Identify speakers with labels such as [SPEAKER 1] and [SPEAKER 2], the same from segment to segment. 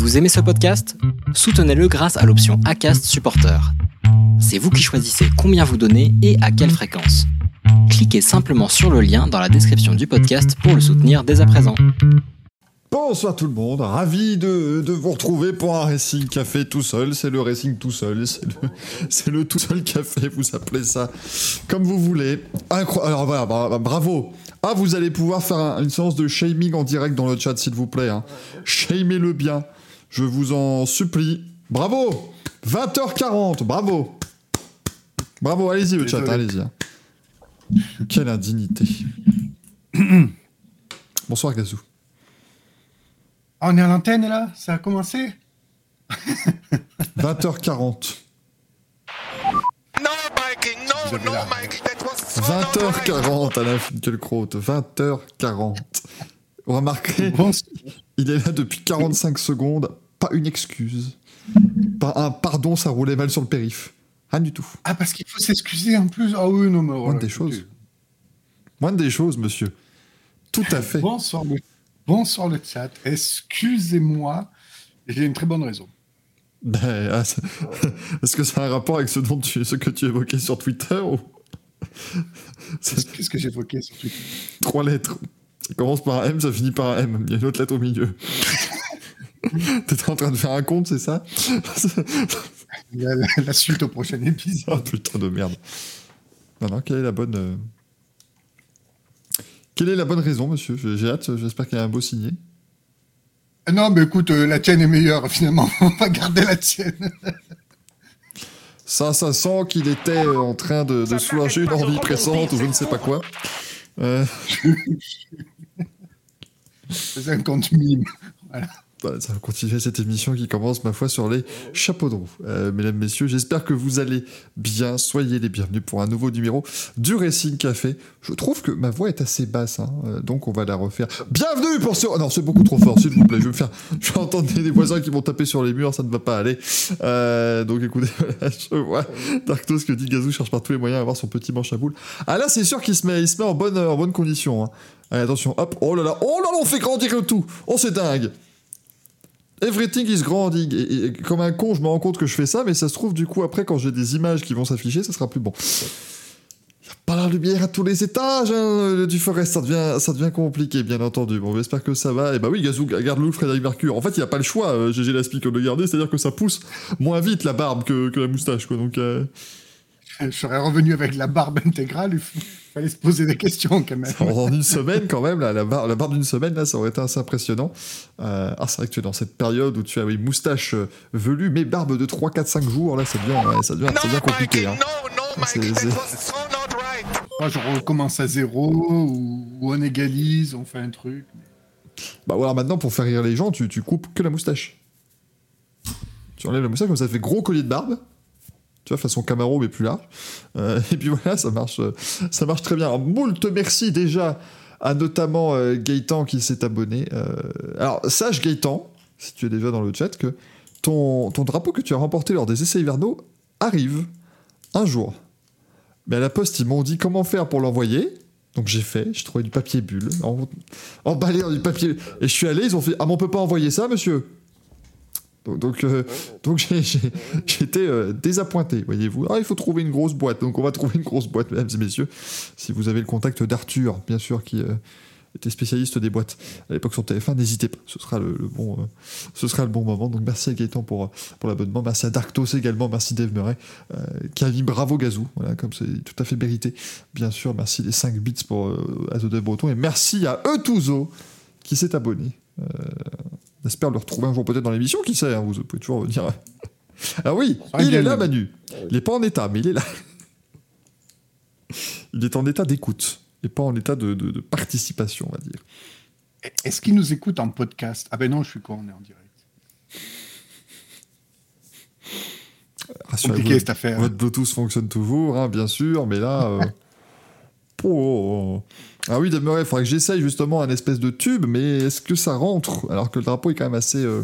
[SPEAKER 1] Vous aimez ce podcast? Soutenez-le grâce à l'option ACAST Supporter. C'est vous qui choisissez combien vous donnez et à quelle fréquence. Cliquez simplement sur le lien dans la description du podcast pour le soutenir dès à présent.
[SPEAKER 2] Bonsoir tout le monde, ravi de, vous retrouver pour un Racing Café tout seul. C'est le Racing tout seul, c'est le, tout seul café, vous appelez ça comme vous voulez. Alors voilà, bra- bravo. Ah, vous allez pouvoir faire un- une séance de shaming en direct dans le chat, s'il vous plaît. Hein. Shamez-le bien, je vous en supplie. Bravo 20h40, bravo Bravo, allez-y le chat, allez-y. Quelle indignité. Bonsoir Gazou.
[SPEAKER 3] On est à l'antenne là? Ça a commencé?
[SPEAKER 2] 20h40.
[SPEAKER 4] No, Mikey, no, no,
[SPEAKER 3] la-
[SPEAKER 4] Mikey, that was so not right.
[SPEAKER 2] 20h40 Alain Finkielkraut, 20h40. Remarquez,
[SPEAKER 3] Bon,
[SPEAKER 2] il est là depuis 45 secondes, pas une excuse. Pas un pardon, ça roulait mal sur le périph. Rien du tout.
[SPEAKER 3] Ah, parce qu'il faut s'excuser en plus Ah oui, non, mais voilà.
[SPEAKER 2] des choses. Moins des choses, monsieur. Tout à fait.
[SPEAKER 3] Bonsoir le, bonsoir le chat. Excusez-moi. J'ai une très bonne raison.
[SPEAKER 2] Ben, ah, Est-ce que ça a un rapport avec ce, dont tu, ce que tu évoquais sur Twitter ou...
[SPEAKER 3] Qu'est-ce que j'évoquais sur Twitter?
[SPEAKER 2] Trois lettres. Ça commence par un M, ça finit par un M. Il y a une autre lettre au milieu. T'étais en train de faire un compte, c'est ça
[SPEAKER 3] la, la- la suite au prochain épisode.
[SPEAKER 2] Oh putain de merde. Non, non, quelle est la bonne. euh, Quelle est la bonne raison, monsieur J'ai hâte, j'espère qu'il y a un beau signé.
[SPEAKER 3] Ah Non, mais écoute, euh, la tienne est meilleure finalement. On va garder la tienne.
[SPEAKER 2] Ça, ça sent qu'il était euh, en train de, de soulager une envie pressante ou je ne sais pas quoi. Euh,
[SPEAKER 3] C'est un compte mime. Voilà.
[SPEAKER 2] Voilà, ça va continuer cette émission qui commence, ma foi, sur les chapeaux de roue. Euh, mesdames, messieurs, j'espère que vous allez bien. Soyez les bienvenus pour un nouveau numéro du Racing Café. Je trouve que ma voix est assez basse, hein, euh, donc on va la refaire. Bienvenue pour ce... non, c'est beaucoup trop fort, s'il vous plaît. Je vais me faire... Je vais entendre des, des voisins qui vont taper sur les murs, ça ne va pas aller. Euh, donc écoutez, voilà, je vois Darktos que dit Gazou cherche par tous les moyens à avoir son petit manche à boule. Ah là, c'est sûr qu'il se met, il se met en bonne, en bonne condition. Hein. Allez, attention, hop, oh là là, oh là là, on fait grandir le tout. Oh, c'est dingue. Everything is growing. Et, comme un con, je me rends compte que je fais ça, mais ça se trouve, du coup, après, quand j'ai des images qui vont s'afficher, ça sera plus bon. Il n'y a pas la lumière à tous les étages hein, du forest, ça devient, compliqué, bien entendu. Bon, j'espère que ça va. Et bah oui, Gazou, garde-le, le Frédéric Mercure. En fait, il n'y a pas le choix, euh, GG Laspi, de le garder, c'est-à-dire que ça pousse moins vite la barbe que, que la moustache, quoi. Donc, euh,
[SPEAKER 3] Je serais revenu avec la barbe intégrale. Il fallait se poser des questions quand même.
[SPEAKER 2] en une semaine, quand même, là, la, barbe, la barbe d'une semaine, là, ça aurait été assez impressionnant. Euh, ah, c'est vrai que tu es dans cette période où tu as, oui, moustache euh, velue, mais barbe de 3, 4, 5 jours, là, ça devient, ouais, ça devient, ça devient compliqué, hein.
[SPEAKER 4] was so not right.
[SPEAKER 3] Moi, je recommence à zéro ou, ou on égalise, on fait un truc.
[SPEAKER 2] Bah voilà, maintenant pour faire rire les gens, tu, tu coupes que la moustache. Tu enlèves la moustache, comme ça fait gros collier de barbe. Tu vois, façon Camaro, mais plus large. Euh, et puis voilà, ça marche, euh, ça marche très bien. Alors, moult merci déjà à notamment euh, Gaëtan qui s'est abonné. Alors, sache Gaëtan, si tu es déjà dans le chat, que ton, ton drapeau que tu as remporté lors des essais hivernaux arrive un jour. Mais à la poste, ils m'ont dit comment faire pour l'envoyer. Donc j'ai fait, j'ai trouvé du papier bulle, emballé dans du papier. Et je suis allé, ils ont fait Ah, mais on peut pas envoyer ça, monsieur? Donc, euh, donc été euh, désappointé, voyez-vous. Ah, il faut trouver une grosse boîte. Donc on va trouver une grosse boîte, mesdames et messieurs. Si vous avez le contact d'Arthur, bien sûr, qui euh, était spécialiste des boîtes à l'époque sur TF1, n'hésitez pas. Ce sera le, le bon, euh, ce sera le bon moment. Donc merci à Gaëtan pour, pour l'abonnement. Merci à Darktos également. Merci Dave Murray. Qui a dit bravo Gazou. Voilà, comme c'est tout à fait mérité. Bien sûr, merci les 5 bits pour euh, à The Dev Breton. Et merci à Etuzo qui s'est abonné. On espère le retrouver un jour peut-être dans l'émission, qui sait, hein, vous pouvez toujours venir. ah oui,
[SPEAKER 3] Ah,
[SPEAKER 2] il
[SPEAKER 3] bien
[SPEAKER 2] est là Manu. Il n'est pas en état, mais il est là. il est en état d'écoute et pas en état de, de- de participation, on va dire.
[SPEAKER 3] Est-ce qu'ils nous écoutent en podcast? Ah ben non, je suis con, on est en direct.
[SPEAKER 2] Rassurez-vous,
[SPEAKER 3] Compliqué cette affaire.
[SPEAKER 2] Votre Bluetooth fonctionne toujours, hein, bien sûr, mais là. euh, oh. Ah oui, Demeuré, il faudrait que j'essaye justement un espèce de tube, mais est-ce que ça rentre? Alors que le drapeau est quand même assez, euh,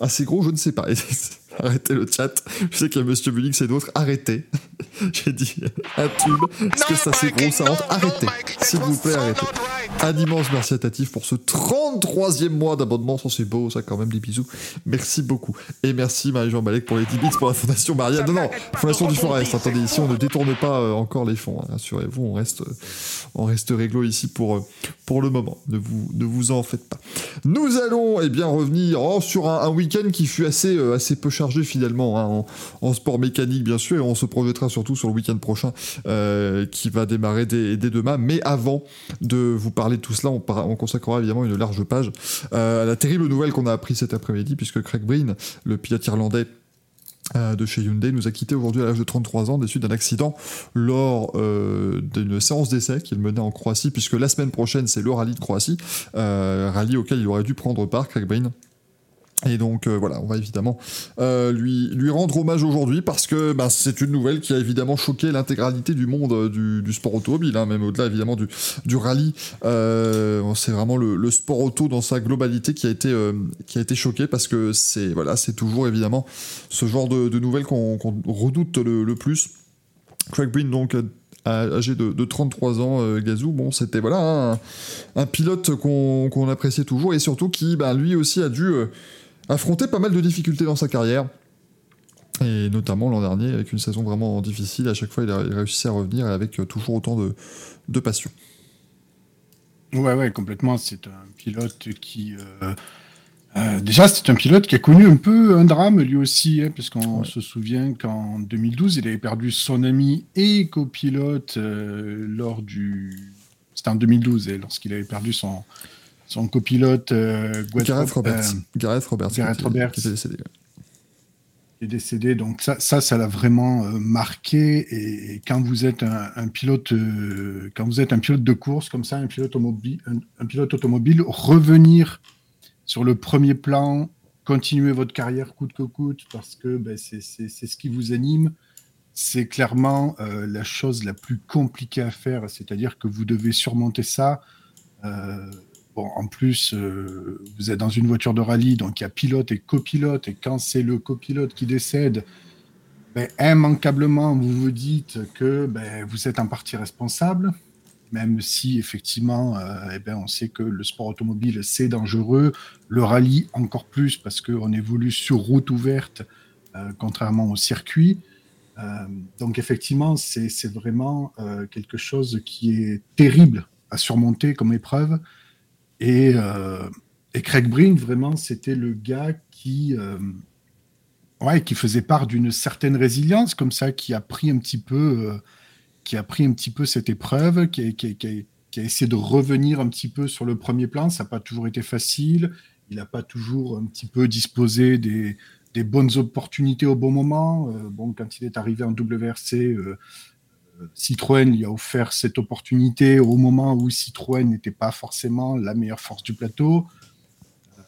[SPEAKER 2] assez gros, je ne sais pas. Arrêtez le chat. Je sais qu'il y a Monsieur Bunix et d'autres. Arrêtez. J'ai dit un tube. Est-ce que ça c'est gros, ça rentre Arrêtez. S'il vous plaît, arrêtez. Un immense merci à Tatif pour ce 33e mois d'abonnement. Ça, c'est beau, ça, quand même, des bisous. Merci beaucoup. Et merci Marie-Jean Balek pour les 10 bits pour la Fondation Marianne. Non, non, Fondation du Forest. Attendez, ici, on ne détourne pas euh, encore les fonds. hein. Rassurez-vous, on reste, euh, on reste réglo ici pour, euh, pour le moment. Ne vous, ne vous en faites pas. Nous allons, eh bien, revenir oh, sur un, un week-end qui fut assez, euh, assez peu chargé, finalement, hein, en, en sport mécanique, bien sûr. Et on se projettera surtout sur le week-end prochain, euh, qui va démarrer dès, demain. Mais avant de vous parler de tout cela, on, consacrera évidemment une large page euh, à la terrible nouvelle qu'on a appris cet après-midi, puisque Craig Breen, le pilote irlandais, euh, de chez Hyundai nous a quitté aujourd'hui à l'âge de 33 ans des suite d'un accident lors d'une séance d'essai qu'il menait en Croatie puisque la semaine prochaine c'est le rallye de Croatie rallye auquel il aurait dû prendre part Craig Breen et donc euh, voilà, on va évidemment euh, lui, lui rendre hommage aujourd'hui parce que ben, c'est une nouvelle qui a évidemment choqué l'intégralité du monde euh, du, sport automobile, hein, même au-delà évidemment du, du rallye. C'est vraiment le, sport auto dans sa globalité qui a été, qui a été choqué parce que c'est voilà, toujours évidemment ce genre de, nouvelles qu'on redoute le, plus. Craig Breen donc âgé de, de 33 ans, Gazou, bon, c'était voilà un, pilote qu'on qu'on appréciait toujours et surtout qui, ben, lui aussi, a dû affronter pas mal de difficultés dans sa carrière. Et notamment l'an dernier, avec une saison vraiment difficile, à chaque fois il a réussi à revenir avec euh, toujours autant de, de passion.
[SPEAKER 3] Ouais, ouais, complètement. C'est un pilote qui. euh, euh, déjà, c'est un pilote qui a connu un peu un drame lui aussi, hein, parce qu'on
[SPEAKER 2] Ouais.
[SPEAKER 3] se souvient qu'en 2012, il avait perdu son ami et copilote euh, lors du. C'était en 2012, et lorsqu'il avait perdu son, son copilote euh, Guethrie-
[SPEAKER 2] Gareth Roberts.
[SPEAKER 3] euh,
[SPEAKER 2] Gareth Roberts. qui
[SPEAKER 3] Gareth Roberts.
[SPEAKER 2] qui était décédé.
[SPEAKER 3] qui est décédé. Donc ça, ça, ça l'a vraiment euh, marqué. Et, et quand vous êtes un, un pilote, euh, quand vous êtes un pilote de course comme ça, un pilote automobile, un, un pilote automobile, revenir sur le premier plan, continuer votre carrière coûte que coûte, parce que ben, c'est ce qui vous anime. C'est clairement euh, la chose la plus compliquée à faire, c'est-à-dire que vous devez surmonter ça. Euh, En plus, euh, vous êtes dans une voiture de rallye, donc il y a pilote et copilote, et quand c'est le copilote qui décède, ben, immanquablement, vous vous dites que ben, vous êtes en partie responsable, même si effectivement, euh, eh ben, on sait que le sport automobile, c'est dangereux, le rallye encore plus, parce qu'on évolue sur route ouverte, euh, contrairement au circuit. Donc effectivement, c'est vraiment quelque chose qui est terrible à surmonter comme épreuve. Et, euh, et Craig Breen, vraiment, c'était le gars qui, euh, ouais, qui faisait part d'une certaine résilience, comme ça, qui a pris un petit peu, euh, qui a pris un petit peu cette épreuve, qui a, essayé de revenir un petit peu sur le premier plan. Ça n'a pas toujours été facile. Il n'a pas toujours un petit peu disposé des, des bonnes opportunités au bon moment. Bon, quand il est arrivé en WRC, Citroën lui a offert cette opportunité au moment où Citroën n'était pas forcément la meilleure force du plateau.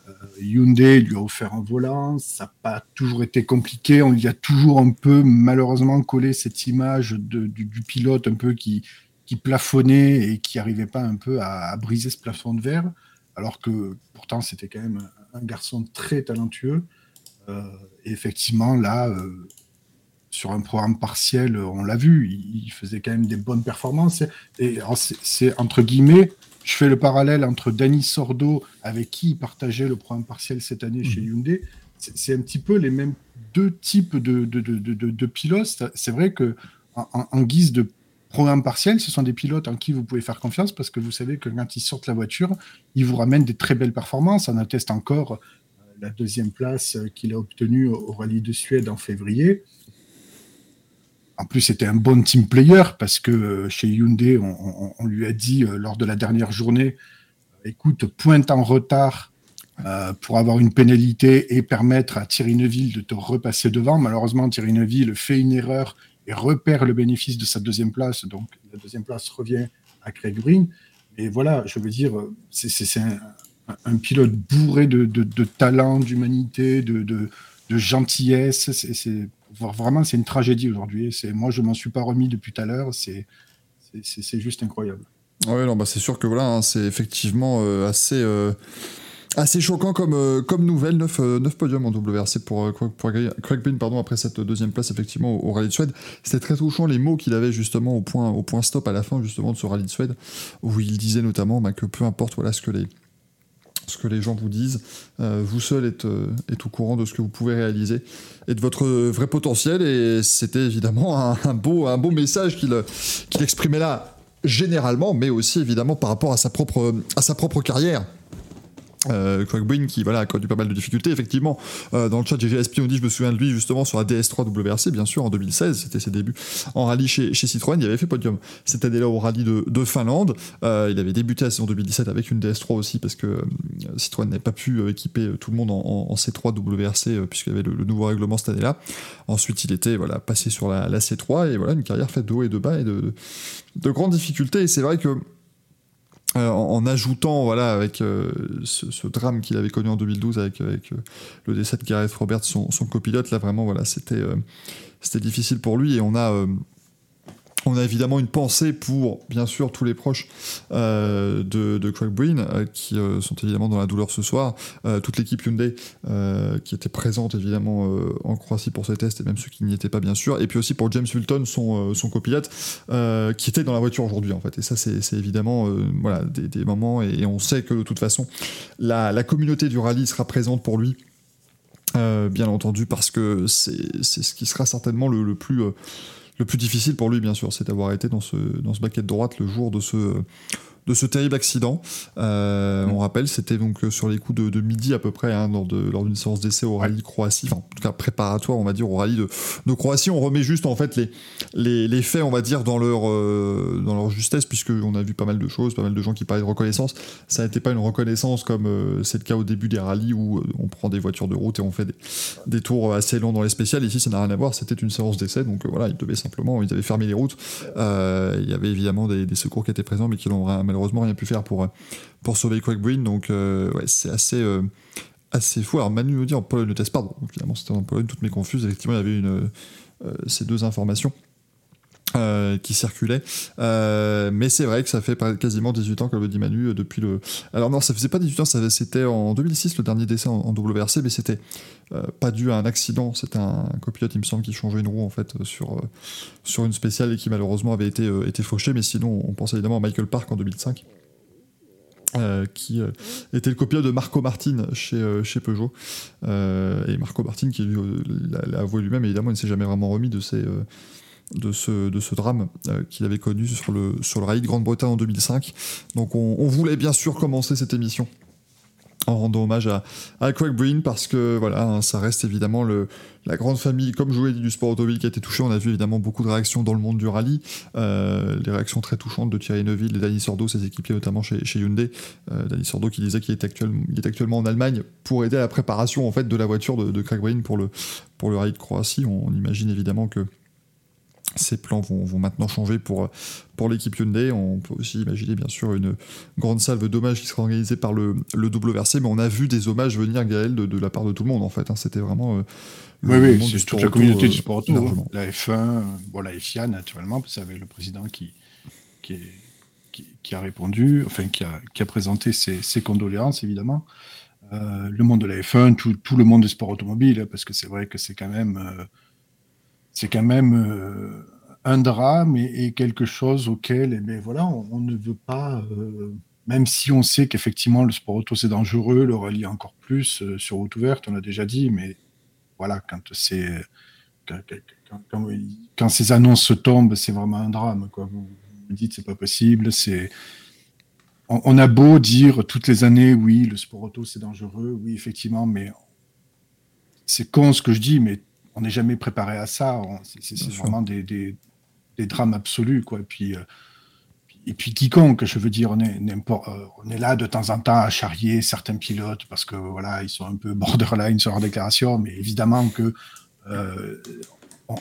[SPEAKER 3] Euh, Hyundai lui a offert un volant, ça n'a pas toujours été compliqué, on lui a toujours un peu malheureusement collé cette image du, pilote un peu qui, qui plafonnait et qui n'arrivait pas un peu à, briser ce plafond de verre, alors que pourtant c'était quand même un, un garçon très talentueux. Euh, et effectivement, là, euh, sur un programme partiel, on l'a vu, il, il faisait quand même des bonnes performances. Et c'est- entre guillemets, je fais le parallèle entre Danny Sordo, avec qui il partageait le programme partiel cette année chez Hyundai. C'est un petit peu les mêmes deux types de, de, de, de, de- de pilotes. C'est vrai que en, guise de programme partiel, ce sont des pilotes en qui vous pouvez faire confiance parce que vous savez que quand ils sortent la voiture, ils vous ramènent des très belles performances. On atteste encore euh, la deuxième place euh, qu'il a obtenue au rallye de Suède en février. En plus, c'était un bon team player parce que euh, chez Hyundai, on, lui a dit euh, lors de la dernière journée, écoute, pointe en retard euh, pour avoir une pénalité et permettre à Thierry Neuville de te repasser devant. Malheureusement, Thierry Neuville fait une erreur et repère le bénéfice de sa deuxième place. Donc, la deuxième place revient à Craig Green. Et voilà, je veux dire, c'est- un, pilote bourré de, talent, d'humanité, de, de- gentillesse. C'est vraiment c'est une tragédie aujourd'hui. Moi, je m'en suis pas remis depuis tout à l'heure. C'est juste incroyable.
[SPEAKER 2] Ouais, non, bah c'est sûr que voilà, hein, c'est effectivement euh, assez, euh, assez choquant comme, euh, comme nouvelle, 9, podiums en WRC pour, pour Craig Breen, pardon, après cette deuxième place effectivement au, rallye de Suède. C'était très touchant les mots qu'il avait justement au point, au point stop à la fin justement de ce rallye de Suède, où il disait notamment bah, que peu importe voilà, ce, que les, ce que les gens vous disent, euh, vous seul êtes, êtes, au courant de ce que vous pouvez réaliser et de votre vrai potentiel. Et c'était évidemment un, beau, message qu'il exprimait là généralement, mais aussi évidemment par rapport à sa propre carrière. Euh, qui voilà, a connu pas mal de difficultés effectivement. Euh, dans le chat GGSP on dit je me souviens de lui justement sur la DS3 WRC bien sûr en 2016 c'était ses débuts en rallye chez, Citroën. Il avait fait podium. Cette année là au rallye de, de Finlande. Euh, il avait débuté la saison 2017 avec une DS3 aussi parce que euh, Citroën n'avait pas pu euh, équiper tout le monde en, en, C3 WRC puisqu'il y avait le, nouveau règlement cette année là ensuite il était voilà passé sur la, la C3 et voilà une carrière faite de haut et de bas et de, de grandes difficultés. Et c'est vrai que euh, en, ajoutant voilà avec euh, ce, drame qu'il avait connu en 2012 avec, euh, le décès de Gareth Roberts son, son copilote là vraiment voilà c'était c'était difficile pour lui. Et on a on a évidemment une pensée pour, bien sûr, tous les proches euh, de, Craig Breen, euh, qui euh, sont évidemment dans la douleur ce soir, toute l'équipe Hyundai qui était présente évidemment en Croatie pour ce test, et même ceux qui n'y étaient pas, bien sûr, et puis aussi pour James Fulton, son, copilote, qui était dans la voiture aujourd'hui, en fait. Et ça, c'est évidemment voilà, des, moments, et, on sait que de toute façon, la, communauté du rallye sera présente pour lui. bien entendu, parce que c'est ce qui sera certainement le plus le plus difficile pour lui, bien sûr, c'est d'avoir été dans ce, dans ce baquet de droite le jour de ce, de ce terrible accident. Euh, on rappelle, c'était donc euh, sur les coups de, midi à peu près, hein, lors, d'une séance d'essai au rallye Croatie, enfin, en tout cas préparatoire, on va dire, au rallye de, de Croatie. On remet juste en fait les, les, les faits, on va dire, dans leur, euh, dans leur justesse, puisqu'on a vu pas mal de choses, pas mal de gens qui parlaient de reconnaissance. Ça n'était pas une reconnaissance comme c'est le cas au début des rallyes où on prend des voitures de route et on fait des, des tours assez longs dans les spéciales. Ici, ça n'a rien à voir, c'était une séance d'essai, donc voilà, ils devaient simplement, ils avaient fermé les routes. il y avait évidemment des, des secours qui étaient présents, mais qui l'ont malheureusement rien pu faire pour, euh, pour sauver Breen. Donc, euh, c'est assez, euh, assez fou. Alors, Manu nous dit en Pologne, ne teste pas. Donc, finalement, c'était en Pologne, toutes mes confuses. Effectivement, il y avait ces deux informations. Qui circulaient mais c'est vrai que ça fait quasiment 18 ans, comme le dit Manu, depuis le. Alors non, ça faisait pas 18 ans, c'était en 2006 le dernier décès en, WRC, mais c'était pas dû à un accident. C'était un copilote, il me semble, qui changeait une roue en fait sur sur une spéciale et qui malheureusement avait été été fauché. Mais sinon, on pense évidemment à Michael Park en 2005. Euh, qui euh, était le copilote de Marco Martin chez, euh, chez Peugeot. et Marco Martin, qui l'a avoué lui-même, évidemment, il ne s'est jamais vraiment remis de, ces, de, ce, de ce drame qu'il avait connu sur le, sur le rallye de Grande-Bretagne en 2005. Donc on, voulait bien sûr commencer cette émission en rendant hommage à, à Craig Breen parce que voilà, hein, ça reste évidemment le, la grande famille, comme je vous l'ai dit, du sport automobile qui a été touchée. On a vu évidemment beaucoup de réactions dans le monde du rallye, euh, des réactions très touchantes de Thierry Neuville et Danny Sordo, ses équipiers notamment chez, chez Hyundai. Euh, Danny Sordo qui disait qu'il est, est, actuellement en Allemagne pour aider à la préparation en fait de la voiture de, de Craig Breen pour le, pour le rallye de Croatie. on imagine évidemment que ces plans vont, maintenant changer pour, pour l'équipe Hyundai. On peut aussi imaginer bien sûr une grande salve d'hommages qui sera organisée par le, le WRC, mais on a vu des hommages venir, Gaël, de, la part de tout le monde en fait. Hein. C'était vraiment... Euh,
[SPEAKER 3] oui, oui, c'est toute la communauté du sport auto. Hein. La F1, bon, la FIA naturellement, parce que le président qui, qui, qui, a répondu, enfin qui a, qui a présenté ses, ses, condoléances évidemment. Euh, le monde de la F1, tout, tout, le monde du sport automobile, parce que c'est vrai que c'est quand même... C'est quand même euh, un drame et, quelque chose auquel eh bien, voilà, on, ne veut pas, euh, même si on sait qu'effectivement le sport auto c'est dangereux, le rallye encore plus euh, sur route ouverte, on l'a déjà dit, mais voilà, quand c'est quand, ces annonces tombent, c'est vraiment un drame. Vous, me dites c'est pas possible, c'est on, a beau dire toutes les années, oui, le sport auto c'est dangereux, oui, effectivement, mais c'est con ce que je dis, mais on n'est jamais préparé à ça. C'est vraiment des, des, drames absolus, quoi. Et puis, euh, et puis quiconque, je veux dire, on est, euh, on est là de temps en temps à charrier certains pilotes parce que voilà, ils sont un peu borderline sur leur déclaration, mais évidemment que euh,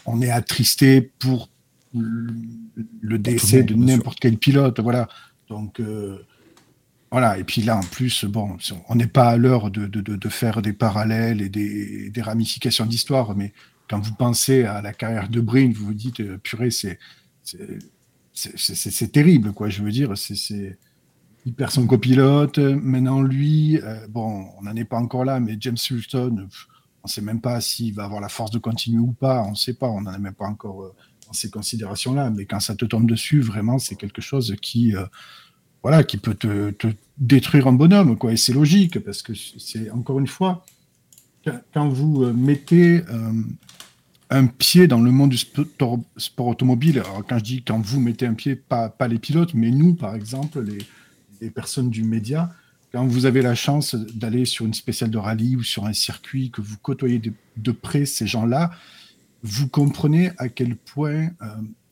[SPEAKER 3] on, est attristé pour le, décès de n'importe quel pilote, voilà. Donc voilà, et puis là, en plus, bon, on n'est pas à l'heure de, de, de, faire des parallèles et des, des ramifications d'histoire, mais quand vous pensez à la carrière de Breen, vous vous dites, euh, purée, c'est, c'est, terrible, quoi. Je veux dire, c'est, il perd son copilote. Maintenant, lui, euh, bon, on n'en est pas encore là, mais James pff, on ne sait même pas s'il va avoir la force de continuer ou pas. On ne sait pas. On n'en est même pas encore euh, dans ces considérations-là. Mais quand ça te tombe dessus, vraiment, c'est quelque chose qui, voilà, qui peut te, détruire un bonhomme, quoi. Et c'est logique parce que c'est encore une fois, quand- vous euh, mettez euh, un pied dans le monde du sport, automobile. Alors, quand je dis quand vous mettez un pied, pas, les pilotes, mais nous, par exemple, les, personnes du média, quand vous avez la chance d'aller sur une spéciale de rallye ou sur un circuit, que vous côtoyez de, de près ces gens-là, vous comprenez à quel point euh,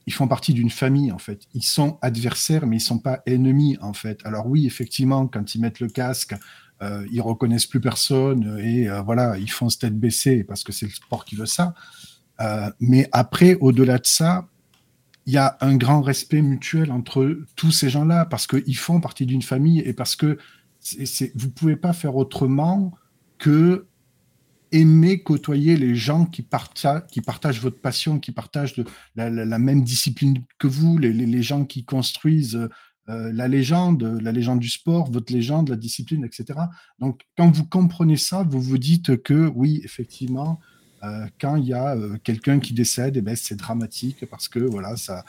[SPEAKER 3] ils font partie d'une famille, en fait. Ils sont adversaires, mais ils sont pas ennemis, en fait. Alors oui, effectivement, quand ils mettent le casque, euh, ils reconnaissent plus personne et euh, voilà, ils font tête baissée parce que c'est le sport qui veut ça. Euh, mais après, au-delà de ça, il y a un grand respect mutuel entre tous ces gens-là parce qu'ils font partie d'une famille et parce que vous pouvez pas faire autrement que aimer côtoyer les gens qui, parta- qui partagent votre passion, qui partagent la, la- même discipline que vous, les, les- les gens qui construisent euh, la légende, la légende du sport, votre légende, la discipline, etc. Donc, quand vous comprenez ça, vous vous dites que oui, effectivement, euh, quand il y a euh, quelqu'un qui décède, eh ben, c'est dramatique parce que voilà, ça,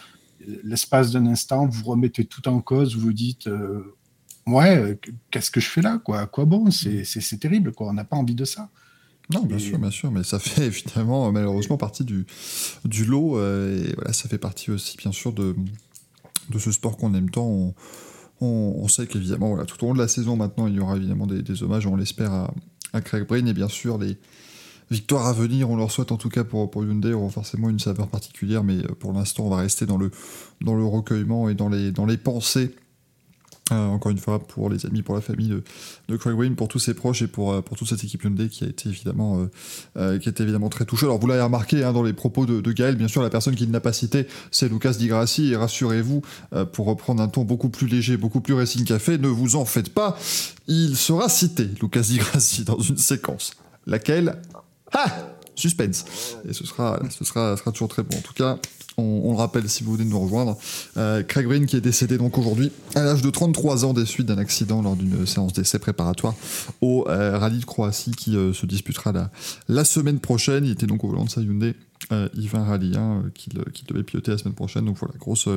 [SPEAKER 3] l'espace d'un instant, vous remettez tout en cause, vous vous dites, ouais, qu'est-ce que je fais là, quoi, à quoi bon, c'est terrible, quoi, on n'a pas envie de ça.
[SPEAKER 2] Non, bien
[SPEAKER 3] Et-
[SPEAKER 2] sûr, bien sûr, mais ça fait évidemment malheureusement partie du, du lot, euh, et voilà, ça fait partie aussi bien sûr de, de ce sport qu'on aime tant. On, on, on sait qu'évidemment, voilà, tout au long de la saison maintenant, il y aura évidemment des, des hommages, on l'espère, à, à Craig Brain, et bien sûr les victoires à venir, on leur souhaite en tout cas pour, pour Hyundai, auront forcément une saveur particulière, mais euh, pour l'instant, on va rester dans le, dans le recueillement et dans les, dans les pensées. Euh, encore une fois, pour les amis, pour la famille de, de Craig Wayne, pour tous ses proches et pour, euh, pour toute cette équipe Hyundai qui a été évidemment, euh, euh, qui a été évidemment très touchée. Alors vous l'avez remarqué hein, dans les propos de, de Gaël, bien sûr, la personne qu'il n'a pas cité, c'est Lucas Di Grassi. Et rassurez-vous, euh, pour reprendre un ton beaucoup plus léger, beaucoup plus Racing Café, ne vous en faites pas, il sera cité, Lucas Di Grassi, dans une séquence. Laquelle? Ah Suspense. Et ce sera, ce sera, sera toujours très bon. En tout cas, on, le rappelle si vous de nous rejoindre. Euh, Craig Breen qui est décédé donc aujourd'hui à l'âge de 33 ans des suites d'un accident lors d'une séance d'essai préparatoire au euh, rallye de Croatie qui euh, se disputera la, semaine prochaine. Il était donc au volant de sa Hyundai i20 Rallye 1 euh, qu'il devait piloter la semaine prochaine. Donc voilà, grosse...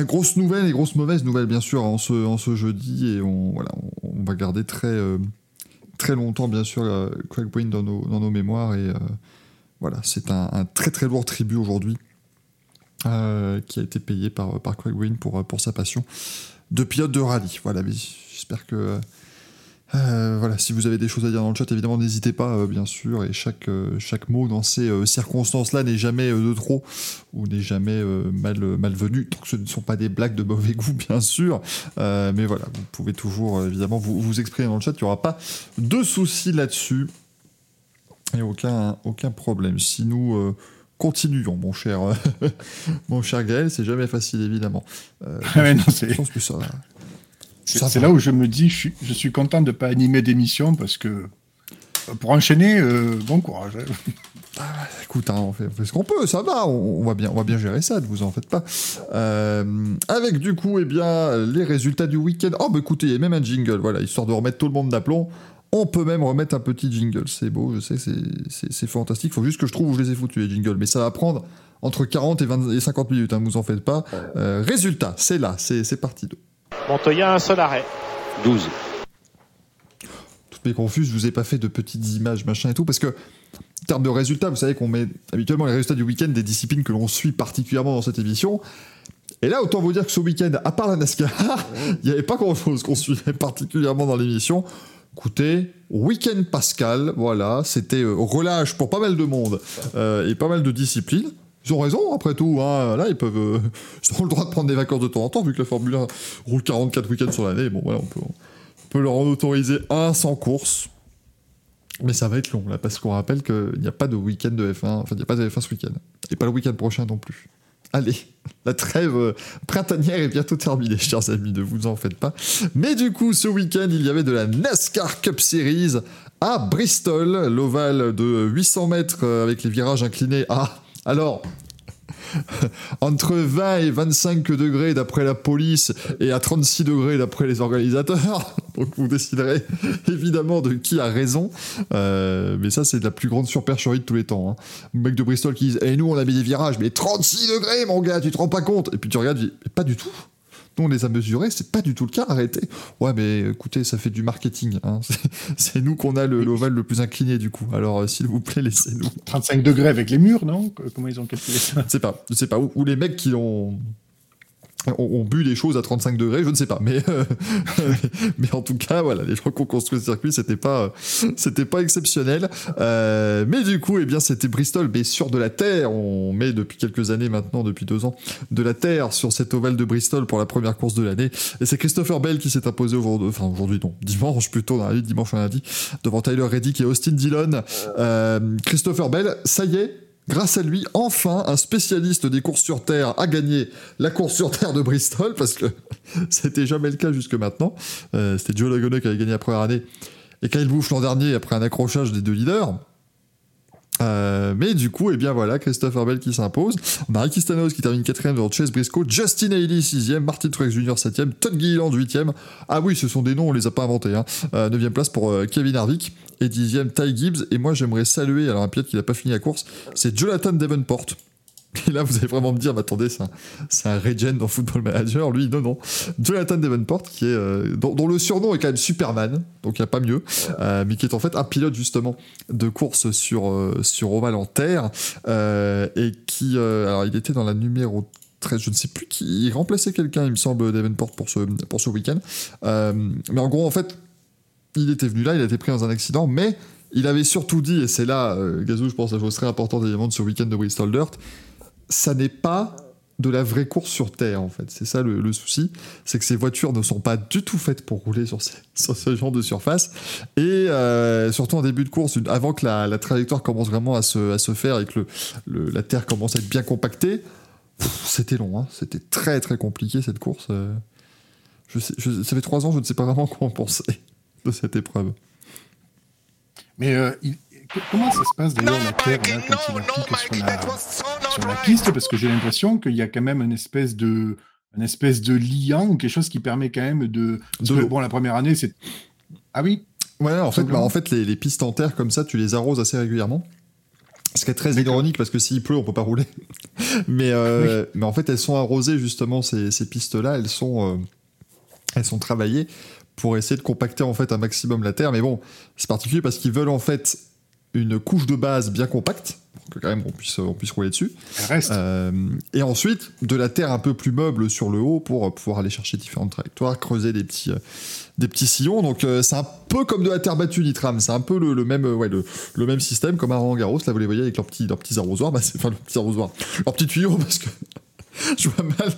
[SPEAKER 2] grosse nouvelle et grosse mauvaise nouvelle bien sûr en ce, en ce jeudi et on, voilà, on, va garder très, très longtemps bien sûr euh, Craig dans nos, dans nos mémoires et euh, voilà, c'est un, très très lourd tribut aujourd'hui euh, qui a été payé par, par Craig Breen pour, pour sa passion de pilote de rallye. Voilà, j'espère que euh, voilà, si vous avez des choses à dire dans le chat, évidemment, n'hésitez pas, euh, bien sûr. Et chaque, euh, chaque mot dans ces circonstances-là n'est jamais de trop ou n'est jamais mal, malvenu. Tant que ce ne sont pas des blagues de mauvais goût, bien sûr. Mais voilà, vous pouvez toujours, évidemment, vous, vous exprimer dans le chat. Il n'y aura pas de soucis là-dessus. Et aucun, aucun problème. Si nous continuons, mon cher, mon cher Gaël, c'est jamais facile, évidemment. Euh,
[SPEAKER 3] Ouais, non, c'est-
[SPEAKER 2] je pense que ça.
[SPEAKER 3] C'est là où je me dis, je suis, je suis content de ne pas animer d'émission parce que euh, pour enchaîner, euh, bon courage. hein.
[SPEAKER 2] Écoute, hein, on, fait, on fait ce qu'on peut, ça va, on, on va bien, on va bien gérer ça, ne vous en faites pas. Euh, avec du coup, eh bien, les résultats du week-end. Oh, bah écoutez, il y a même un jingle, voilà, histoire de remettre tout le monde d'aplomb. On peut même remettre un petit jingle, c'est beau, je sais, c'est- fantastique. Faut juste que je trouve où je les ai foutus, les jingles, mais ça va prendre entre 40 et, 20 et 50 minutes, hein, vous en faites pas. Euh, résultat, c'est là, c'est c'est parti.
[SPEAKER 5] Montoya, un seul arrêt.
[SPEAKER 6] 12.
[SPEAKER 2] toutes mes confuses, je vous ai pas fait de petites images, machin et tout, parce que en termes de résultats, vous savez qu'on met habituellement les résultats du week-end des disciplines que l'on suit particulièrement dans cette émission. Et là, autant vous dire que ce week-end, à part la NASCAR, il n'y avait pas grand-chose qu'on suivait particulièrement dans l'émission. Écoutez, week-end Pascal, voilà, c'était euh, relâche pour pas mal de monde euh, et pas mal de disciplines. Ils ont raison, après tout. Hein, là, ils peuvent, euh, ils ont le droit de prendre des vacances de temps en temps, vu que la Formule 1 roule 44 week-ends sur l'année. Bon, voilà, on peut, on peut leur en autoriser un sans course. Mais ça va être long, là, parce qu'on rappelle qu'il n'y a pas de week-end de F1, enfin, il n'y a pas de F1 ce week-end. Et pas le week-end prochain non plus. Allez, la trêve euh, printanière est bientôt terminée, chers amis, ne vous en faites pas. Mais du coup, ce week-end, il y avait de la NASCAR Cup Series à Bristol, l'ovale de 800 mètres euh, avec les virages inclinés. Ah, alors, entre 20 et 25 degrés d'après la police et à 36 degrés d'après les organisateurs. Donc vous déciderez évidemment de qui a raison. Euh, mais ça, c'est la plus grande supercherie de tous les temps. Hein. Mec de Bristol qui dit Et nous, on a mis des virages, mais 36 degrés, mon gars, tu te rends pas compte Et puis tu regardes, tu pas du tout nous, on les a mesurés, c'est pas du tout le cas, arrêtez. Ouais, mais écoutez, ça fait du marketing. hein. C'est- nous qu'on a le- l'ovale le plus incliné, du coup. Alors, euh, s'il vous plaît, laissez-nous.
[SPEAKER 3] 35 degrés avec les murs, non? Comment ils ont calculé ça?
[SPEAKER 2] Je sais pas, je sais pas. Ou, ou les mecs qui ont, ont, ont bu des choses à 35 degrés, je ne sais pas. Mais, euh, mais en tout cas, voilà, les gens qui ont construit ce circuit, c'était pas, c'était pas exceptionnel. Euh, mais du coup, eh bien, c'était Bristol, mais sur de la terre. On met depuis quelques années maintenant, depuis deux ans, de la terre sur cet ovale de Bristol pour la première course de l'année. Et c'est Christopher Bell qui s'est imposé aujourd'hui, enfin aujourd'hui non, dimanche plutôt, dimanche lundi, devant Tyler Reddick et Austin Dillon. Euh, Christopher Bell, ça y est, grâce à lui, enfin, un spécialiste des courses sur terre a gagné la course sur terre de Bristol, parce que c'était jamais le cas jusque maintenant. Euh, c'était Joe Logano qui avait gagné la première année, et Kyle Busch l'an dernier, après un accrochage des deux leaders. Euh, mais du coup, eh bien voilà, Christopher Bell qui s'impose. On a qui termine quatrième devant Chase Briscoe, Justin Haley sixième, Martin Truex Jr. septième, Todd Gilliland huitième. Ah oui, ce sont des noms, on les a pas inventés. Hein. Euh, neuvième place pour euh, Kevin Harvick et dixième Ty Gibbs. Et moi, j'aimerais saluer, alors un pilote qui n'a pas fini la course, c'est Jonathan Davenport. Et là, vous allez vraiment me dire, mais attendez, c'est un, un regen dans Football Manager. Lui, non, non. Jonathan Davenport, qui est, euh, dont, le surnom est quand même Superman, donc il n'y a pas mieux, euh, mais qui est en fait un pilote justement de course sur, euh, sur ovale en terre, et qui, alors il était dans la numéro 13, je ne sais plus qui, il remplaçait quelqu'un, il me semble, Davenport pour ce, pour ce week-end. Mais en gros, en fait, il était venu là, il a été pris dans un accident, mais il avait surtout dit, et c'est là, Gazou, je pense, la chose très importante évidemment de ce week-end de Bristol Dirt, ça n'est pas de la vraie course sur terre en fait. C'est ça le, souci, c'est que ces voitures ne sont pas du tout faites pour rouler sur, ces- sur ce genre de surface. Et euh, surtout en début de course, avant que la, trajectoire commence vraiment à se, faire et que la terre commence à être bien compactée, c'était long, hein. c'était très très compliqué cette course. euh. Ça fait trois ans, je ne sais pas vraiment quoi en penser de cette épreuve.
[SPEAKER 3] Mais euh, comment ça se passe
[SPEAKER 4] No
[SPEAKER 3] d'ailleurs la terre là,
[SPEAKER 4] no,
[SPEAKER 3] quand il applique sur la,
[SPEAKER 4] That was so not
[SPEAKER 3] sur la
[SPEAKER 4] right.
[SPEAKER 3] piste Parce que j'ai l'impression qu'il y a quand même une espèce de une espèce de liant ou quelque chose qui permet quand même de. bon, la première année, c'est. Ah oui?
[SPEAKER 2] Ouais, en fait, bah, en fait les, les pistes en terre comme ça, tu les arroses assez régulièrement. Ce qui est très ironique parce que s'il pleut, on peut pas rouler. mais, euh, mais en fait, elles sont arrosées justement ces, ces pistes-là. Elles sont, euh, elles sont travaillées pour essayer de compacter en fait un maximum la terre. Mais bon, c'est particulier parce qu'ils veulent en fait une couche de base bien compacte pour que quand même on puisse, on puisse rouler dessus.
[SPEAKER 3] Reste.
[SPEAKER 2] Euh, et ensuite, de la terre un peu plus meuble sur le haut pour euh, pouvoir aller chercher différentes trajectoires, creuser des petits, euh, des petits sillons. Donc, euh, c'est un peu comme de la terre battue Nitram. C'est un peu le, le même, ouais, le, le même système comme à Roland Garros. Là, vous les voyez avec leurs petits, leurs petits arrosoirs. Bah, enfin, leurs petits arrosoirs. Leurs petits tuyaux parce que. Je vois mal.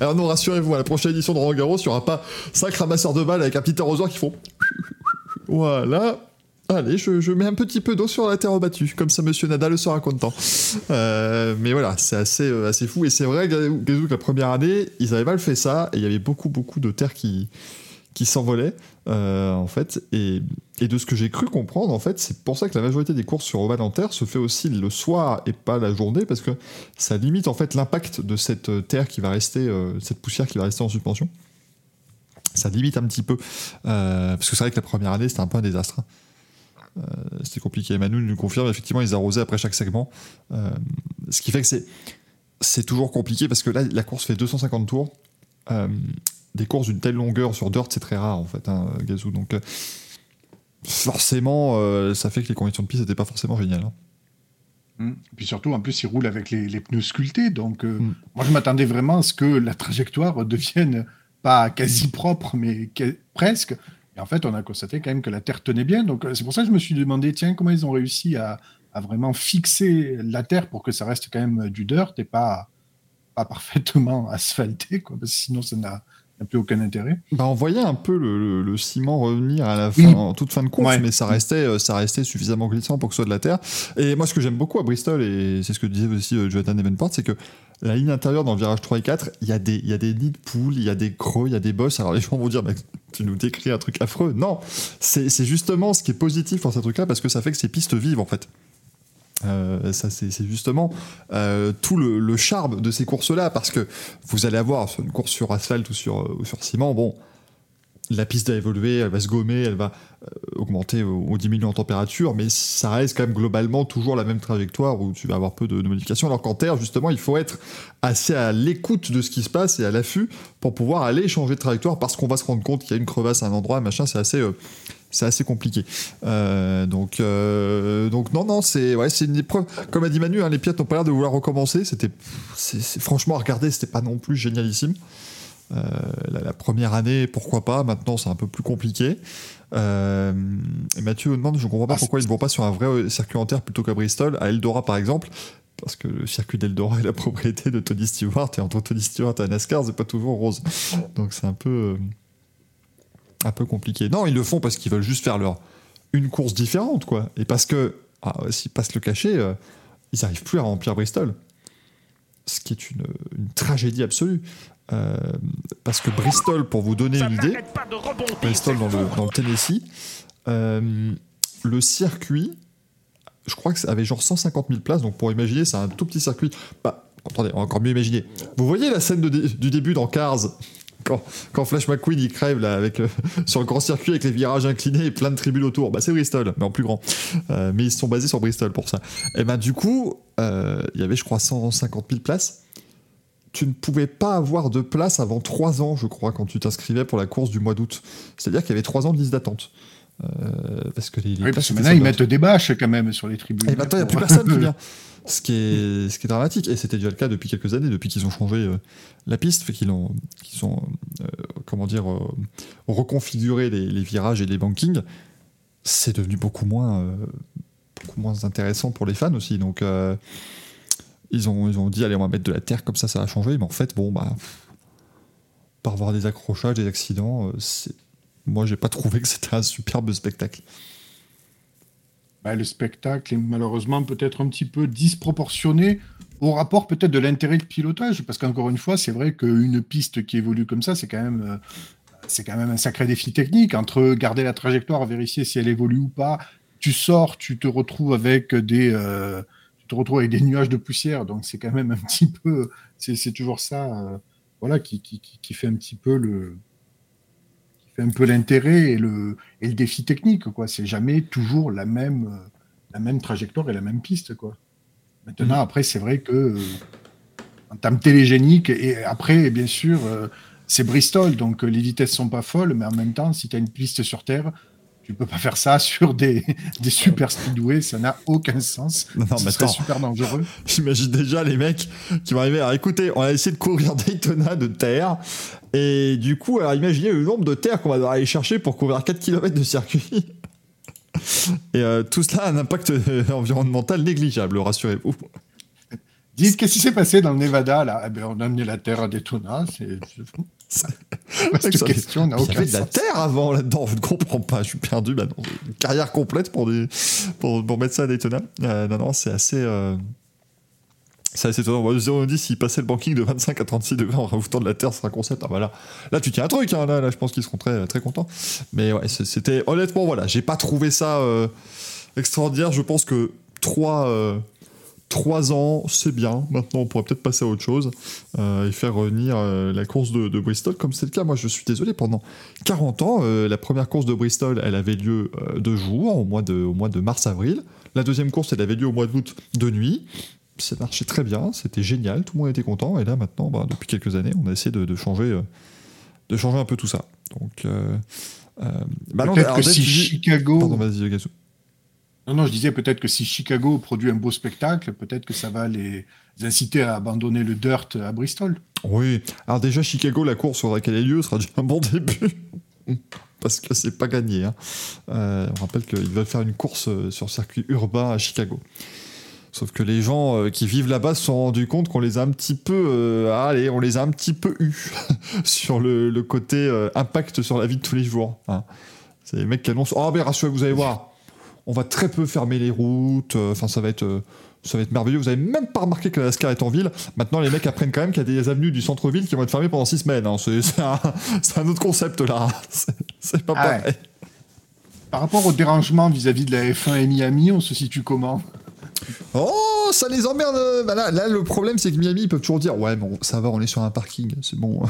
[SPEAKER 2] Alors non, rassurez-vous, à la prochaine édition de Roland Garros, il n'y aura pas cinq ramasseurs de balles avec un petit arrosoir qui font. Voilà. Allez, je, mets un petit peu d'eau sur la terre battue, comme ça Monsieur Nadal sera content. Euh, mais voilà, c'est assez, euh, assez fou. Et c'est vrai, Gazou, que la première année, ils avaient mal fait ça, et il y avait beaucoup, beaucoup de terre qui, qui s'envolait, euh, en fait. Et, de ce que j'ai cru comprendre, en fait, c'est pour ça que la majorité des courses sur ovale en terre se fait aussi le soir et pas la journée, parce que ça limite en fait l'impact de cette terre qui va rester, cette poussière qui va rester en suspension. Ça limite un petit peu, parce que c'est vrai que la première année, c'était un peu un désastre. hein. Euh, c'était compliqué. Manu nous confirme, effectivement, ils arrosaient après chaque segment. Euh, ce qui fait que c'est, c'est toujours compliqué parce que là, la course fait 250 tours. Euh, des courses d'une telle longueur sur dirt, c'est très rare en fait, hein, Gazou. Donc, forcément, ça fait que les conditions de piste n'étaient pas forcément géniales. hein.
[SPEAKER 3] Mm. Et puis surtout, en plus, il roule avec les, les pneus sculptés. Donc,
[SPEAKER 2] Mm.
[SPEAKER 3] moi, je m'attendais vraiment à ce que la trajectoire devienne pas quasi propre, mais que- presque. Et en fait, on a constaté quand même que la Terre tenait bien. Donc, euh, c'est pour ça que je me suis demandé, tiens, comment ils ont réussi à, vraiment fixer la Terre pour que ça reste quand même du dirt et pas, pas parfaitement asphalté, quoi, parce que sinon, ça n'a n'a plus aucun intérêt.
[SPEAKER 2] Bah, on voyait un peu le, le- le ciment revenir à la fin, en toute fin de course,
[SPEAKER 3] Ouais.
[SPEAKER 2] mais ça restait, euh, ça restait suffisamment glissant pour que ce soit de la terre. Et moi, ce que j'aime beaucoup à Bristol, et c'est ce que disait aussi euh, Jonathan Davenport, c'est que la ligne intérieure dans le virage 3 et 4, il y, a des- y a des nids de poules, il y a des creux, il y a des bosses. Alors les gens vont dire, mais tu nous décris un truc affreux. Non, c'est c'est justement ce qui est positif pour ces trucs-là, parce que ça fait que ces pistes vivent en fait. Euh, ça, c'est justement euh, tout le, le charme de ces courses-là, parce que vous allez avoir une course sur asphalte ou sur, euh, ou sur ciment, bon, la piste va évoluer, elle va se gommer, elle va euh, augmenter ou, diminuer en température, mais ça reste quand même globalement toujours la même trajectoire où tu vas avoir peu de, modifications. Alors qu'en terre, justement, il faut être assez à l'écoute de ce qui se passe et à l'affût pour pouvoir aller changer de trajectoire parce qu'on va se rendre compte qu'il y a une crevasse à un endroit, machin, c'est assez. euh, assez compliqué. Euh, donc, donc non, non, c'est ouais, une épreuve. Comme a dit Manu, hein, les Piat n'ont pas l'air de vouloir recommencer. Franchement à regarder, c'était pas non plus génialissime. Euh, la, la première année, pourquoi pas. Maintenant, c'est un peu plus compliqué. Euh, et Mathieu nous demande, je comprends pas
[SPEAKER 3] Ah,
[SPEAKER 2] pourquoi ils ne vont pas sur un vrai euh, circuit en terre plutôt qu'à Bristol, à Eldora par exemple. Parce que le circuit d'Eldora est la propriété de Tony Stewart et entre Tony Stewart et NASCAR, c'est pas toujours rose. Donc c'est un peu, euh, un peu compliqué. Non, ils le font parce qu'ils veulent juste faire leur une course différente, quoi. Et parce que, ah, s'ils passent le cachet, euh, ils n'arrivent plus à remplir Bristol. Ce qui est une, une tragédie absolue. Euh, parce que Bristol, pour vous donner une idée, Bristol dans le, dans le Tennessee, euh, le circuit, je crois que ça avait genre 150 000 places, donc pour imaginer, c'est un tout petit circuit. Bah, attendez, on va encore mieux imaginer. Vous voyez la scène de du début dans Cars quand, quand Flash McQueen il crève là, avec le- sur le grand circuit avec les virages inclinés et plein de tribunes autour, bah c'est Bristol, mais en plus grand. Euh, mais ils se sont basés sur Bristol pour ça. Et ben du coup, euh, il y avait je crois 150 000 places. Tu ne pouvais pas avoir de place avant 3 ans, je crois, quand tu t'inscrivais pour la course du mois d'août. C'est-à-dire qu'il y avait 3 ans de liste d'attente. Euh, parce que les, les
[SPEAKER 3] Oui, parce que maintenant, ils mettent des bâches quand même sur les tribunes.
[SPEAKER 2] Et maintenant, il n'y a plus personne qui vient. Ce qui, est, ce qui est dramatique. Et c'était déjà le cas depuis quelques années, depuis qu'ils ont changé euh, la piste, fait qu'ils ont, euh, comment dire, reconfiguré les, les virages et les bankings. C'est devenu beaucoup moins, beaucoup moins intéressant pour les fans aussi. Donc, ils, ont, ils ont dit, allez, on va mettre de la terre, comme ça, ça va changer. Mais en fait, bon, bah, par voir des accrochages, des accidents, euh, c'est... moi, j'ai pas trouvé que c'était un superbe spectacle.
[SPEAKER 3] Bah, le spectacle est malheureusement peut-être un petit peu disproportionné au rapport peut-être de l'intérêt de pilotage, parce qu'encore une fois, c'est vrai qu'une piste qui évolue comme ça, c'est quand même euh, c'est quand même un sacré défi technique entre garder la trajectoire, vérifier si elle évolue ou pas. Tu sors, tu te retrouves avec des euh, te retrouves avec des nuages de poussière, donc c'est quand même un petit peu c'est toujours ça euh, voilà qui, qui, qui, fait un petit peu le qui fait un peu l'intérêt et le et le défi technique quoi. C'est jamais toujours la même euh, la même trajectoire et la même piste quoi. Maintenant
[SPEAKER 2] Mhm.
[SPEAKER 3] après c'est vrai que euh, en termes télégéniques et après bien sûr euh, c'est Bristol. Donc les vitesses sont pas folles mais en même temps si tu as une piste sur terre tu peux pas faire ça sur des, des super speedways ça n'a aucun sens
[SPEAKER 2] Non, mais
[SPEAKER 3] serait super dangereux
[SPEAKER 2] J'imagine déjà les mecs qui vont arriver. Alors écoutez, on a essayé de courir Daytona de terre. Et du coup, alors imaginez le nombre de terres qu'on va devoir aller chercher pour couvrir 4 km de circuit. Et euh, tout cela a un impact euh, environnemental négligeable, rassurez-vous.
[SPEAKER 3] Dites, qu'est-ce qui s'est passé dans le Nevada là? Eh ben, On a amené la terre à Daytona. C'est Cette question n'a
[SPEAKER 2] Il y
[SPEAKER 3] aucun
[SPEAKER 2] avait de la
[SPEAKER 3] sens.
[SPEAKER 2] terre avant là-dedans, je ne comprends pas, je suis perdu maintenant. Une carrière complète pour, des, pour, pour mettre ça à Daytona. Euh, non, non, c'est assez. euh, C'est assez étonnant. Moi, on dit s'il passait le banking de 25 à 36 degrés en rajoutant de la terre, ce sera un concept. Ah, voilà. Là, tu tiens un truc, hein, là, là, je pense qu'ils seront très, très contents. Mais ouais, c'était. Honnêtement, voilà, j'ai pas trouvé ça euh, extraordinaire. Je pense que 3. Trois ans, c'est bien. Maintenant, on pourrait peut-être passer à autre chose euh, et faire revenir euh, la course de, de Bristol comme c'est le cas. Moi, je suis désolé, pendant 40 ans, euh, la première course de Bristol, elle avait lieu de jour, au mois de, au mois de mars-avril. La deuxième course, elle avait lieu au mois d'août de nuit. Ça marchait très bien, c'était génial, tout le monde était content. Et là, maintenant, bah, depuis quelques années, on a essayé de, de changer, de changer un peu tout ça. Donc, euh, bah
[SPEAKER 3] Peut-être que si
[SPEAKER 2] dis-
[SPEAKER 3] Chicago.
[SPEAKER 2] Pardon.
[SPEAKER 3] Non, je disais peut-être que si Chicago produit un beau spectacle, peut-être que ça va les inciter à abandonner le dirt à Bristol.
[SPEAKER 2] Oui, alors déjà Chicago, la course faudrait qu'elle ait lieu, sera déjà un bon début. Parce que c'est pas gagné. hein. Euh, on rappelle qu'ils veulent faire une course euh, sur circuit urbain à Chicago. Sauf que les gens euh, qui vivent là-bas se sont rendus compte qu'on les a un petit peu, euh, allez, on les a un petit peu eu sur le, côté impact sur la vie de tous les jours. hein. C'est les mecs qui annoncent, oh mais rassurez, vous allez voir, on va très peu fermer les routes. euh, Enfin, ça va être. euh, ça va être merveilleux. Vous avez même pas remarqué que la NASCAR est en ville. Maintenant, les mecs apprennent quand même qu'il y a des avenues du centre-ville qui vont être fermées pendant six semaines. hein. C'est c'est un, c'est un autre concept là. C'est- C'est pas
[SPEAKER 3] Ah ouais. Par rapport au dérangement vis-à-vis de la F1 et Miami, on se situe comment?
[SPEAKER 2] Oh, ça les emmerde. bah là, là, le problème, c'est que Miami, ils peuvent toujours dire Ouais, bon, ça va, on est sur un parking, c'est bon.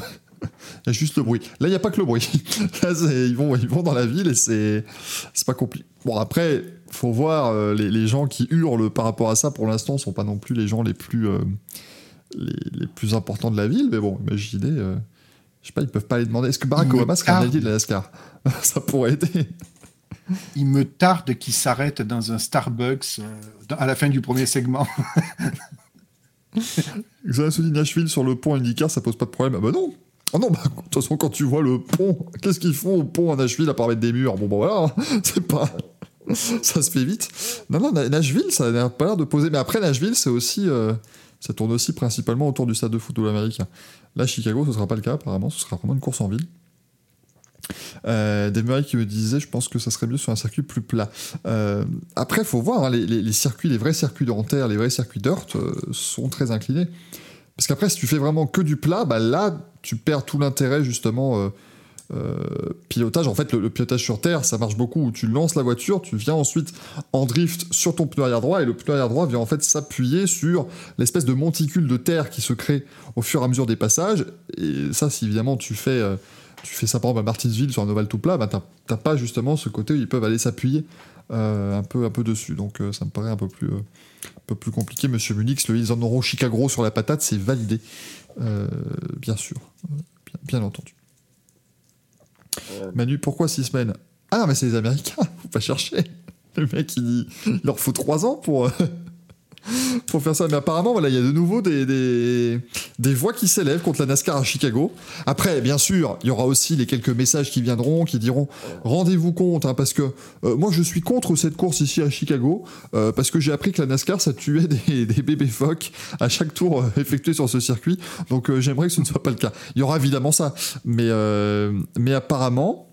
[SPEAKER 2] Il y a juste le bruit. Là, il n'y a pas que le bruit. Là, ils vont, ils vont dans la ville et c'est, c'est pas compliqué. Bon, après, faut voir, euh, les, les gens qui hurlent par rapport à ça, pour l'instant, sont pas non plus les gens les plus, euh, les, les plus importants de la ville. Mais bon, imaginez, euh, je sais pas, ils peuvent pas aller demander Est-ce que Barack
[SPEAKER 3] Il
[SPEAKER 2] Obama serait un allié de la NASCAR? Ça pourrait aider.
[SPEAKER 3] Il me tarde qu'il s'arrête dans un Starbucks euh, dans- à la fin du premier segment.
[SPEAKER 2] Xana se dit Nashville sur le pont IndyCar, ça pose pas de problème. Ah bah non Oh non, bah, de toute façon, quand tu vois le pont, qu'est-ce qu'ils font au pont à Nashville à part mettre des murs? Bon, bah voilà, hein, c'est pas. ça se fait vite. Non, non, Na- Nashville, ça n'a pas l'air de poser. Mais après, Nashville, c'est aussi. euh, ça tourne aussi principalement autour du stade de football américain. Là, Chicago, ce sera pas le cas, apparemment, ce sera vraiment une course en ville. Euh, Dave Murray qui me disait, je pense que ça serait mieux sur un circuit plus plat. Euh, après, faut voir, hein, les circuits, les vrais circuits de terre, les vrais circuits dirt euh, sont très inclinés. Parce qu'après, si tu fais vraiment que du plat, bah là, tu perds tout l'intérêt justement euh, euh, pilotage. En fait, le, pilotage sur terre, ça marche beaucoup. Tu lances la voiture, tu viens ensuite en drift sur ton pneu arrière droit, et le pneu arrière droit vient en fait s'appuyer sur l'espèce de monticule de terre qui se crée au fur et à mesure des passages. Et ça, si évidemment tu fais, euh, ça par exemple à Martinsville sur un ovale tout plat, bah t'as pas justement ce côté où ils peuvent aller s'appuyer euh, un peu, un peu dessus. Donc euh, ça me paraît un peu plus, euh, un peu plus compliqué. Monsieur Munix, le ils en auront Chicago sur la patate, c'est validé, bien sûr, bien, bien entendu. Manu, pourquoi six semaines? Ah non, mais c'est les Américains, faut pas chercher. Le mec, il, dit- il leur faut trois ans pour, pour faire ça. Mais apparemment, voilà, il y a de nouveau des, des, des voix qui s'élèvent contre la NASCAR à Chicago. Après, bien sûr, il y aura aussi les quelques messages qui viendront, qui diront rendez-vous compte, hein, parce que euh, moi je suis contre cette course ici à Chicago, euh, parce que j'ai appris que la NASCAR ça tuait des, des bébés phoques à chaque tour euh, effectué sur ce circuit. Donc euh, j'aimerais que ce ne soit pas le cas. Il y aura évidemment ça, mais, euh, mais apparemment.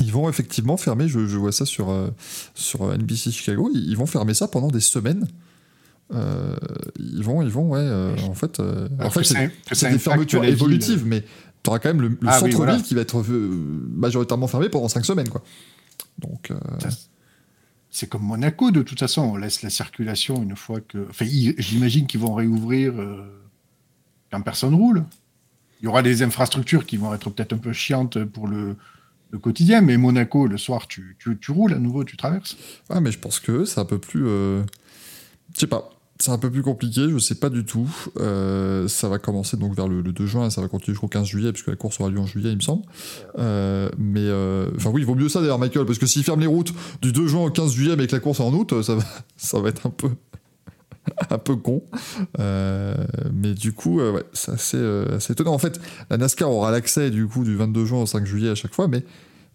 [SPEAKER 2] Ils vont effectivement fermer, je, je vois ça sur, euh, sur NBC Chicago, ils, ils vont fermer ça pendant des semaines. Euh, ils vont, ils vont, ouais, euh, en fait, en fait c'est des fermetures évolutives, mais tu auras quand même le, le
[SPEAKER 3] Ah oui,
[SPEAKER 2] centre-ville
[SPEAKER 3] voilà.
[SPEAKER 2] qui va être majoritairement fermé pendant 5 semaines, quoi. Donc,
[SPEAKER 3] C'est comme Monaco, de toute façon, on laisse la circulation une fois que. Enfin, j'imagine qu'ils vont réouvrir quand personne roule. Il y aura des infrastructures qui vont être peut-être un peu chiantes pour le, le quotidien, mais Monaco, le soir, tu, roules à nouveau, tu traverses.
[SPEAKER 2] Ouais, mais je pense que c'est un peu plus. euh, Je sais pas. C'est un peu plus compliqué, je sais pas du tout. Euh, ça va commencer donc vers le, le 2 juin ça va continuer jusqu'au 15 juillet, puisque la course aura lieu en juillet, il me semble. Euh, mais. Enfin, oui, il vaut mieux ça d'ailleurs, Michael, parce que s'ils ferment les routes du 2 juin au 15 juillet, mais que la course est en août, ça va, ça va être un peu. un peu con. Euh, mais du coup, euh, ouais, c'est assez, euh, assez étonnant. En fait, la NASCAR aura l'accès du coup du 22 juin au 5 juillet à chaque fois, mais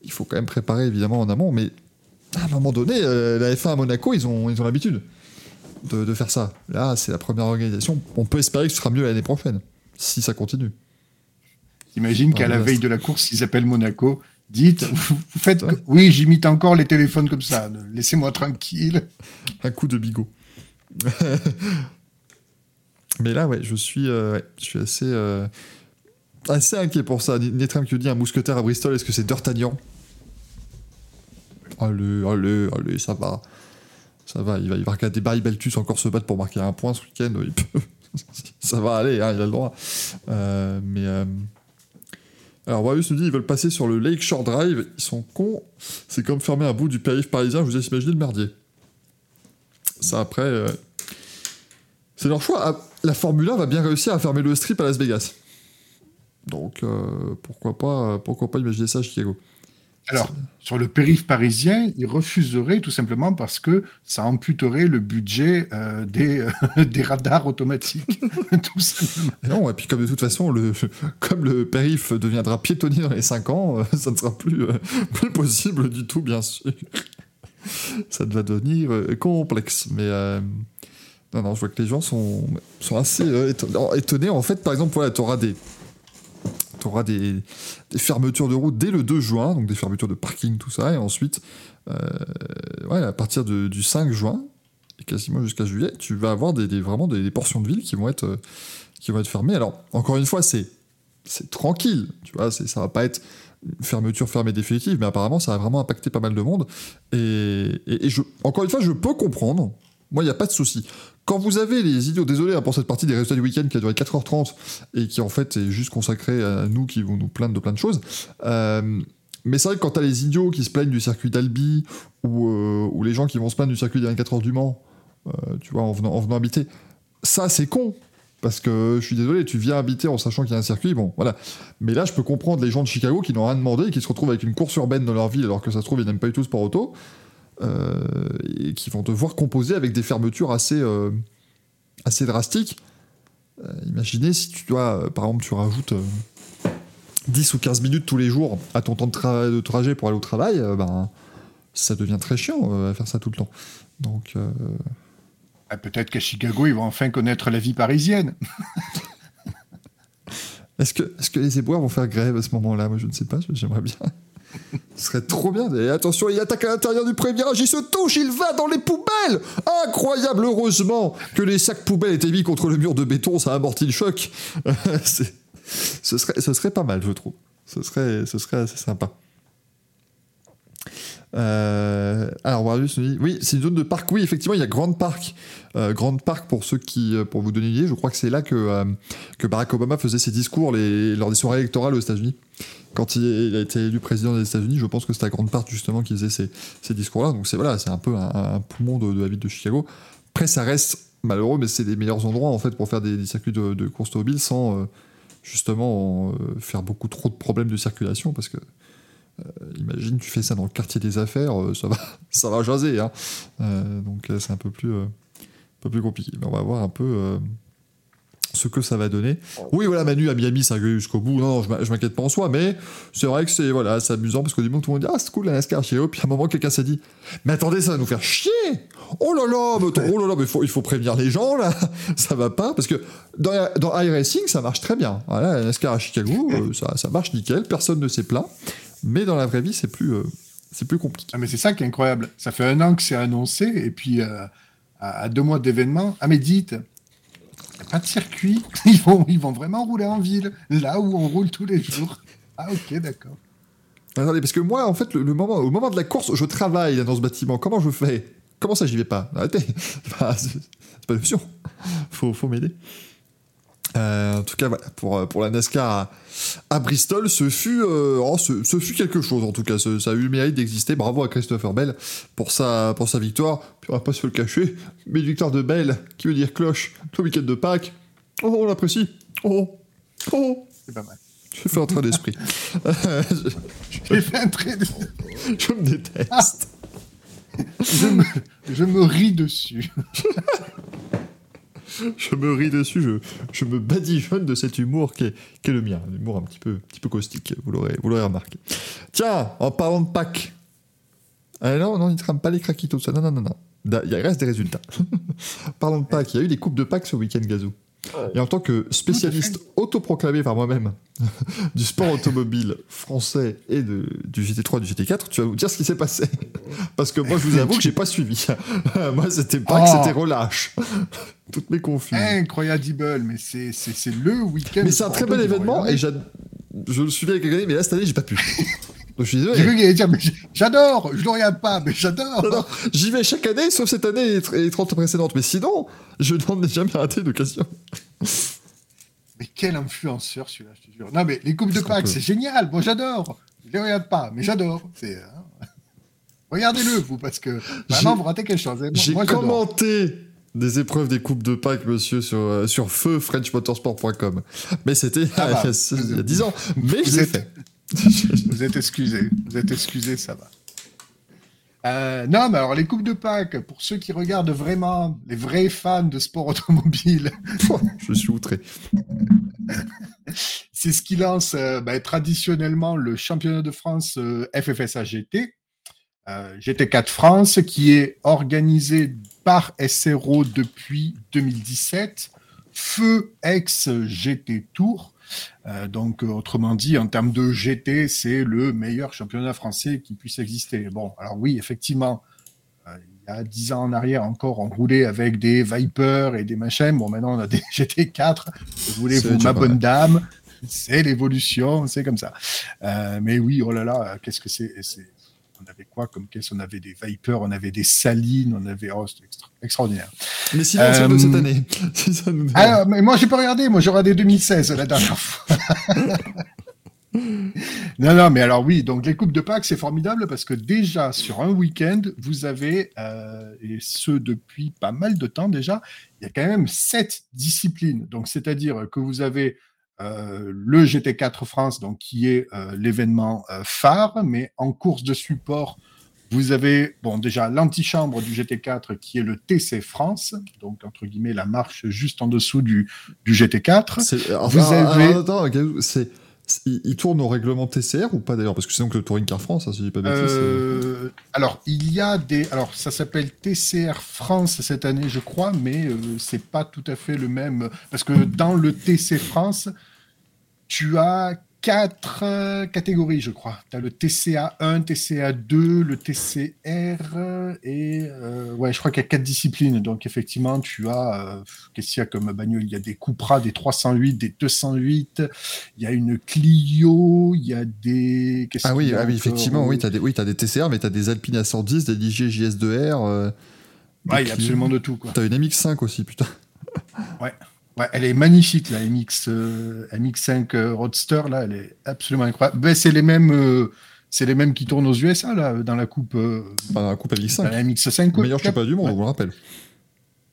[SPEAKER 2] il faut quand même préparer évidemment en amont. Mais à un moment donné, la F1 à Monaco, ils ont ils ont l'habitude de, de faire ça. Là, c'est la première organisation. On peut espérer que ce sera mieux l'année prochaine, si ça continue.
[SPEAKER 3] T'imagines
[SPEAKER 2] Ah,
[SPEAKER 3] qu'à la veille de la course, ils appellent Monaco, dites, vous faites. Oui, j'imite encore les téléphones comme ça, laissez-moi tranquille.
[SPEAKER 2] Un coup de bigot. Mais là, ouais, je suis, euh, je suis assez, euh, assez inquiet pour ça. Netram qui dit un mousquetaire à Bristol, est-ce que c'est D'Artagnan? Allez, allez, allez, ça va. Ça va, il va, il va regarder Barry Baltus encore se battre pour marquer un point ce week-end. ça va aller, hein, il a le droit. Euh, mais. euh, Alors, Warius nous dit ils veulent passer sur le Lakeshore Drive. Ils sont cons. C'est comme fermer un bout du périph' parisien. Je vous laisse imaginer le merdier. Ça, après. euh, C'est leur choix. Ah, La Formule 1 va bien réussir à fermer le strip à Las Vegas. Donc, euh, pourquoi, pas, pourquoi pas imaginer ça à Chicago
[SPEAKER 3] Alors, sur le périph' parisien, ils refuseraient tout simplement parce que ça amputerait le budget euh, des, euh, des radars automatiques. tout simplement.
[SPEAKER 2] Et non, et puis comme de toute façon, le, comme le périph deviendra piétonnier dans les 5 ans, euh, ça ne sera plus, euh, plus possible du tout, bien sûr. Ça va devenir euh, complexe. Mais euh, non, non, je vois que les gens sont, sont assez euh, éton- étonnés. En fait, par exemple, voilà, tu auras des. auras des, fermetures de route dès le 2 juin, donc des fermetures de parking, tout ça, et ensuite, ouais, à partir du 5 juin, et quasiment jusqu'à juillet, tu vas avoir des, vraiment des, portions de ville qui vont être, qui vont être fermées. Alors, encore une fois, c'est tranquille, tu vois, ça va pas être fermeture fermée définitive, mais apparemment, ça a vraiment impacté pas mal de monde. Et, et- je, encore une fois, je peux comprendre, Moi, il n'y a pas de souci. Quand vous avez les idiots, désolé hein, pour cette partie des résultats du week-end qui a duré 4h30 et qui en fait est juste consacrée à nous qui vont nous plaindre de plein de choses. euh, mais c'est vrai que quand t'as les idiots qui se plaignent du circuit d'Albi ou, euh, ou les gens qui vont se plaindre du circuit des 24 heures du Mans, euh, tu vois, en venant, en venant habiter, ça c'est con. Parce que je suis désolé, tu viens habiter en sachant qu'il y a un circuit, bon, voilà. Mais là, je peux comprendre les gens de Chicago qui n'ont rien demandé et qui se retrouvent avec une course urbaine dans leur ville alors que ça se trouve, ils n'aiment pas du tout le sport auto. euh, et qui vont devoir composer avec des fermetures assez, euh, drastiques. Euh, imaginez si tu dois, par exemple, tu rajoutes euh, 10 ou 15 minutes tous les jours à ton temps de, tra- de trajet pour aller au travail, ben, ça devient très chiant à faire ça tout le temps. Donc,
[SPEAKER 3] Ah, Peut-être qu'à Chicago, ils vont enfin connaître la vie parisienne.
[SPEAKER 2] est-ce que, est que les éboueurs vont faire grève à ce moment-là? Moi, je ne sais pas, j'aimerais bien. Ce serait trop bien. Attention, il attaque à l'intérieur du premier virage, il se touche, il va dans les poubelles Incroyable, heureusement que les sacs poubelles étaient mis contre le mur de béton, ça a amorti le choc. Ce, serait, ce serait pas mal, je trouve. Ce serait, ce serait assez sympa. Euh, alors, nous dit oui, c'est une zone de parc. Oui, effectivement, il y a Grand Park. Euh, Grand Park, pour ceux qui, euh, pour vous donner une idée, je crois que c'est là que, que Barack Obama faisait ses discours lors des soirées électorales aux États-Unis. Quand il, a été élu président des États-Unis, je pense que c'était à Grand Park justement qu'il faisait ces, ces discours-là. Donc c'est voilà, c'est un peu un, un poumon de, la ville de Chicago. Après, ça reste malheureux, mais c'est des meilleurs endroits en fait pour faire des, circuits de, de course automobile sans justement faire beaucoup trop de problèmes de circulation parce que euh, imagine tu fais ça dans le quartier des affaires, euh, ça va, ça va jaser. Hein. Euh, donc c'est un peu plus, peu plus compliqué. Mais on va voir un peu ce que ça va donner. Oui, voilà, Manu à Miami, ça a gueulé jusqu'au bout. Non, non, je m'inquiète pas en soi, mais c'est vrai que c'est voilà, c'est amusant parce qu'au début tout le monde dit ah c'est cool la NASCAR chez eux, puis à un moment quelqu'un s'est dit mais attendez ça va nous faire chier. Oh là là, mais, oh là là, mais faut, il faut prévenir les gens là, ça va pas parce que dans, dans iRacing ça marche très bien. Voilà, la NASCAR à Chicago, ça, ça marche nickel, personne ne s'est plaint, mais dans la vraie vie c'est plus euh, c'est plus compliqué.
[SPEAKER 3] Ah, mais c'est ça qui est incroyable. Ça fait un an que c'est annoncé, et puis euh, à, à deux mois d'événement, ah mais dites, il n'y a pas de circuit, ils vont, ils vont vraiment rouler en ville, là où on roule tous les jours. Ah ok, d'accord.
[SPEAKER 2] Attendez, parce que moi, en fait, le, le moment, au moment de la course, je travaille dans ce bâtiment. Comment je fais? Comment ça, j'y vais pas? Arrêtez C'est c'est pas une option. Faut, faut m'aider. Euh, en tout cas, voilà, pour, euh, pour la NASCAR à, à Bristol, ce fut, euh, oh, ce, ce fut quelque chose, en tout cas. Ce- ça a eu le mérite d'exister. Bravo à Christopher Bell pour sa, pour sa victoire. Puis on va pas se le cacher, mais une victoire de Bell, qui veut dire cloche, le week-end de Pâques. Oh, on l'apprécie. Oh, oh,
[SPEAKER 3] C'est pas mal.
[SPEAKER 2] j'ai fait un train d'esprit.
[SPEAKER 3] J'ai fait un trait de-
[SPEAKER 2] je me déteste.
[SPEAKER 3] je, me, je me ris dessus.
[SPEAKER 2] je me ris dessus, je, me badigeonne de cet humour qui est, le mien, un humour un petit peu, petit peu caustique, vous l'aurez, remarqué. Tiens, en parlant de Pâques, ah non, non, il ne trame pas les craquitos, ça, non, non, non, non. Il reste des résultats. Parlons de Pâques, il y a eu des coupes de Pâques ce week-end, Gazou. Et en tant que spécialiste autoproclamé par moi-même du sport automobile français et de, du GT3 du GT4, tu vas vous dire ce qui s'est passé. Parce que moi, je vous avoue que j'ai pas suivi. moi, c'était Pâques,
[SPEAKER 3] Oh.
[SPEAKER 2] c'était relâche. Toutes mes confuses.
[SPEAKER 3] Incroyable, mais c'est c'est- c'est le week-end.
[SPEAKER 2] Mais c'est un très bel événement et je le suivais avec années, mais là, cette année, j'ai pas pu. Donc, je suis
[SPEAKER 3] J'ai
[SPEAKER 2] désolé.
[SPEAKER 3] vu qu'il allait dire, mais j'adore, je ne regarde pas, mais j'adore.
[SPEAKER 2] J'y vais chaque année, sauf cette année et les 30 précédentes. Mais sinon, je n'en ai jamais raté d'occasion.
[SPEAKER 3] Mais quel influenceur celui-là, je te jure. Non, mais les coupes de Pâques, c'est génial. Moi, j'adore. Je les regarde pas, mais j'adore. C'est. hein. Regardez-le, vous, parce que vraiment,
[SPEAKER 2] J'ai-
[SPEAKER 3] vous ratez quelque chose. Moi-
[SPEAKER 2] J'ai commenté des épreuves des Coupes de Pâques, monsieur, sur, euh, sur feu frenchmotorsport.com. Mais c'était
[SPEAKER 3] Ah bah,
[SPEAKER 2] il, y a- il y a 10 ans. Mais je l'ai fait.
[SPEAKER 3] Vous êtes excusés. Vous êtes excusés, ça va. Euh, non, mais alors les coupes de Pâques, pour ceux qui regardent vraiment, les vrais fans de sport automobile,
[SPEAKER 2] je suis outré.
[SPEAKER 3] c'est ce qui lance euh, ben, traditionnellement le championnat de France euh, FFSA GT, euh, GT4 France, qui est organisé par SRO depuis 2017, feu ex GT Tour. Euh, donc, euh, autrement dit, en termes de GT, c'est le meilleur championnat français qui puisse exister. Bon, alors oui, effectivement, euh, il y a dix ans en arrière encore, on roulait avec des Viper et des machins. Bon, maintenant, on a des GT4. Voulez-vous, ma bonne dame C'est l'évolution, c'est comme ça. Euh, mais oui, oh là là, qu'est-ce que c'est- On avait quoi comme caisse On avait des Viper, on avait des Salines, on avait. Oh, c'était extra- extraordinaire.
[SPEAKER 2] Mais
[SPEAKER 3] Euh,
[SPEAKER 2] de cette année. Si ça nous-
[SPEAKER 3] mais moi, j'ai pas regardé. Moi, j'ai regardé 2016 la dernière fois. non, non, mais alors oui, donc les coupes de Pâques, c'est formidable parce que déjà sur un week-end, vous avez, euh, et ce depuis pas mal de temps déjà, il y a quand même sept disciplines. Donc, c'est-à-dire que vous avez euh, le GT4 France, donc qui est euh, l'événement euh, phare, mais en course de support, vous avez, bon, déjà l'antichambre du GT4 qui est le TC France, donc entre guillemets la marche juste en dessous du, du GT4.
[SPEAKER 2] C'est- alors,
[SPEAKER 3] Vous avez-
[SPEAKER 2] attends, c'est. Il tourne au règlement TCR ou pas d'ailleurs? Parce que c'est donc le Touring Car France, hein, si je dis pas c'est-
[SPEAKER 3] Euh, alors, il y a des. Alors, ça s'appelle TCR France cette année, je crois, mais euh, c'est pas tout à fait le même. Parce que dans le TC France, tu as quatre euh, catégories, je crois. Tu as le TCA1, TCA2, le TCR et. euh, ouais, je crois qu'il y a quatre disciplines. Donc, effectivement, tu as. euh, Qu'est-ce qu'il y a comme bagnole? Il y a des Cupra, des 308, des 208. Il y a une Clio, il y a des.
[SPEAKER 2] Ah oui, ah oui effectivement, oui, t'as des, oui, t'as des TCR, mais t'as des Alpine A110, des DJ JS2R. euh, des
[SPEAKER 3] Ouais, il y a absolument de tout. Quoi.
[SPEAKER 2] T'as une MX5 aussi, putain.
[SPEAKER 3] Ouais, elle est magnifique, la MX, euh, MX5 euh, Roadster, là, elle est absolument incroyable. Ben, c'est les mêmes. euh, c'est les mêmes qui tournent aux USA, là, dans la coupe. euh,
[SPEAKER 2] Enfin, la coupe
[SPEAKER 3] dans
[SPEAKER 2] MX5.
[SPEAKER 3] la MX5.
[SPEAKER 2] Le meilleur championnat du monde,
[SPEAKER 3] Ouais,
[SPEAKER 2] on vous le rappelle.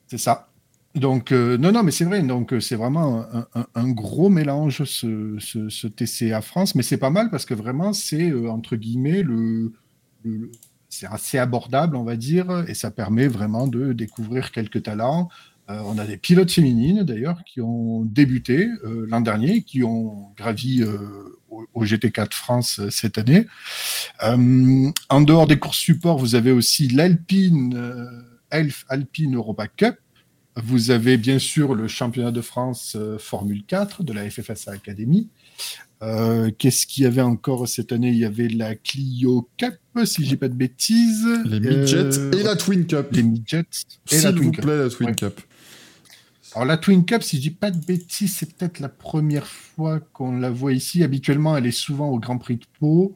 [SPEAKER 3] C'est ça. Donc, non, non, mais c'est vrai. Donc, c'est vraiment un, un- un gros mélange, ce, ce, ce TCA France. Mais c'est pas mal parce que vraiment, c'est, entre guillemets, le, le- c'est assez abordable, on va dire, et ça permet vraiment de découvrir quelques talents. Euh, on a des pilotes féminines, d'ailleurs, qui ont débuté euh, l'an dernier, qui ont gravi euh, au, au GT4 France euh, cette année. Euh, en dehors des courses support, vous avez aussi l'Alpine euh, Elf Alpine Europa Cup. Vous avez bien sûr le championnat de France euh, Formule 4 de la FFSA Academy. Euh, Qu'est-ce qu'il y avait encore cette année? Il y avait la Clio Cup, si j'ai pas de bêtises.
[SPEAKER 2] Les midgets
[SPEAKER 3] Euh,
[SPEAKER 2] et la Twin Cup.
[SPEAKER 3] les midgets et la
[SPEAKER 2] S'il vous
[SPEAKER 3] Twin Cup.
[SPEAKER 2] plaît, la Twin
[SPEAKER 3] Ouais.
[SPEAKER 2] Cup.
[SPEAKER 3] Alors la Twin Cup, si je dis pas de bêtises, c'est peut-être la première fois qu'on la voit ici. Habituellement, elle est souvent au Grand Prix de Pau.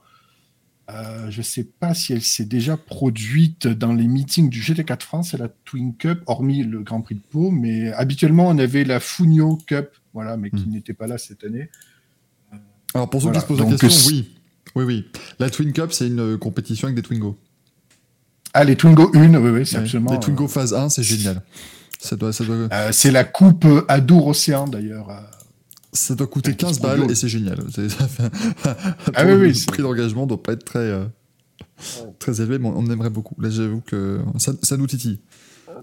[SPEAKER 3] Euh, je ne sais pas si elle s'est déjà produite dans les meetings du GT4 France et la Twin Cup, hormis le Grand Prix de Pau, mais habituellement on avait la Fugno Cup, voilà, mais qui
[SPEAKER 2] Hmm.
[SPEAKER 3] n'était pas là cette année.
[SPEAKER 2] Alors, pour ceux
[SPEAKER 3] Voilà,
[SPEAKER 2] qui se posent la question,
[SPEAKER 3] euh,
[SPEAKER 2] oui. Oui, oui. La Twin Cup, c'est une euh, compétition avec des Twingo.
[SPEAKER 3] Ah, les Twingo 1, oui, oui, c'est
[SPEAKER 2] Ouais.
[SPEAKER 3] absolument.
[SPEAKER 2] Les Twingo phase 1, c'est génial. Ça doit, ça, doit,
[SPEAKER 3] euh, c'est la coupe euh, Adour Océan d'ailleurs. euh.
[SPEAKER 2] ça doit coûter
[SPEAKER 3] Ouais,
[SPEAKER 2] 15
[SPEAKER 3] qui
[SPEAKER 2] balles et c'est génial.
[SPEAKER 3] Ah oui, oui,
[SPEAKER 2] le prix d'engagement doit pas être très, euh, très élevé, mais on aimerait beaucoup. Là, j'avoue que ça, ça nous titille.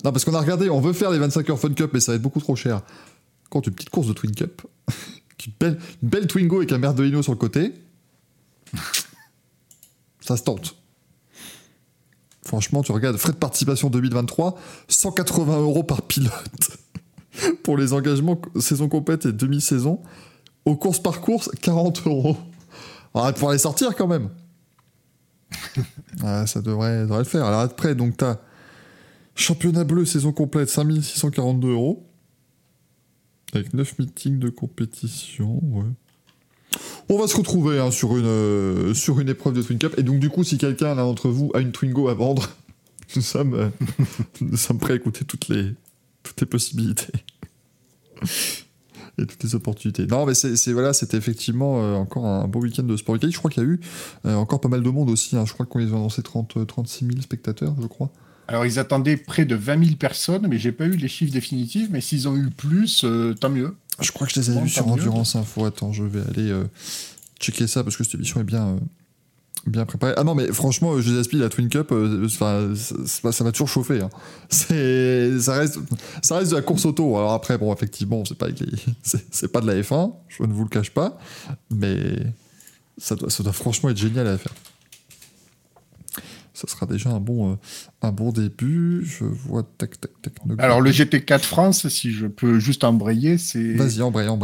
[SPEAKER 2] Non, parce qu'on a regardé, on veut faire les 25 heures Fun Cup, mais ça va être beaucoup trop cher. Quand une petite course de Twin Cup, une belle, une belle Twingo avec un Merdolino sur le côté, ça se tente. Franchement, tu regardes, frais de participation 2023, 180 euros par pilote. Pour les engagements saison complète et demi-saison, aux courses par course, 40 euros. On va pouvoir les sortir quand même. Ouais, ça devrait, devrait le faire. Alors après, donc t'as championnat bleu saison complète, 5642 euros. Avec 9 meetings de compétition, ouais. On va se retrouver hein, sur, une, euh, sur une épreuve de Twin Cup. Et donc, du coup, si quelqu'un d'entre vous a une Twingo à vendre, nous sommes, euh, nous sommes prêts à écouter toutes les, toutes les possibilités. Et toutes les opportunités. Non, mais c'est voilà, c'était effectivement euh, encore un beau week-end de sport. Je crois qu'il y a eu encore pas mal de monde aussi. hein. Je crois qu'ils ont annoncé 30, euh, 36 000 spectateurs, je crois.
[SPEAKER 3] Alors ils attendaient près de 20 000 personnes, mais j'ai pas eu les chiffres définitifs. Mais s'ils ont eu plus, euh, tant mieux.
[SPEAKER 2] Je crois que je les ai vus sur
[SPEAKER 3] mieux.
[SPEAKER 2] Endurance Info. Attends, je vais aller euh, checker ça parce que cette émission est bien, euh, bien préparée. Ah non, mais franchement, je les la Twin Cup, ça, va toujours chauffer. hein. Ça, reste, ça reste de la course auto. Alors après, bon, effectivement, c'est pas, c'est pas de la F1, je ne vous le cache pas, mais ça doit, ça doit franchement être génial à faire. Ça sera déjà un bon, euh, un bon début. Je vois tac tac tac. no-
[SPEAKER 3] Alors le GT4 France, si je peux juste embrayer, c'est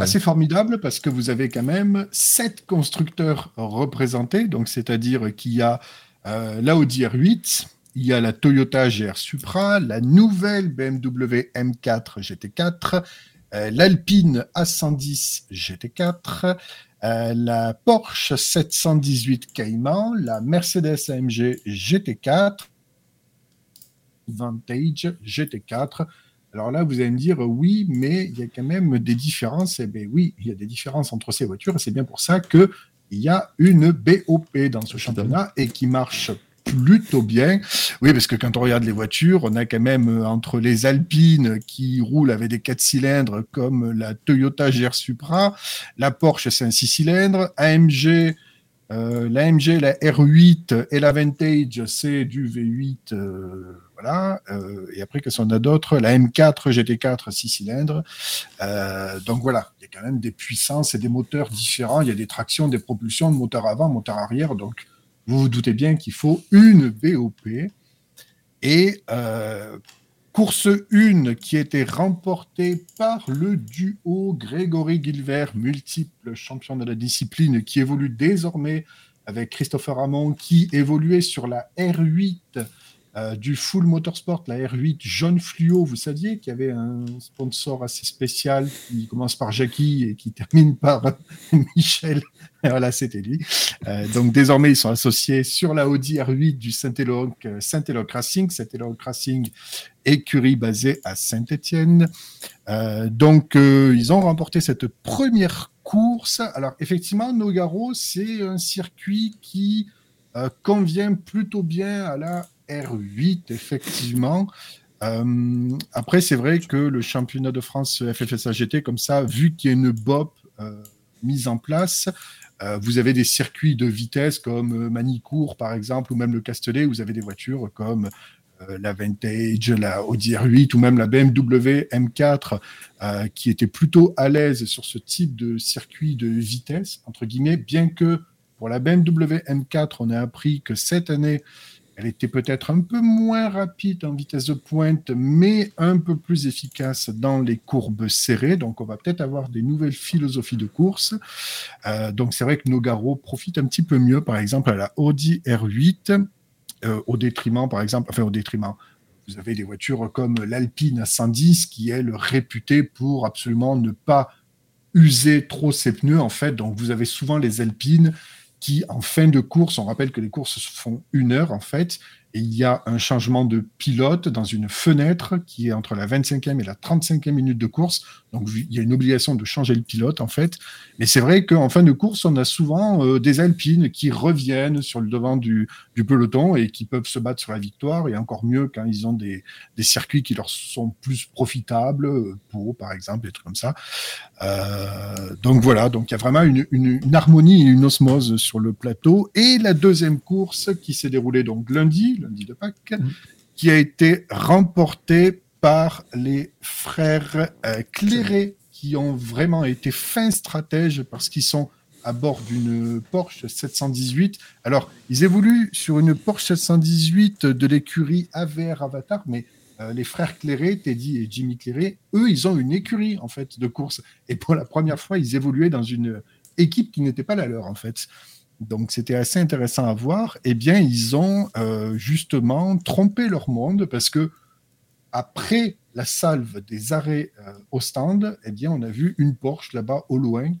[SPEAKER 3] assez formidable parce que vous avez quand même sept constructeurs représentés. Donc c'est-à-dire qu'il y a euh, la Audi R8, il y a la Toyota GR Supra, la nouvelle BMW M4 GT4, euh, l'Alpine A110 GT4, euh, la Porsche 718 Cayman, la Mercedes AMG GT4, Vantage GT4. Alors là, vous allez me dire oui, mais il y a quand même des différences. Eh bien oui, il y a des différences entre ces voitures et c'est bien pour ça qu'il y a une BOP dans ce championnat et qui marche plutôt bien. Oui, parce que quand on regarde les voitures, on a quand même euh, entre les Alpines qui roulent avec des 4 cylindres comme la Toyota GR Supra, la Porsche c'est un 6 cylindres, AMG, euh, la la R8 et la Vantage c'est du V8, euh, voilà. Euh, et après qu'est-ce qu'on a d'autres La M4 GT4 6 cylindres. Donc voilà, il y a quand même des puissances et des moteurs différents. Il y a des tractions, des propulsions, moteur avant, moteur arrière. Donc vous vous doutez bien qu'il faut une BOP. Et euh, course 1 qui était remportée par le duo Grégory Gilbert, multiple champion de la discipline, qui évolue désormais avec Christopher Hamon, qui évoluait sur la R8 euh, du Full Motorsport, la R8 jaune fluo, vous saviez qu'il y avait un sponsor assez spécial qui commence par Jackie et qui termine par Michel. voilà, c'était lui. Euh, donc désormais, ils sont associés sur la Audi R8 du Saint-Éloque Saint Racing. Saint-Éloque Racing, écurie basée à Saint-Étienne. Euh, donc ils ont remporté cette première course. Alors effectivement, Nogaro, c'est un circuit qui convient plutôt bien à la R8, effectivement. Euh, après, c'est vrai que le championnat de France FFSA GT, comme ça, vu qu'il y a une BOP euh, mise en place, euh, vous avez des circuits de vitesse comme Manicourt, par exemple, ou même le Castellet, vous avez des voitures comme la Vantage, la Audi R8 ou même la BMW M4 qui étaient plutôt à l'aise sur ce type de circuit de vitesse, entre guillemets, bien que pour la BMW M4, on a appris que cette année, elle était peut-être un peu moins rapide en vitesse de pointe, mais un peu plus efficace dans les courbes serrées. Donc, on va peut-être avoir des nouvelles philosophies de course. Euh, donc, c'est vrai que Nogaro profite un petit peu mieux, par exemple, à la Audi R8, euh, au détriment, par exemple, enfin, au détriment. Vous avez des voitures comme l'Alpine 110 qui, est réputée pour absolument ne pas user trop ses pneus, en fait. Donc, vous avez souvent les Alpines qui, en fin de course, on rappelle que les courses se font une heure en fait, et il y a un changement de pilote dans une fenêtre qui est entre la 25e et la 35e minute de course. Donc il y a une obligation de changer le pilote en fait. Mais c'est vrai qu'en fin de course, on a souvent euh, des Alpines qui reviennent sur le devant du, du, peloton et qui peuvent se battre sur la victoire. Et encore mieux quand ils ont des, des circuits qui leur sont plus profitables, euh, pour par exemple, des trucs comme ça. Euh, donc voilà, donc il y a vraiment une, une, une harmonie et une osmose sur le plateau. Et la deuxième course qui s'est déroulée donc lundi, lundi de Pâques, mmh. qui a été remporté par les frères euh, Cléré, qui ont vraiment été fins stratèges parce qu'ils sont à bord d'une Porsche 718. Alors, ils évoluent sur une Porsche 718 de l'écurie AVR Avatar, mais euh, les frères Cléré, Teddy et Jimmy Cléré, eux, ils ont une écurie en fait de course. Et pour la première fois, ils évoluaient dans une équipe qui n'était pas la leur en fait donc c'était assez intéressant à voir, eh bien ils ont euh, justement trompé leur monde parce que après la salve des arrêts euh, au stand, eh bien on a vu une Porsche là-bas au loin.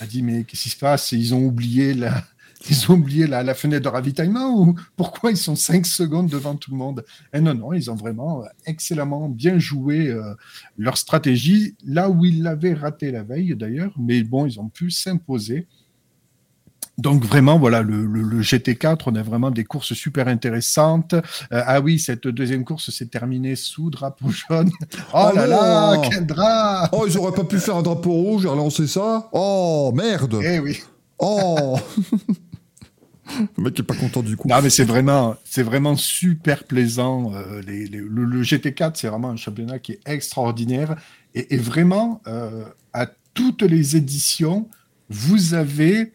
[SPEAKER 3] A dit mais qu'est-ce qui se passe? Ils ont oublié la, ils ont oublié la, la, fenêtre de ravitaillement ou pourquoi ils sont 5 secondes devant tout le monde? Et eh non, non, ils ont vraiment excellemment bien joué euh, leur stratégie, là où ils l'avaient raté la veille d'ailleurs, mais bon, ils ont pu s'imposer. Donc vraiment, voilà, le, le, GT4, on a vraiment des courses super intéressantes. Euh, ah oui, cette deuxième course s'est terminée sous drapeau jaune. Oh, oh là là, quel drap
[SPEAKER 2] Oh, ils auraient pas pu faire un drapeau rouge et relancer ça Oh, merde
[SPEAKER 3] Eh oui
[SPEAKER 2] Oh Le mec est pas content du coup.
[SPEAKER 3] Non, mais c'est vraiment, c'est vraiment super plaisant. Euh, les, les, le, GT4, c'est vraiment un championnat qui est extraordinaire. Et, et vraiment, euh, à toutes les éditions, vous avez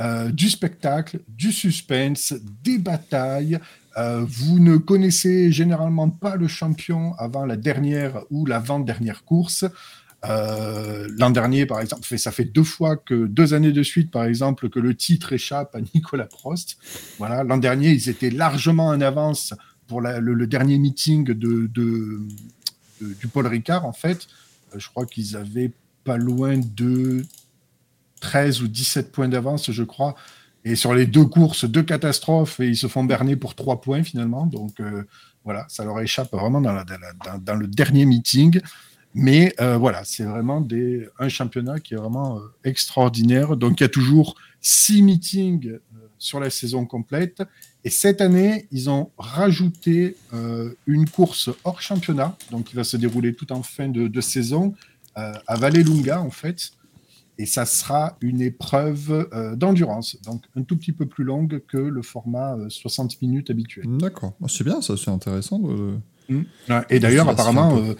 [SPEAKER 3] euh, du spectacle, du suspense, des batailles. Euh, vous ne connaissez généralement pas le champion avant la dernière ou l'avant-dernière course. Euh, L'an dernier, par exemple, ça fait deux fois que deux années de suite, par exemple, que le titre échappe à Nicolas Prost. Voilà, l'an dernier, ils étaient largement en avance pour le, dernier meeting de, de, du Paul Ricard, en fait. Je crois qu'ils avaient pas loin de 13 ou 17 points d'avance, je crois. Et sur les deux courses, deux catastrophes, et ils se font berner pour trois points finalement. Donc euh, voilà, ça leur échappe vraiment dans, le dernier meeting. Mais euh, voilà, c'est vraiment un championnat qui est vraiment euh, extraordinaire. Donc il y a toujours six meetings sur la saison complète. Et cette année, ils ont rajouté une course hors championnat, donc qui va se dérouler tout en fin de, de saison, à Vallelunga en fait. Et ça sera une épreuve euh, d'endurance, donc un tout petit peu plus longue que le format euh, 60 minutes habituel.
[SPEAKER 2] D'accord. Ah, C'est bien, ça, c'est intéressant. de-
[SPEAKER 3] Ouais, Et d'ailleurs, apparemment, euh,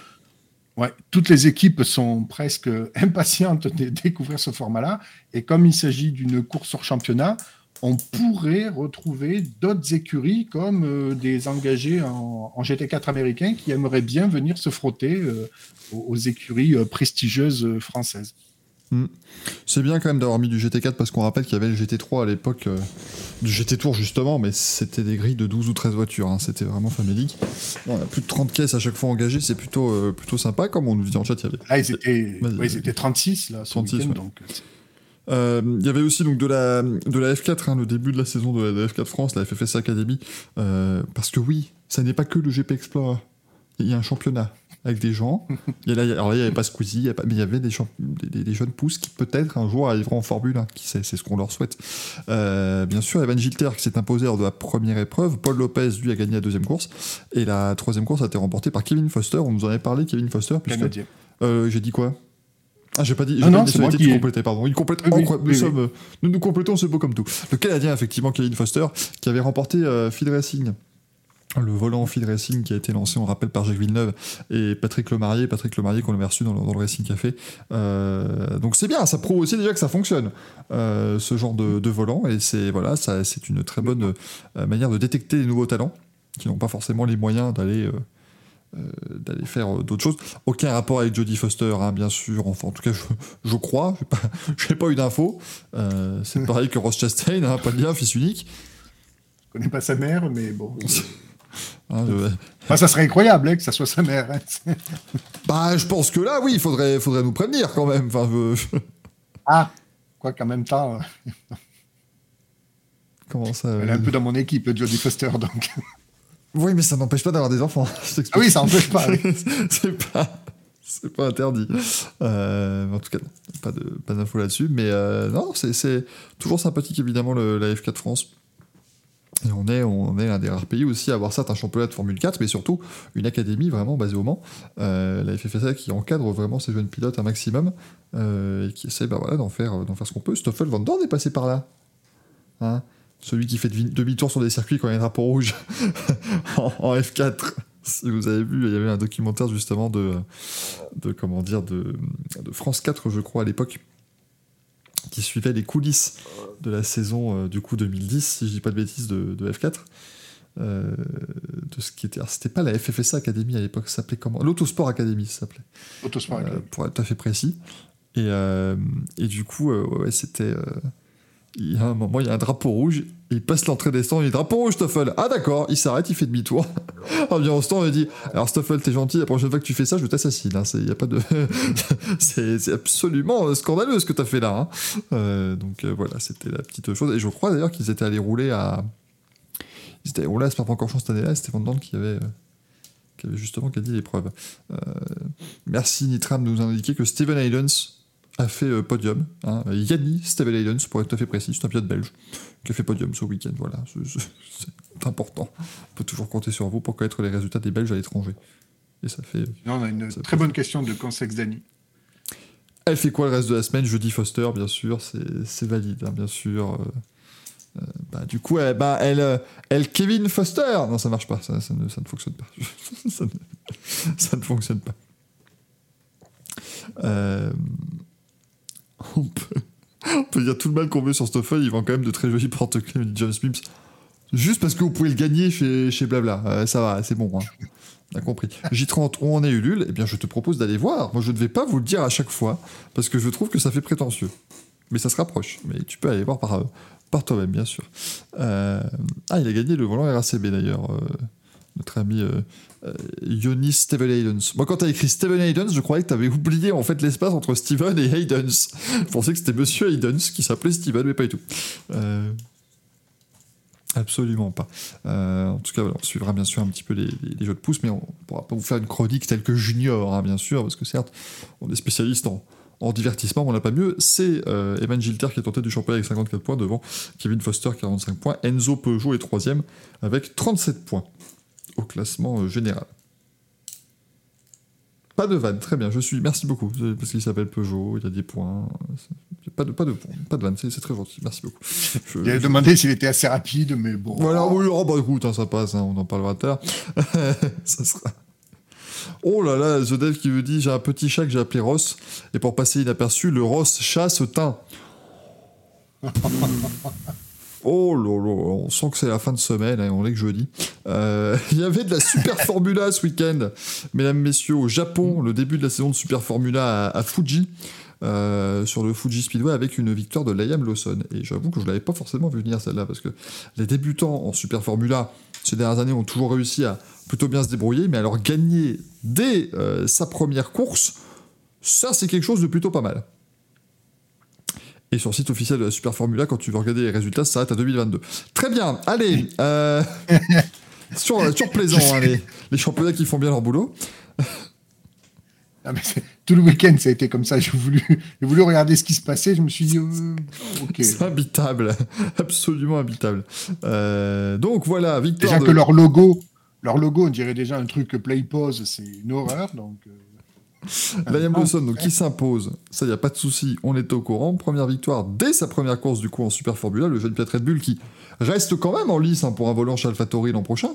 [SPEAKER 3] ouais, toutes les équipes sont presque impatientes de découvrir ce format-là. Et comme il s'agit d'une course hors championnat, on pourrait retrouver d'autres écuries comme euh, des engagés en, en GT4 américains qui aimeraient bien venir se frotter euh, aux, aux écuries euh, prestigieuses euh, françaises.
[SPEAKER 2] C'est bien quand même d'avoir mis du GT4 parce qu'on rappelle qu'il y avait le GT3 à l'époque, euh, du GT Tour justement, mais c'était des grilles de 12 ou 13 voitures, hein, c'était vraiment famélique. On a plus de 30 caisses à chaque fois engagées, c'est plutôt, euh, plutôt sympa, comme on nous dit en chat, il y avait.
[SPEAKER 3] Là, ils étaient, ouais, ils étaient 36 là, ce
[SPEAKER 2] 36,
[SPEAKER 3] week-end,
[SPEAKER 2] ouais.
[SPEAKER 3] donc euh,
[SPEAKER 2] Euh, Il y avait aussi donc de la, de la F4, hein, le début de la saison de la, de la F4 France, la FFS Academy, parce que oui, ça n'est pas que le GP Explorer, il y a un championnat avec des gens. Là, alors là, il n'y avait pas Squeezie, il y a pas- mais il y avait des, champ- des, des- des jeunes pousses qui peut-être un jour arriveront en Formule 1, qui sait, c'est ce qu'on leur souhaite. Euh, bien sûr, Evan Gilter qui s'est imposé lors de la première épreuve, Paul Lopez lui a gagné la deuxième course, et la troisième course a été remportée par Kevin Foster. On nous en avait parlé, Kevin Foster, puisque
[SPEAKER 3] canadien.
[SPEAKER 2] euh, j'ai dit quoi? Ah, j'ai pas dit, j'ai
[SPEAKER 3] Non,
[SPEAKER 2] pas
[SPEAKER 3] non,
[SPEAKER 2] dit
[SPEAKER 3] c'est moi qui
[SPEAKER 2] complétais, pardon. Il complète,
[SPEAKER 3] Oui, oui,
[SPEAKER 2] incroyable.
[SPEAKER 3] oui,
[SPEAKER 2] nous,
[SPEAKER 3] oui.
[SPEAKER 2] sommes, euh, nous nous complétons, c'est beau comme tout. Le Canadien, effectivement, Kevin Foster, qui avait remporté euh, Field Racing. Le volant Field Racing qui a été lancé, on rappelle, par Jacques Villeneuve et Patrick Lemarié. Patrick Lemarié qu'on avait reçu dans le, dans le Racing Café. Euh, donc c'est bien, ça prouve aussi déjà que ça fonctionne, euh, ce genre de, de volant. Et c'est voilà, c'est une très bonne euh, manière de détecter les nouveaux talents qui n'ont pas forcément les moyens d'aller euh, d'aller faire d'autres choses. Aucun rapport avec Jodie Foster, hein, bien sûr. Enfin, en tout cas, je, je crois. Je n'ai pas, eu d'infos. C'est pareil que Ross Chastain, hein, pas de lien, fils unique.
[SPEAKER 3] Je connais pas sa mère, mais bon.
[SPEAKER 2] Hein,
[SPEAKER 3] ça serait incroyable hein, que ça soit sa mère. hein.
[SPEAKER 2] Bah, je pense que là, oui, il faudrait, faudrait nous prévenir quand même. Enfin,
[SPEAKER 3] Ah, quoi qu'en même temps, euh,
[SPEAKER 2] Comment ça
[SPEAKER 3] elle est un peu dans mon équipe, Jodie Foster, donc.
[SPEAKER 2] Oui, mais ça n'empêche pas d'avoir des enfants.
[SPEAKER 3] Ah oui, ça n'empêche pas. oui.
[SPEAKER 2] c'est pas c'est pas interdit Euh, en tout cas non, pas de pas d'infos là-dessus mais euh, non c'est, c'est toujours sympathique évidemment le, la F4 France et on est on est l'un des rares pays aussi à avoir certes un championnat de Formule 4 mais surtout une académie vraiment basée au Mans. Euh, la FFSA qui encadre vraiment ces jeunes pilotes un maximum euh, et qui essaie bah, voilà, d'en faire d'en faire ce qu'on peut. Stoffel Van Dorn est passé par là Hein. Celui qui fait demi-tour sur des circuits quand il y a un drapeau rouge en, en F4 si vous avez vu, il y avait un documentaire justement de, de comment dire, de, de France 4, je crois, à l'époque, qui suivait les coulisses de la saison euh, du coup 2010, si je dis pas de bêtises, de, de F4. Euh, de ce qui était. alors, C'était pas la FFSA Academy à l'époque, ça s'appelait comment? L'Autosport Academy, ça s'appelait
[SPEAKER 3] Autosport.
[SPEAKER 2] euh, pour être tout à fait précis. Et, euh, et du coup, ouais, c'était. il y a un moment, il y a un drapeau rouge, il passe l'entrée des stands, il dit drapeau rouge, Stoffel. Ah d'accord, il s'arrête, il fait demi-tour. Ah bien au stand, il dit Alors Stoffel, t'es gentil, la prochaine fois que tu fais ça, je t'assassine. Hein. C'est- y a pas de... c'est absolument euh, scandaleux ce que t'as fait là. hein. Euh, donc euh, voilà, c'était la petite chose. Et je crois d'ailleurs qu'ils étaient allés rouler à. Ils étaient allés rouler à Spa-Francorchamps cette année-là, c'était Van qui avait. qui avait justement gagné l'épreuve. Euh, merci Nitram de nous indiquer que Steven Haydens a fait euh, podium. Hein, Yanni Steven Haydens, pour être tout à fait précis, c'est un pilote belge qui a fait podium ce week-end. Voilà, c'est- important. On peut toujours compter sur vous pour connaître les résultats des Belges à l'étranger. Et ça fait.
[SPEAKER 3] Non, on a une très bonne question de Consex Dani.
[SPEAKER 2] Elle fait quoi le reste de la semaine? Jeudi Foster, bien sûr, c'est valide, hein, bien sûr. Euh, euh, bah, du coup, elle, bah, elle, elle, Kevin Foster Non, ça marche pas, ça, ça ne, ça ne fonctionne pas. ça, ne, ça ne fonctionne pas. Euh, on, peut, on dire tout le mal qu'on veut sur Stoffel, il vend quand même de très jolis porte-clés, John Smith. Juste parce que vous pouvez le gagner chez, chez Blabla. Euh, ça va, c'est bon. Hein. On a compris. J30, où en est Ulule Eh bien, je te propose d'aller voir. Moi, je ne vais pas vous le dire à chaque fois, parce que je trouve que ça fait prétentieux. Mais ça se rapproche. Mais tu peux aller voir par, euh, par toi-même, bien sûr. Euh, Ah, il a gagné le volant RACB, d'ailleurs. notre ami euh, euh, Steven Haydens. Moi, quand t'as écrit Steven Haydens, je croyais que t'avais oublié en fait l'espace entre Steven et Haydens. Je pensais que c'était Monsieur Haydens qui s'appelait Steven, mais pas du tout. Euh, Absolument pas. Euh, en tout cas, on suivra bien sûr un petit peu les, jeux de pouce, mais on ne pourra pas vous faire une chronique telle que Junior, hein, bien sûr, parce que certes, on est spécialiste en, en divertissement, mais on n'a pas mieux. C'est euh, Evan Gilter qui est en tête du championnat avec 54 points devant Kevin Foster 45 points. Enzo Peugeot est troisième avec 37 points au classement euh, général. Pas de vanne, très bien, je suis, merci beaucoup, parce qu'il s'appelle Peugeot, il a des points. Pas de, pas de, points, pas de vanne, c'est très gentil, merci beaucoup. Je-
[SPEAKER 3] Il avait
[SPEAKER 2] je-
[SPEAKER 3] demandé s'il était assez rapide, mais bon.
[SPEAKER 2] voilà, oui, oh, bah écoute, hein, ça passe, hein, on en parlera l'heure. ça sera. Oh là là, The Dev qui me dit j'ai un petit chat que j'ai appelé Ross, et pour passer inaperçu, le Ross chat se teint. Oh là là, on sent que c'est la fin de semaine, hein, on est que jeudi. Euh, Il y avait de la Super Formula ce week-end, mesdames, messieurs, au Japon, le début de la saison de Super Formula à, Fuji, euh, sur le Fuji Speedway, avec une victoire de Liam Lawson. Et j'avoue que je ne l'avais pas forcément vu venir celle-là, parce que les débutants en Super Formula, ces dernières années, ont toujours réussi à plutôt bien se débrouiller, mais alors gagner dès euh, sa première course, ça c'est quelque chose de plutôt pas mal. Et sur le site officiel de la Super Formula, quand tu veux regarder les résultats, ça s'arrête à 2022. Très bien, allez. Euh... c'est toujours, toujours plaisant, hein, les, les championnats qui font bien leur boulot.
[SPEAKER 3] Ah, mais tout le week-end, ça a été comme ça. J'ai voulu, voulu regarder ce qui se passait. Je me suis dit, euh, ok.
[SPEAKER 2] C'est imbitable, absolument imbitable. Euh, donc voilà, victoire.
[SPEAKER 3] Déjà
[SPEAKER 2] de-
[SPEAKER 3] que leur logo, leur logo, on dirait déjà un truc play pause, c'est une horreur. Donc, euh,
[SPEAKER 2] Liam
[SPEAKER 3] Ah,
[SPEAKER 2] donc,
[SPEAKER 3] ouais.
[SPEAKER 2] qui s'impose, ça y a pas de souci, on est au courant. Première victoire dès sa première course du coup en Super Formula, le jeune Piat Red Bull qui reste quand même en lice hein, pour un volant chez AlphaTauri l'an prochain.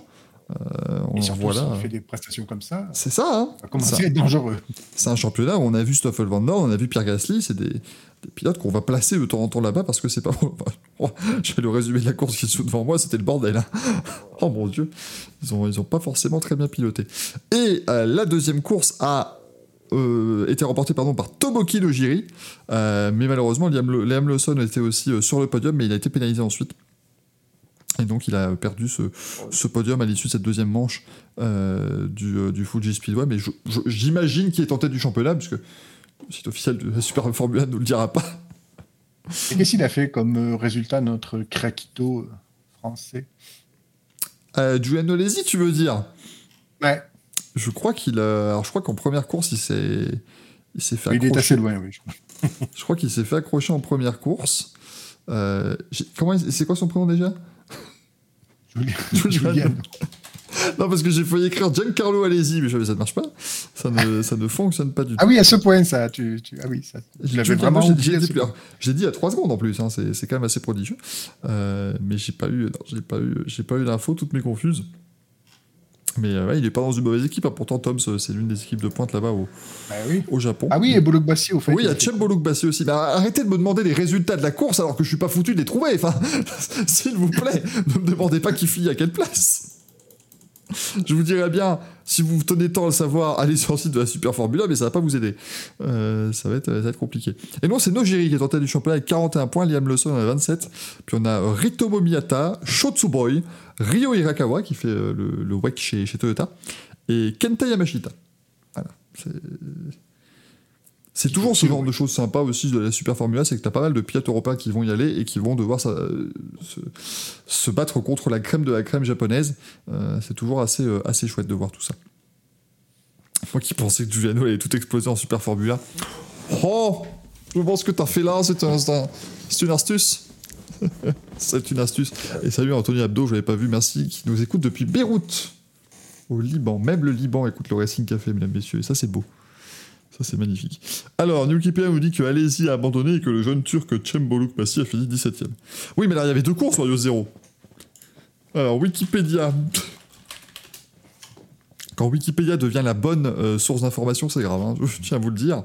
[SPEAKER 2] Euh, on
[SPEAKER 3] et surtout,
[SPEAKER 2] voit là.
[SPEAKER 3] s'il fait des prestations comme ça,
[SPEAKER 2] C'est ça, hein Ça-
[SPEAKER 3] à être dangereux.
[SPEAKER 2] C'est un championnat où on a vu Stoffel Van Dorn, on a vu Pierre Gasly, c'est des, des pilotes qu'on va placer de temps en temps là-bas parce que c'est pas. Oh, J'ai le résumé de la course qui est sous devant moi, c'était le bordel. hein. Oh mon dieu, ils ont, ils ont pas forcément très bien piloté. Et euh, la deuxième course a euh, été remportée pardon, par Tomoki Nojiri, euh, mais malheureusement Liam, Le- Liam Lawson était aussi euh, sur le podium, mais il a été pénalisé ensuite. Et donc il a perdu ce, ce podium à l'issue de cette deuxième manche euh, du, du Fuji Speedway. Mais j'imagine qu'il est en tête du championnat, puisque le site officiel de la Super Formula ne nous le dira pas.
[SPEAKER 3] Et qu'est-ce qu'il a fait comme résultat, notre Krakito français?
[SPEAKER 2] Euh, Giuliano Lesi, tu veux dire?
[SPEAKER 3] Ouais,
[SPEAKER 2] Je crois qu'il a... Alors je crois qu'en première course, il s'est... Il s'est fait
[SPEAKER 3] il est
[SPEAKER 2] accrocher.
[SPEAKER 3] assez loin, oui.
[SPEAKER 2] Je crois qu'il s'est fait accrocher en première course. Euh, comment il- c'est quoi son prénom déjà?
[SPEAKER 3] Julien.
[SPEAKER 2] Julian. Non parce que j'ai failli écrire Giancarlo Alesi, mais je savais ça ne marche pas. Ça ne, ça ne fonctionne pas du tout.
[SPEAKER 3] Ah oui, à ce point, ça. Tu, tu- Ah oui, ça. Je l'avais
[SPEAKER 2] Giancarlo,
[SPEAKER 3] vraiment
[SPEAKER 2] j'ai- dit, dit à 3 secondes en plus, hein, c'est c'est quand même assez prodigieux. Euh, mais j'ai pas eu, non, j'ai pas eu, j'ai pas eu l'info, toutes mes confuses. Mais euh, ouais, il est pas dans une mauvaise équipe. hein. Pourtant, euh, c'est l'une des équipes de pointe là-bas au,
[SPEAKER 3] Bah oui.
[SPEAKER 2] au Japon.
[SPEAKER 3] Ah oui, et Bolok Bassi, au fait.
[SPEAKER 2] Oui, il y a
[SPEAKER 3] était-
[SPEAKER 2] Chembo Bassi aussi. Mais arrêtez de me demander les résultats de la course alors que je suis pas foutu de les trouver. Enfin, s'il vous plaît, ne me demandez pas qui finit à quelle place. Je vous dirais bien, si vous tenez tant à le savoir, allez sur le site de la Super Formula, mais ça va pas vous aider. Euh, ça, va être, ça va être compliqué. Et non, c'est Nojiri qui est en tête du championnat avec 41 points, Liam Lawson en a 27. Puis on a Ritomo Miyata, Shotsuboy, Ryo Hirakawa qui fait euh, le, le WEC chez, chez Toyota, et Kenta Yamashita. Voilà. C'est- toujours ce genre de choses sympas aussi de la Super Formula, c'est que t'as pas mal de pilotes européens qui vont y aller et qui vont devoir euh, se, battre contre la crème de la crème japonaise. Euh, c'est toujours assez, assez chouette de voir tout ça. Moi qui pensais que Giuliano allait tout exploser en Super Formula. Oh Je pense que t'as fait là, c'est un- une astuce. c'est une astuce. Et salut Anthony Abdo, je l'avais pas vu, merci, qui nous écoute depuis Beyrouth, au Liban. Même le Liban écoute le Racing Café, mesdames, messieurs, et ça c'est beau. Ça, c'est magnifique. Alors, Newkeeper nous dit que Alési a abandonné et que le jeune turc Cemboluk Passi a fini 17ème. Oui, mais là, il y avait deux courses, Mario 0. Alors, Wikipédia. Quand Wikipédia devient la bonne euh, source d'information, c'est grave, hein, je tiens à vous le dire.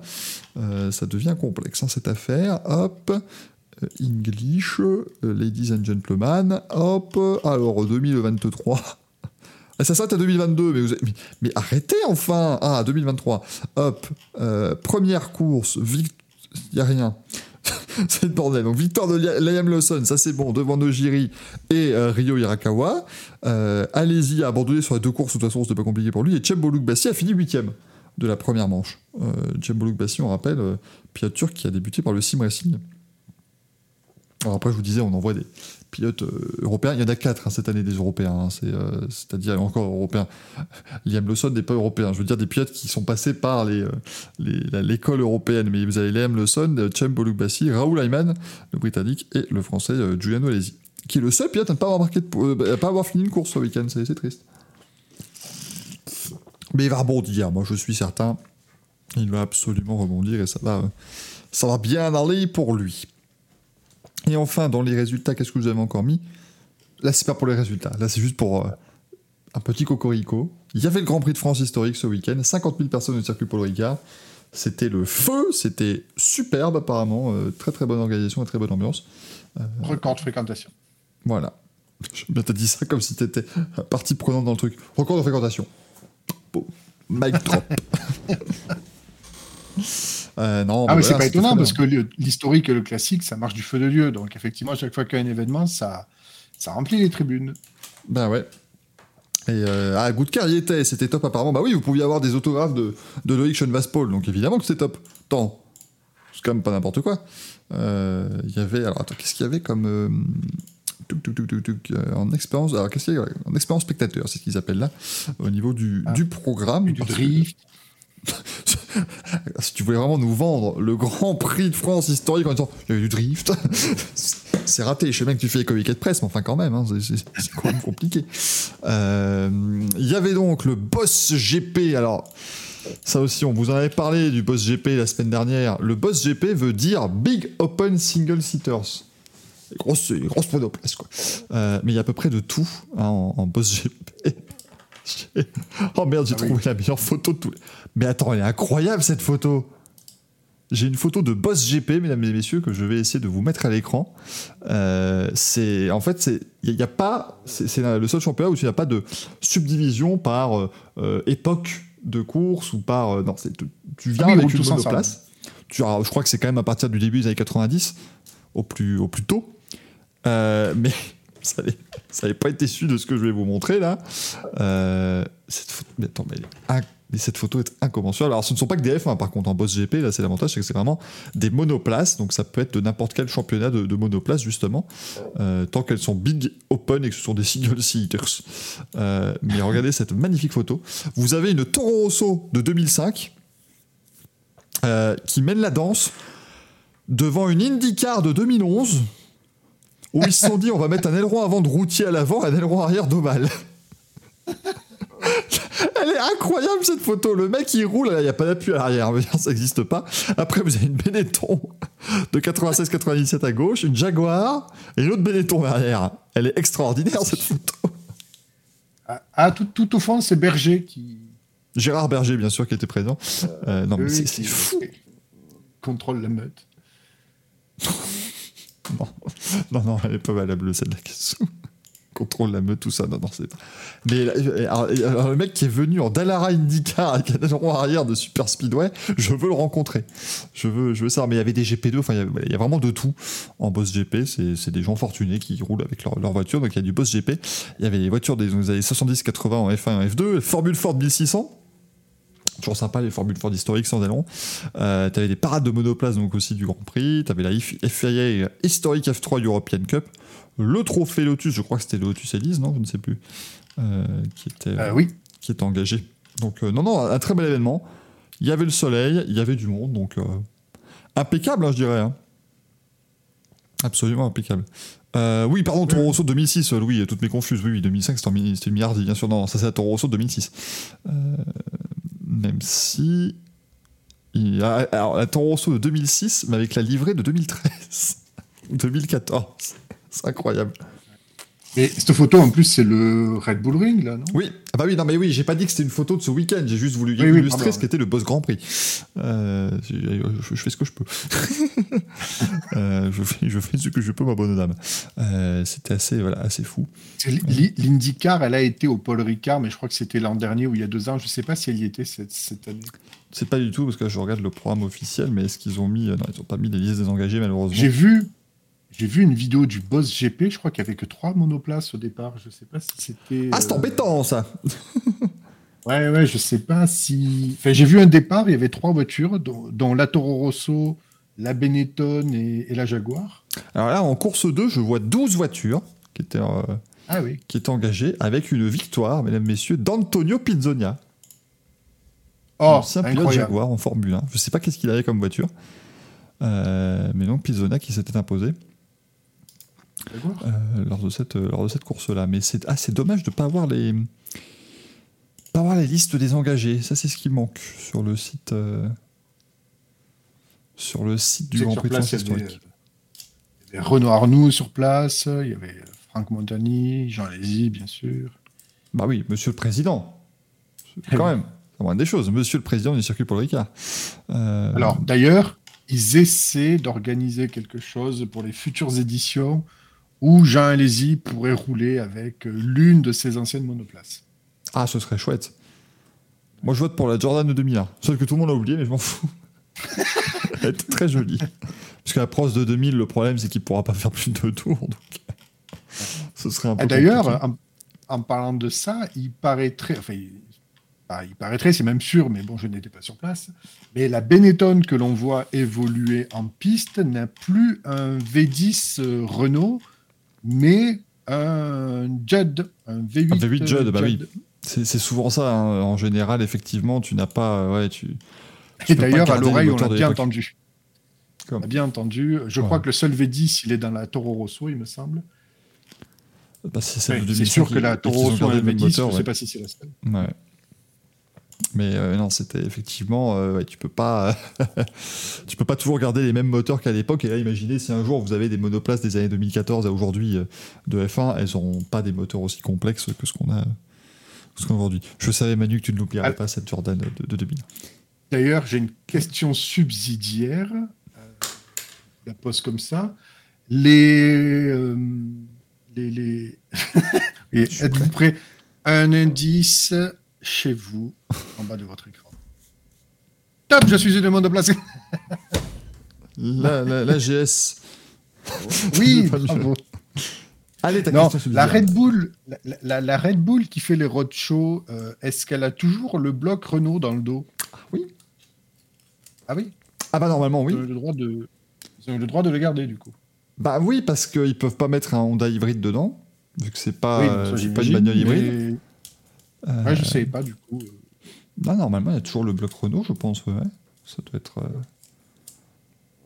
[SPEAKER 2] Euh, ça devient complexe, hein, cette affaire. Hop. Euh, English, euh, ladies and gentlemen. Hop. Alors, 2023. Ah, Ça s'arrête à 2022, mais, arrêtez enfin Ah, 2023. Hop, euh, première course, il n'y a rien. c'est le bordel. Donc victoire de Lia- Liam Lawson, ça c'est bon, devant Nojiri et euh, Ryo Hirakawa. Euh, Alési a abandonné sur les deux courses, de toute façon c'était pas compliqué pour lui. Et Chemboluk Bassi a fini huitième de la première manche. Euh, Bassi, on rappelle, turc qui a débuté par le Sim Racing. Alors après, je vous disais, on envoie des pilotes euh, européens. Il y en a quatre hein, cette année des européens. hein. Euh, c'est-à-dire encore européens. Liam Lawson n'est pas européen. Je veux dire des pilotes qui sont passés par euh, l'école européenne. Mais vous avez Liam Lawson, Cem Bolukbassi, Raoul Ayman, le britannique, et le français euh, Giuliano Alesi, qui est le seul pilote à ne pas avoir, marqué de euh, à pas avoir fini une course ce week-end. C'est, triste. Mais il va rebondir. Moi, je suis certain. Il va absolument rebondir et ça va, ça va bien aller pour lui. Et enfin, dans les résultats, qu'est-ce que vous avez encore mis? Là, c'est pas pour les résultats. Là, c'est juste pour euh, un petit cocorico. Il y avait le Grand Prix de France historique ce week-end. 50 000 personnes au circuit Paul Ricard. C'était le feu. C'était superbe, apparemment. Euh, très, très bonne organisation et très bonne ambiance.
[SPEAKER 3] Record de fréquentation.
[SPEAKER 2] Voilà. Je- Bien, t'as dit ça comme si t'étais partie prenante dans le truc. Record de fréquentation. Mic drop. Euh, non,
[SPEAKER 3] Ah,
[SPEAKER 2] mais
[SPEAKER 3] mais
[SPEAKER 2] voilà,
[SPEAKER 3] c'est pas étonnant parce que l'historique et le classique, ça marche du feu de Dieu. Donc, effectivement, à chaque fois qu'il y a un événement, ça, ça remplit les tribunes.
[SPEAKER 2] Ben ouais. Et euh, ah, Good Car y était, c'était top apparemment. Bah oui, vous pouviez avoir des autographes de, de Loïc Schoenvaspol, donc évidemment que c'était top. Tant. C'est quand même pas n'importe quoi. Euh, Il y avait. Alors attends, qu'est-ce qu'il y avait comme. euh, tuc, tuc, tuc, tuc, tuc, euh, en expérience. Alors qu'est-ce qu'il y En expérience spectateur, c'est ce qu'ils appellent là, au niveau du,
[SPEAKER 3] Ah.
[SPEAKER 2] du programme.
[SPEAKER 3] Du
[SPEAKER 2] que-
[SPEAKER 3] drift.
[SPEAKER 2] Si tu voulais vraiment nous vendre le Grand Prix de France historique en disant il y a eu du drift, c'est raté. Je sais bien que tu fais les communiqués de presse, mais enfin quand même, hein, c'est- quand même compliqué. Euh, Il y avait donc le Boss GP. Alors, ça aussi, on vous en avait parlé du Boss GP la semaine dernière. Le Boss GP veut dire Big Open Single Seaters. Les grosses monoplaces, quoi. Euh, mais il y a à peu près de tout hein, en Boss GP. Oh merde, j'ai
[SPEAKER 3] Ah oui.
[SPEAKER 2] trouvé la meilleure photo de tous les... Mais attends, elle est incroyable cette photo J'ai une photo de Boss GP, mesdames et messieurs, que je vais essayer de vous mettre à l'écran. Euh, c'est en fait, il n'y a, pas, c'est le seul championnat où il n'y a pas de subdivision par euh, époque de course ou par euh, non, tu, tu viens
[SPEAKER 3] Ah oui,
[SPEAKER 2] avec une monoplace. Tu, alors, je crois que c'est quand même à partir du début des années 90 au plus au plus tôt. Mais ça n'avait pas été su de ce que je vais vous montrer là. Euh, cette photo, mais cette photo est incommensurable. Alors, ce ne sont pas que des F1, par contre, en Boss GP, là, c'est l'avantage, c'est que c'est vraiment des monoplaces, donc ça peut être de n'importe quel championnat de, de monoplaces, justement, euh, tant qu'elles sont big open et que ce sont des single seaters. Euh, mais regardez cette magnifique photo. Vous avez une Toro Rosso de 2005 euh, qui mène la danse devant une IndyCar de 2011 où ils se sont dit on va mettre un aileron avant de routier à l'avant et un aileron arrière d'ovale. Elle est incroyable cette photo. Le mec il roule, il n'y a pas d'appui à l'arrière, ça n'existe pas. Après vous avez une Benetton de 96-97 à gauche, une Jaguar et une autre Benetton derrière. Elle est extraordinaire cette photo.
[SPEAKER 3] Ah, ah, tout, tout au fond, c'est Berger qui.
[SPEAKER 2] Gérard Berger bien sûr qui était présent. Euh, non mais
[SPEAKER 3] eux,
[SPEAKER 2] c'est fou.
[SPEAKER 3] Contrôle la meute.
[SPEAKER 2] Non, non, non, elle est pas valable celle-là. Contrôle la meute, tout ça. Non, non, c'est pas. Mais euh, alors, le mec qui est venu en Dallara IndyCar avec un aileron arrière de Super Speedway, je veux le rencontrer. Je veux, je veux savoir. Mais il y avait des GP2, enfin, il y a, voilà, il y a vraiment de tout en Boss GP. C'est des gens fortunés qui roulent avec leur, leur voiture. Donc il y a du Boss GP. Il y avait les voitures des des années 70-80 en F1 et en F2. Formule Ford 1600. Toujours sympa les formules Ford historiques sans aileron. Euh, t'avais des parades de monoplace donc aussi du Grand Prix. T'avais la FIA Historic F3 European Cup. Le trophée Lotus, je crois que c'était Lotus Elise, non Je ne sais plus. Euh, qui, était,
[SPEAKER 3] Euh, oui.
[SPEAKER 2] qui était engagé. Donc non, non, un très bel événement. Il y avait le soleil, il y avait du monde, donc impeccable, hein, je dirais. hein. Absolument impeccable. Euh, oui, pardon, Toro Rosso 2006, euh, Louis, toutes mes confuses. Oui, oui, 2005, c'était une milliardie, bien sûr. Non, ça c'est la Toro Rosso 2006. Euh, même si. il a- alors, la Toro de 2006, mais avec la livrée de 2013 ou 2014. C'est incroyable.
[SPEAKER 3] Et cette photo, en plus, c'est le Red Bull Ring, là, non?
[SPEAKER 2] Oui, ah bah oui, non mais oui, j'ai pas dit que c'était une photo de ce week-end, j'ai juste voulu
[SPEAKER 3] Oui, oui,
[SPEAKER 2] illustrer
[SPEAKER 3] pardon.
[SPEAKER 2] ce qu'était le Boss Grand Prix. Euh, je, je fais ce que je peux. Euh, je, fais, je fais ce que je peux, ma bonne dame. Euh, c'était assez, voilà, assez fou.
[SPEAKER 3] L'IndyCar, elle a été au Paul Ricard, mais je crois que c'était l'an dernier ou il y a deux ans. Je sais pas si elle y était cette, cette année.
[SPEAKER 2] C'est pas du tout parce que là, je regarde le programme officiel, mais est-ce qu'ils ont mis. euh, Non, ils ont pas mis les listes des engagés, malheureusement.
[SPEAKER 3] J'ai vu, j'ai vu une vidéo du Boss GP. Je crois qu'il y avait que trois monoplaces au départ. Je sais pas si c'était.
[SPEAKER 2] Ah, c'est
[SPEAKER 3] euh,
[SPEAKER 2] embêtant ça
[SPEAKER 3] Ouais, ouais, je sais pas si. Enfin, j'ai vu un départ. Il y avait trois voitures, dont, dont la Toro Rosso, la Benetton et, et la Jaguar.
[SPEAKER 2] Alors là, en course 2, je vois 12 voitures qui étaient, euh,
[SPEAKER 3] Ah oui.
[SPEAKER 2] qui étaient engagées avec une victoire, mesdames, messieurs, d'Antonio Pizzonia.
[SPEAKER 3] Oh,
[SPEAKER 2] ancien pilote. Jaguar en Formule 1. Je sais pas qu'est-ce qu'il avait comme voiture. Euh, mais donc Pizzonia qui s'était imposé euh, lors de cette, euh, lors de cette course-là. Mais c'est ah, c'est dommage de ne pas avoir les pas avoir les listes des engagés. Ça, c'est ce qui manque sur le site euh, sur le site du Grand Prix de France
[SPEAKER 3] il y avait,
[SPEAKER 2] historique.
[SPEAKER 3] il y avait Renaud Arnoux sur place, il y avait Franck Montagny, Jean Lézy, bien sûr.
[SPEAKER 2] Bah oui, Monsieur le Président.
[SPEAKER 3] Eh
[SPEAKER 2] Quand même, c'est la des choses. Monsieur le Président du circuit Paul Ricard. Euh,
[SPEAKER 3] Alors, d'ailleurs, ils essaient d'organiser quelque chose pour les futures éditions où Jean Lézy pourrait rouler avec euh, l'une de ses anciennes monoplaces.
[SPEAKER 2] Ah, ce serait chouette. Moi, je vote pour la Jordan de 2001. Celle que tout le monde a oubliée, mais je m'en fous. Elle était très jolie. Parce que la Prost de 2000, le problème, c'est qu'il pourra pas faire plus de deux tours. Donc, ce serait un peu.
[SPEAKER 3] D'ailleurs, en, en parlant de ça, il paraîtrait, enfin, il, ah, il paraîtrait, c'est même sûr, mais bon, je n'étais pas sur place, mais la Benetton que l'on voit évoluer en piste n'a plus un V10 euh, Renault, mais un Judd, un V8,
[SPEAKER 2] Un V8 Judd,
[SPEAKER 3] euh,
[SPEAKER 2] bah oui. c'est souvent ça. hein. En général, effectivement, tu n'as pas. Ouais, tu. tu
[SPEAKER 3] Et d'ailleurs, à l'oreille, on l'a bien entendu. On a bien entendu. Je
[SPEAKER 2] Ouais.
[SPEAKER 3] crois que le seul V10, il est dans la Toro Rosso, il me semble.
[SPEAKER 2] Bah, c'est celle
[SPEAKER 3] Ouais,
[SPEAKER 2] de
[SPEAKER 3] c'est
[SPEAKER 2] 2005
[SPEAKER 3] sûr que la Toro Rosso
[SPEAKER 2] même
[SPEAKER 3] V10,
[SPEAKER 2] moteur,
[SPEAKER 3] je ne sais pas si c'est la seule.
[SPEAKER 2] Ouais. Mais euh, non, c'était effectivement, euh, ouais, tu peux pas, tu peux pas toujours garder les mêmes moteurs qu'à l'époque. Et là, imaginez si un jour vous avez des monoplaces des années 2014 à aujourd'hui euh, de F1, elles n'auront pas des moteurs aussi complexes que ce qu'on a, qu'on a aujourd'hui. Je savais Manu que tu ne l'oublierais
[SPEAKER 3] Ah.
[SPEAKER 2] pas cette Jordan de, de 2000.
[SPEAKER 3] D'ailleurs, j'ai une question subsidiaire. La pose comme ça. Les. euh, les, les... Êtes-vous prêts Un indice chez vous, en bas de votre écran. Top, je suis une demande de place.
[SPEAKER 2] La, la, la GS.
[SPEAKER 3] Oui, bravo.
[SPEAKER 2] Allez, ta
[SPEAKER 3] Non,
[SPEAKER 2] question
[SPEAKER 3] la. Red Bull, la, la- la Red Bull qui fait les roadshows, euh, est-ce qu'elle a toujours le bloc Renault dans le dos?
[SPEAKER 2] Oui.
[SPEAKER 3] Ah oui,
[SPEAKER 2] Ah bah normalement oui.
[SPEAKER 3] Ils ont eu le droit de, ils ont eu le droit de le garder du coup.
[SPEAKER 2] Bah oui, parce qu'ils peuvent pas mettre un Honda hybride dedans, vu que c'est pas,
[SPEAKER 3] oui,
[SPEAKER 2] euh, pas une bagnole hybride.
[SPEAKER 3] mais- Ouais, je savais pas du coup.
[SPEAKER 2] Non, normalement, il y a toujours le bloc Renault, je pense. Ouais. Ça doit être. euh,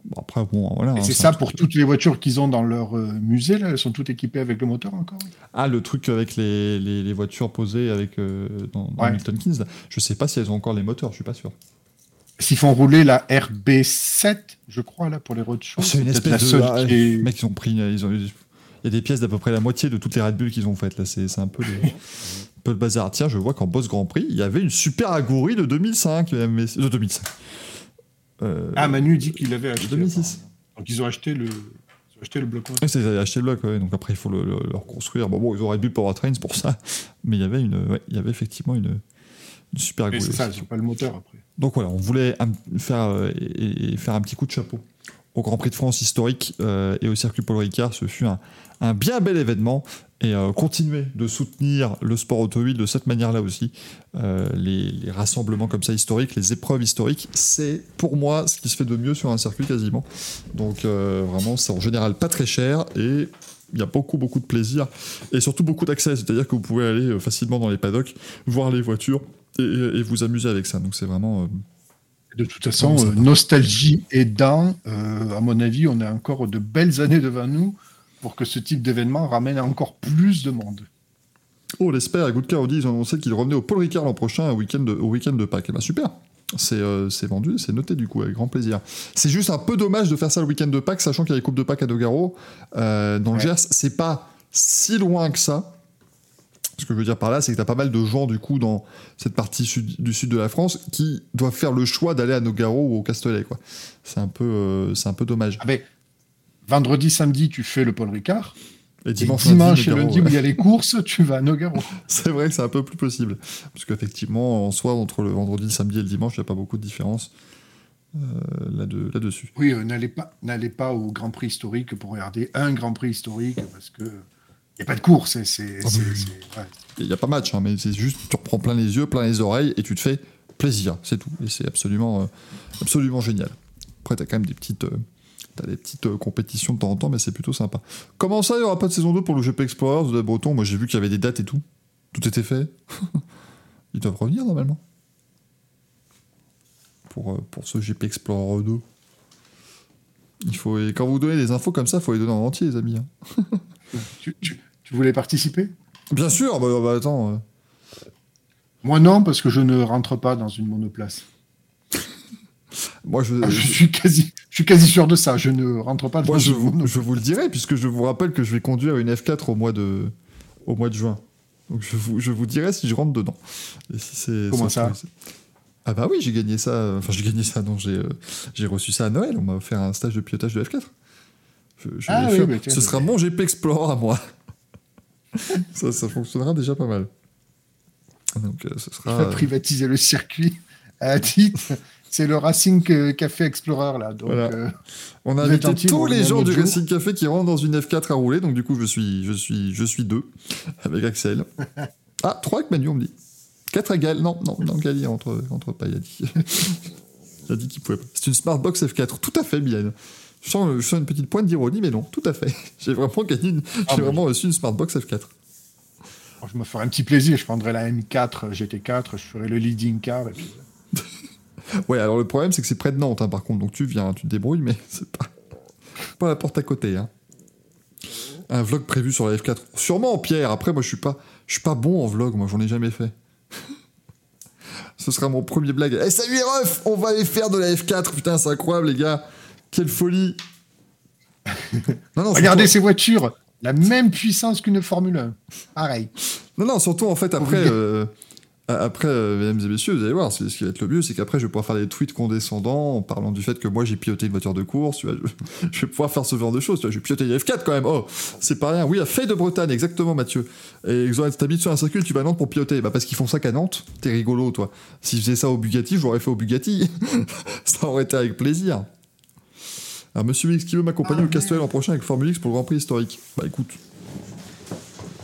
[SPEAKER 2] Bon, après, bon, voilà.
[SPEAKER 3] Et
[SPEAKER 2] hein,
[SPEAKER 3] c'est ça pour
[SPEAKER 2] truc-
[SPEAKER 3] toutes les voitures qu'ils ont dans leur euh, musée, là, elles sont toutes équipées avec le moteur encore
[SPEAKER 2] Ah, le truc avec les, les, les voitures posées avec, euh, dans, dans
[SPEAKER 3] Ouais.
[SPEAKER 2] Milton Keynes, là. je sais pas si elles ont encore les moteurs, je suis pas sûr.
[SPEAKER 3] S'ils font rouler la RB7, je crois, là, pour les roadshows.
[SPEAKER 2] c'est une espèce
[SPEAKER 3] la
[SPEAKER 2] de.
[SPEAKER 3] seule
[SPEAKER 2] ah,
[SPEAKER 3] qui est-
[SPEAKER 2] Les mecs, ils ont pris. Ils ont, il y a des pièces d'à peu près la moitié de toutes les Red Bull qu'ils ont faites, là. C'est un peu peu le bazar. Tiens, je vois qu'en Boss Grand Prix, il y avait une super Agourie de 2005. mesdames, messieurs- De 2005. Euh,
[SPEAKER 3] Ah, Manu dit qu'il avait acheté.
[SPEAKER 2] 2006.
[SPEAKER 3] apparemment. Donc ils ont acheté le, ils ont acheté le bloc
[SPEAKER 2] c'est ils avaient acheté le bloc, ouais, donc après il faut le, le- le reconstruire. Bon, bon, ils auraient dû Powertrains pour ça, mais il y avait, une, ouais, il y avait effectivement une, une super
[SPEAKER 3] c'est ça, c'est pas le moteur après.
[SPEAKER 2] Donc voilà, on voulait faire, euh, et, et faire un petit coup de chapeau au Grand Prix de France historique euh, et au circuit Paul Ricard. Ce fut un, un bien bel événement et euh, continuer de soutenir le sport automobile de cette manière-là aussi. Euh, les, les rassemblements comme ça historiques, les épreuves historiques, c'est pour moi ce qui se fait de mieux sur un circuit quasiment. Donc euh, vraiment, c'est en général pas très cher et il y a beaucoup beaucoup de plaisir et surtout beaucoup d'accès. C'est-à-dire que vous pouvez aller facilement dans les paddocks, voir les voitures et, et vous amuser avec ça. Donc c'est vraiment...
[SPEAKER 3] De toute façon, nostalgie aidant, euh, à mon avis, on a encore de belles années devant nous pour que ce type d'événement ramène encore plus de monde.
[SPEAKER 2] Oh, l'espère. Good Car Audi, ils ont annoncé qu'ils revenaient au Paul Ricard l'an prochain au week-end de, week-end de Pâques. Eh ben, super. C'est euh, c'est vendu, c'est noté du coup, avec grand plaisir. C'est juste un peu dommage de faire ça le week-end de Pâques, sachant qu'il y a les Coupes de Pâques à Dogaro. Euh, dans le
[SPEAKER 3] Ouais.
[SPEAKER 2] Gers, c'est pas si loin que ça. Ce que je veux dire par là, c'est que tu as pas mal de gens, du coup, dans cette partie sud- du sud de la France, qui doivent faire le choix d'aller à Nogaro ou au Castellet. C'est un peu, euh, un peu dommage.
[SPEAKER 3] Ah ben, vendredi, samedi, tu fais le Paul Ricard.
[SPEAKER 2] Et
[SPEAKER 3] Et
[SPEAKER 2] dimanche, lundi,
[SPEAKER 3] et lundi,
[SPEAKER 2] ouais.
[SPEAKER 3] où il y a les courses, tu vas à Nogaro.
[SPEAKER 2] C'est vrai que c'est un peu plus possible. Parce qu'effectivement, en soi, entre le vendredi, le samedi et le dimanche, il n'y a pas beaucoup de différence euh, là-de- là-dessus.
[SPEAKER 3] Oui, euh, n'allez pas, n'allez pas au Grand Prix historique pour regarder un Grand Prix historique parce que il n'y a pas de course.
[SPEAKER 2] Ah
[SPEAKER 3] ouais.
[SPEAKER 2] Il n'y a pas match, hein, mais c'est juste, tu reprends plein les yeux, plein les oreilles, et tu te fais plaisir, c'est tout. Et c'est absolument, euh, absolument génial. Après, tu as quand même des petites, t'as des petites euh, compétitions de temps en temps, mais c'est plutôt sympa. Comment ça, il n'y aura pas de saison 2 pour le GP Explorers de Breton Moi, j'ai vu qu'il y avait des dates et tout. Tout était fait. Ils doivent revenir, normalement. Pour, euh, pour ce GP Explorer 2. Il faut, et quand vous donnez des infos comme ça, il faut les donner en entier, les amis. hein.
[SPEAKER 3] Tu, tu- tu voulais participer?
[SPEAKER 2] Bien sûr, bah, bah, attends. euh,
[SPEAKER 3] Moi non, parce que je ne rentre pas dans une monoplace.
[SPEAKER 2] Moi, je,
[SPEAKER 3] Ah, je suis quasi, je suis quasi sûr de ça. Je ne rentre pas dans
[SPEAKER 2] Moi, je vous,
[SPEAKER 3] monoplace.
[SPEAKER 2] je vous le dirai, puisque je vous rappelle que je vais conduire une F4 au mois de, au mois de juin. Donc, je vous, je vous dirai si je rentre dedans. Et si c'est,
[SPEAKER 3] Comment ça.
[SPEAKER 2] Ah bah oui, j'ai gagné ça. Enfin, j'ai gagné ça, non, j'ai, euh, j'ai reçu ça à Noël. On m'a offert un stage de pilotage de F4. Je, je
[SPEAKER 3] Ah oui, mais
[SPEAKER 2] Ce sera mon GP Explorer à moi. ça, ça fonctionnera déjà pas mal. Donc, euh, ce sera...
[SPEAKER 3] va privatiser le circuit à titre. C'est le Racing Café Explorer là. Donc,
[SPEAKER 2] Voilà.
[SPEAKER 3] euh,
[SPEAKER 2] On a invité tous les gens du
[SPEAKER 3] jour.
[SPEAKER 2] Racing Café qui rentrent dans une F4 à rouler, donc du coup je suis, je suis, je suis deux avec Axel. Ah, trois avec Manu, on me dit. Quatre à Gal. Non, non, non, Gal, il entre, entre pas, il a dit. il a dit qu'il pouvait pas. C'est une Smartbox F4, tout à fait, Mylène. Je sens, je sens une petite pointe d'ironie, mais non, tout à fait. J'ai vraiment gagné une,
[SPEAKER 3] Ah,
[SPEAKER 2] j'ai vraiment reçu une Smartbox F4.
[SPEAKER 3] je me ferai un petit plaisir. Je prendrai la M4 GT4. Je ferai le leading car. Et puis,
[SPEAKER 2] Ouais, alors le problème, c'est que c'est près de Nantes, hein, par contre, donc tu viens, tu te débrouilles, mais c'est pas, pas la porte à côté. Hein. Un vlog prévu sur la F4. Sûrement, Pierre. Après, moi, je suis pas, je suis pas bon en vlog, moi, j'en ai jamais fait. Ce sera mon premier blague. Eh, salut les refs On va aller faire de la F4, putain, c'est incroyable, les gars. Quelle folie non, non,
[SPEAKER 3] Regardez
[SPEAKER 2] surtout-
[SPEAKER 3] ces voitures. La même puissance qu'une Formule 1. Pareil.
[SPEAKER 2] Non, non, surtout en fait, après, euh, après euh, mesdames et messieurs, vous allez voir, ce qui va être le mieux, c'est qu'après, je vais pouvoir faire des tweets condescendants en parlant du fait que moi, j'ai piloté une voiture de course, tu vois, je, je vais pouvoir faire ce genre de choses, tu vois, je vais piloter une F4 quand même, oh, c'est pas rien. Oui, à Fay de Bretagne, exactement, Mathieu. Et Xoran, t'habites sur un circuit, tu vas à Nantes pour piloter, bah parce qu'ils font ça qu'à Nantes, t'es rigolo, toi. S'ils faisaient ça au Bugatti, je l'aurais fait au Bugatti. ça aurait été avec plaisir. Alors, monsieur X, qui veut m'accompagner au Castellet l'an prochain avec Formule X pour le Grand Prix historique? Bah écoute.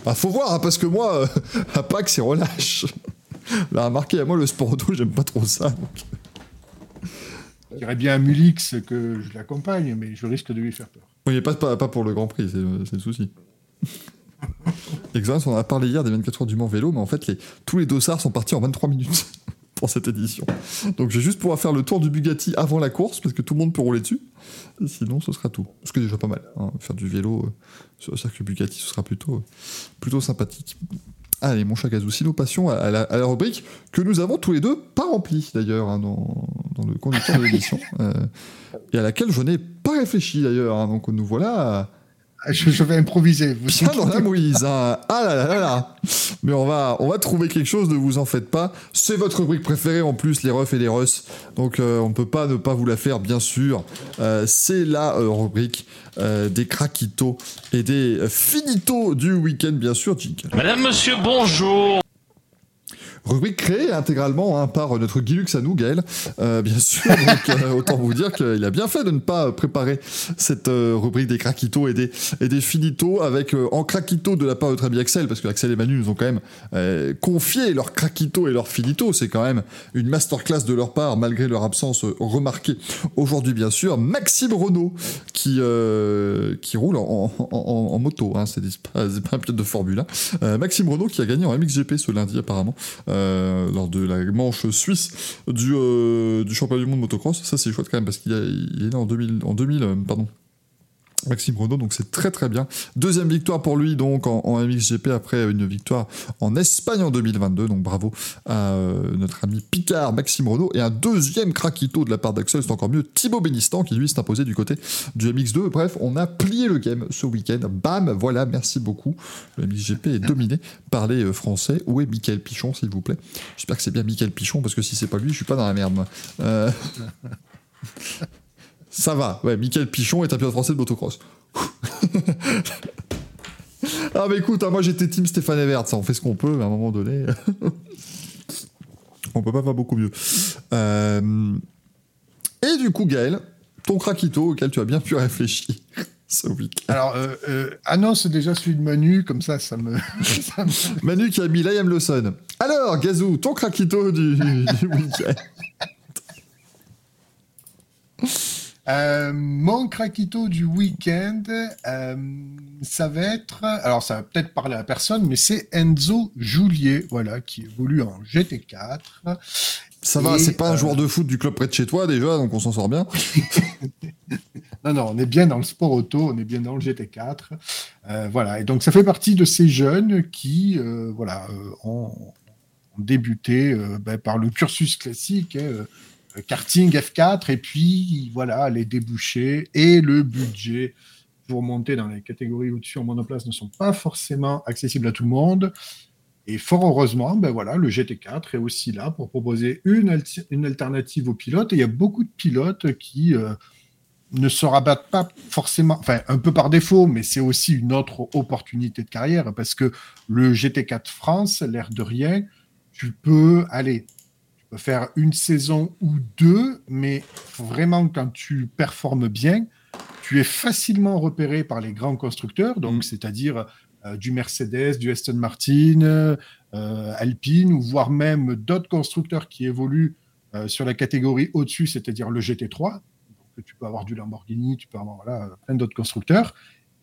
[SPEAKER 2] Bah faut voir, hein, parce que moi, euh, à Pâques, c'est relâche. Là, remarquez, à moi, le sport auto, j'aime pas trop ça. donc.
[SPEAKER 3] Je dirais bien à Mulix que je l'accompagne, mais je risque de lui faire peur.
[SPEAKER 2] Oui, mais pas, pas, pas pour le Grand Prix, c'est le, c'est le souci. Exemple, on en a parlé hier des 24 heures du Mans vélo, mais en fait, les, tous les dossards sont partis en 23 minutes pour cette édition. Donc, je vais juste pouvoir faire le tour du Bugatti avant la course, parce que tout le monde peut rouler dessus. Et sinon, ce sera tout. Ce qui est déjà pas mal. hein. Faire du vélo euh, sur le circuit Bugatti, ce sera plutôt, euh, plutôt sympathique. Allez, mon chat Gazou, si nos passions à, à la, à la rubrique que nous avons tous les deux pas remplie d'ailleurs hein, dans, dans le conducteur de l'émission euh, et à laquelle je n'ai pas réfléchi d'ailleurs. hein. donc nous voilà
[SPEAKER 3] Je, je vais improviser. Vous
[SPEAKER 2] bien dans la
[SPEAKER 3] inquiétez
[SPEAKER 2] mouise. hein. Ah là là là là. Mais on va, on va trouver quelque chose, ne vous en faites pas. C'est votre rubrique préférée en plus, les refs et les russes. Donc euh, on ne peut pas ne pas vous la faire, bien sûr. Euh, c'est la euh, rubrique euh, des craquitos et des finitos du week-end, bien sûr. Jingle.
[SPEAKER 6] Madame, monsieur, bonjour.
[SPEAKER 2] Rubrique créée intégralement hein, par notre Guilux à nous, Gaël. Euh, bien sûr, donc, euh, autant vous dire qu'il a bien fait de ne pas euh, préparer cette euh, rubrique des craquitos et des, et des finitos avec euh, en craquito de la part de notre ami Axel, parce que Axel et Manu nous ont quand même euh, confié leurs craquitos et leurs finitos. C'est quand même une masterclass de leur part, malgré leur absence remarquée aujourd'hui, bien sûr. Maxime Renault, qui, euh, qui roule en, en, en- en moto, hein, c'est pas, pas un pilote de Formule 1. Euh, Maxime Renault qui a gagné en MXGP ce lundi apparemment euh, lors de la manche suisse du, euh, du championnat du monde motocross. Ça c'est chouette quand même parce qu'il est né en 2000, en 2000 euh, pardon, Maxime Renault, donc c'est très très bien. Deuxième victoire pour lui donc en, MXGP après une victoire en Espagne en 2022, donc bravo à euh, notre ami Picard, Maxime Renault, et un deuxième craquito de la part d'Axel, c'est encore mieux, Thibaut Bénistan qui lui s'est imposé du côté du MX2. Bref, on a plié le game ce week-end. Bam, voilà, merci beaucoup. Le MXGP est dominé par les euh, Français. Où est Michael Pichon, s'il vous plaît? J'espère que c'est bien Michael Pichon, parce que si c'est pas lui, je suis pas dans la merde. Ça va, ouais, Michael Pichon est un pilote français de motocross. ah mais écoute, hein, moi j'étais team Stéphane Evert, ça on fait ce qu'on peut, mais à un moment donné, on peut pas faire beaucoup mieux. Euh, Et du coup Gaël, ton craquito auquel tu as bien pu réfléchir ce week-end.
[SPEAKER 3] Alors, euh, euh, annonce déjà celui de Manu, comme ça, ça me. ça me-
[SPEAKER 2] Manu qui a mis Liam Lawson. Alors Gazou, ton craquito du, du week-end.
[SPEAKER 3] Euh, mon craquito du week-end, euh, ça va être. Alors, ça va peut-être parler à personne, mais c'est Enzo Joulier, voilà, qui évolue en GT4.
[SPEAKER 2] Ça va, c'est pas un
[SPEAKER 3] euh,
[SPEAKER 2] joueur de foot du club près de chez toi déjà, donc on s'en sort bien.
[SPEAKER 3] Non, non, on est bien dans le sport auto, on est bien dans le GT4. Euh, voilà, et donc ça fait partie de ces jeunes qui, voilà, ont, ont débuté ben, par le cursus classique, hein, karting F4, et puis voilà, les débouchés et le budget pour monter dans les catégories au-dessus en monoplace ne sont pas forcément accessibles à tout le monde. Et fort heureusement, ben voilà, le GT4 est aussi là pour proposer une, une alternative aux pilotes. Et il y a beaucoup de pilotes qui euh, ne se rabattent pas forcément, enfin un peu par défaut, mais c'est aussi une autre opportunité de carrière parce que le GT4 France, l'air de rien, tu peux aller, faire une saison ou deux, mais vraiment quand tu performes bien, tu es facilement repéré par les grands constructeurs, donc
[SPEAKER 2] Mm.
[SPEAKER 3] c'est-à-dire euh, du Mercedes, du Aston Martin, euh, Alpine, ou voire même d'autres constructeurs qui évoluent euh, sur la catégorie au-dessus, c'est-à-dire le GT3. Donc, tu peux avoir du Lamborghini, tu peux avoir voilà, plein d'autres constructeurs.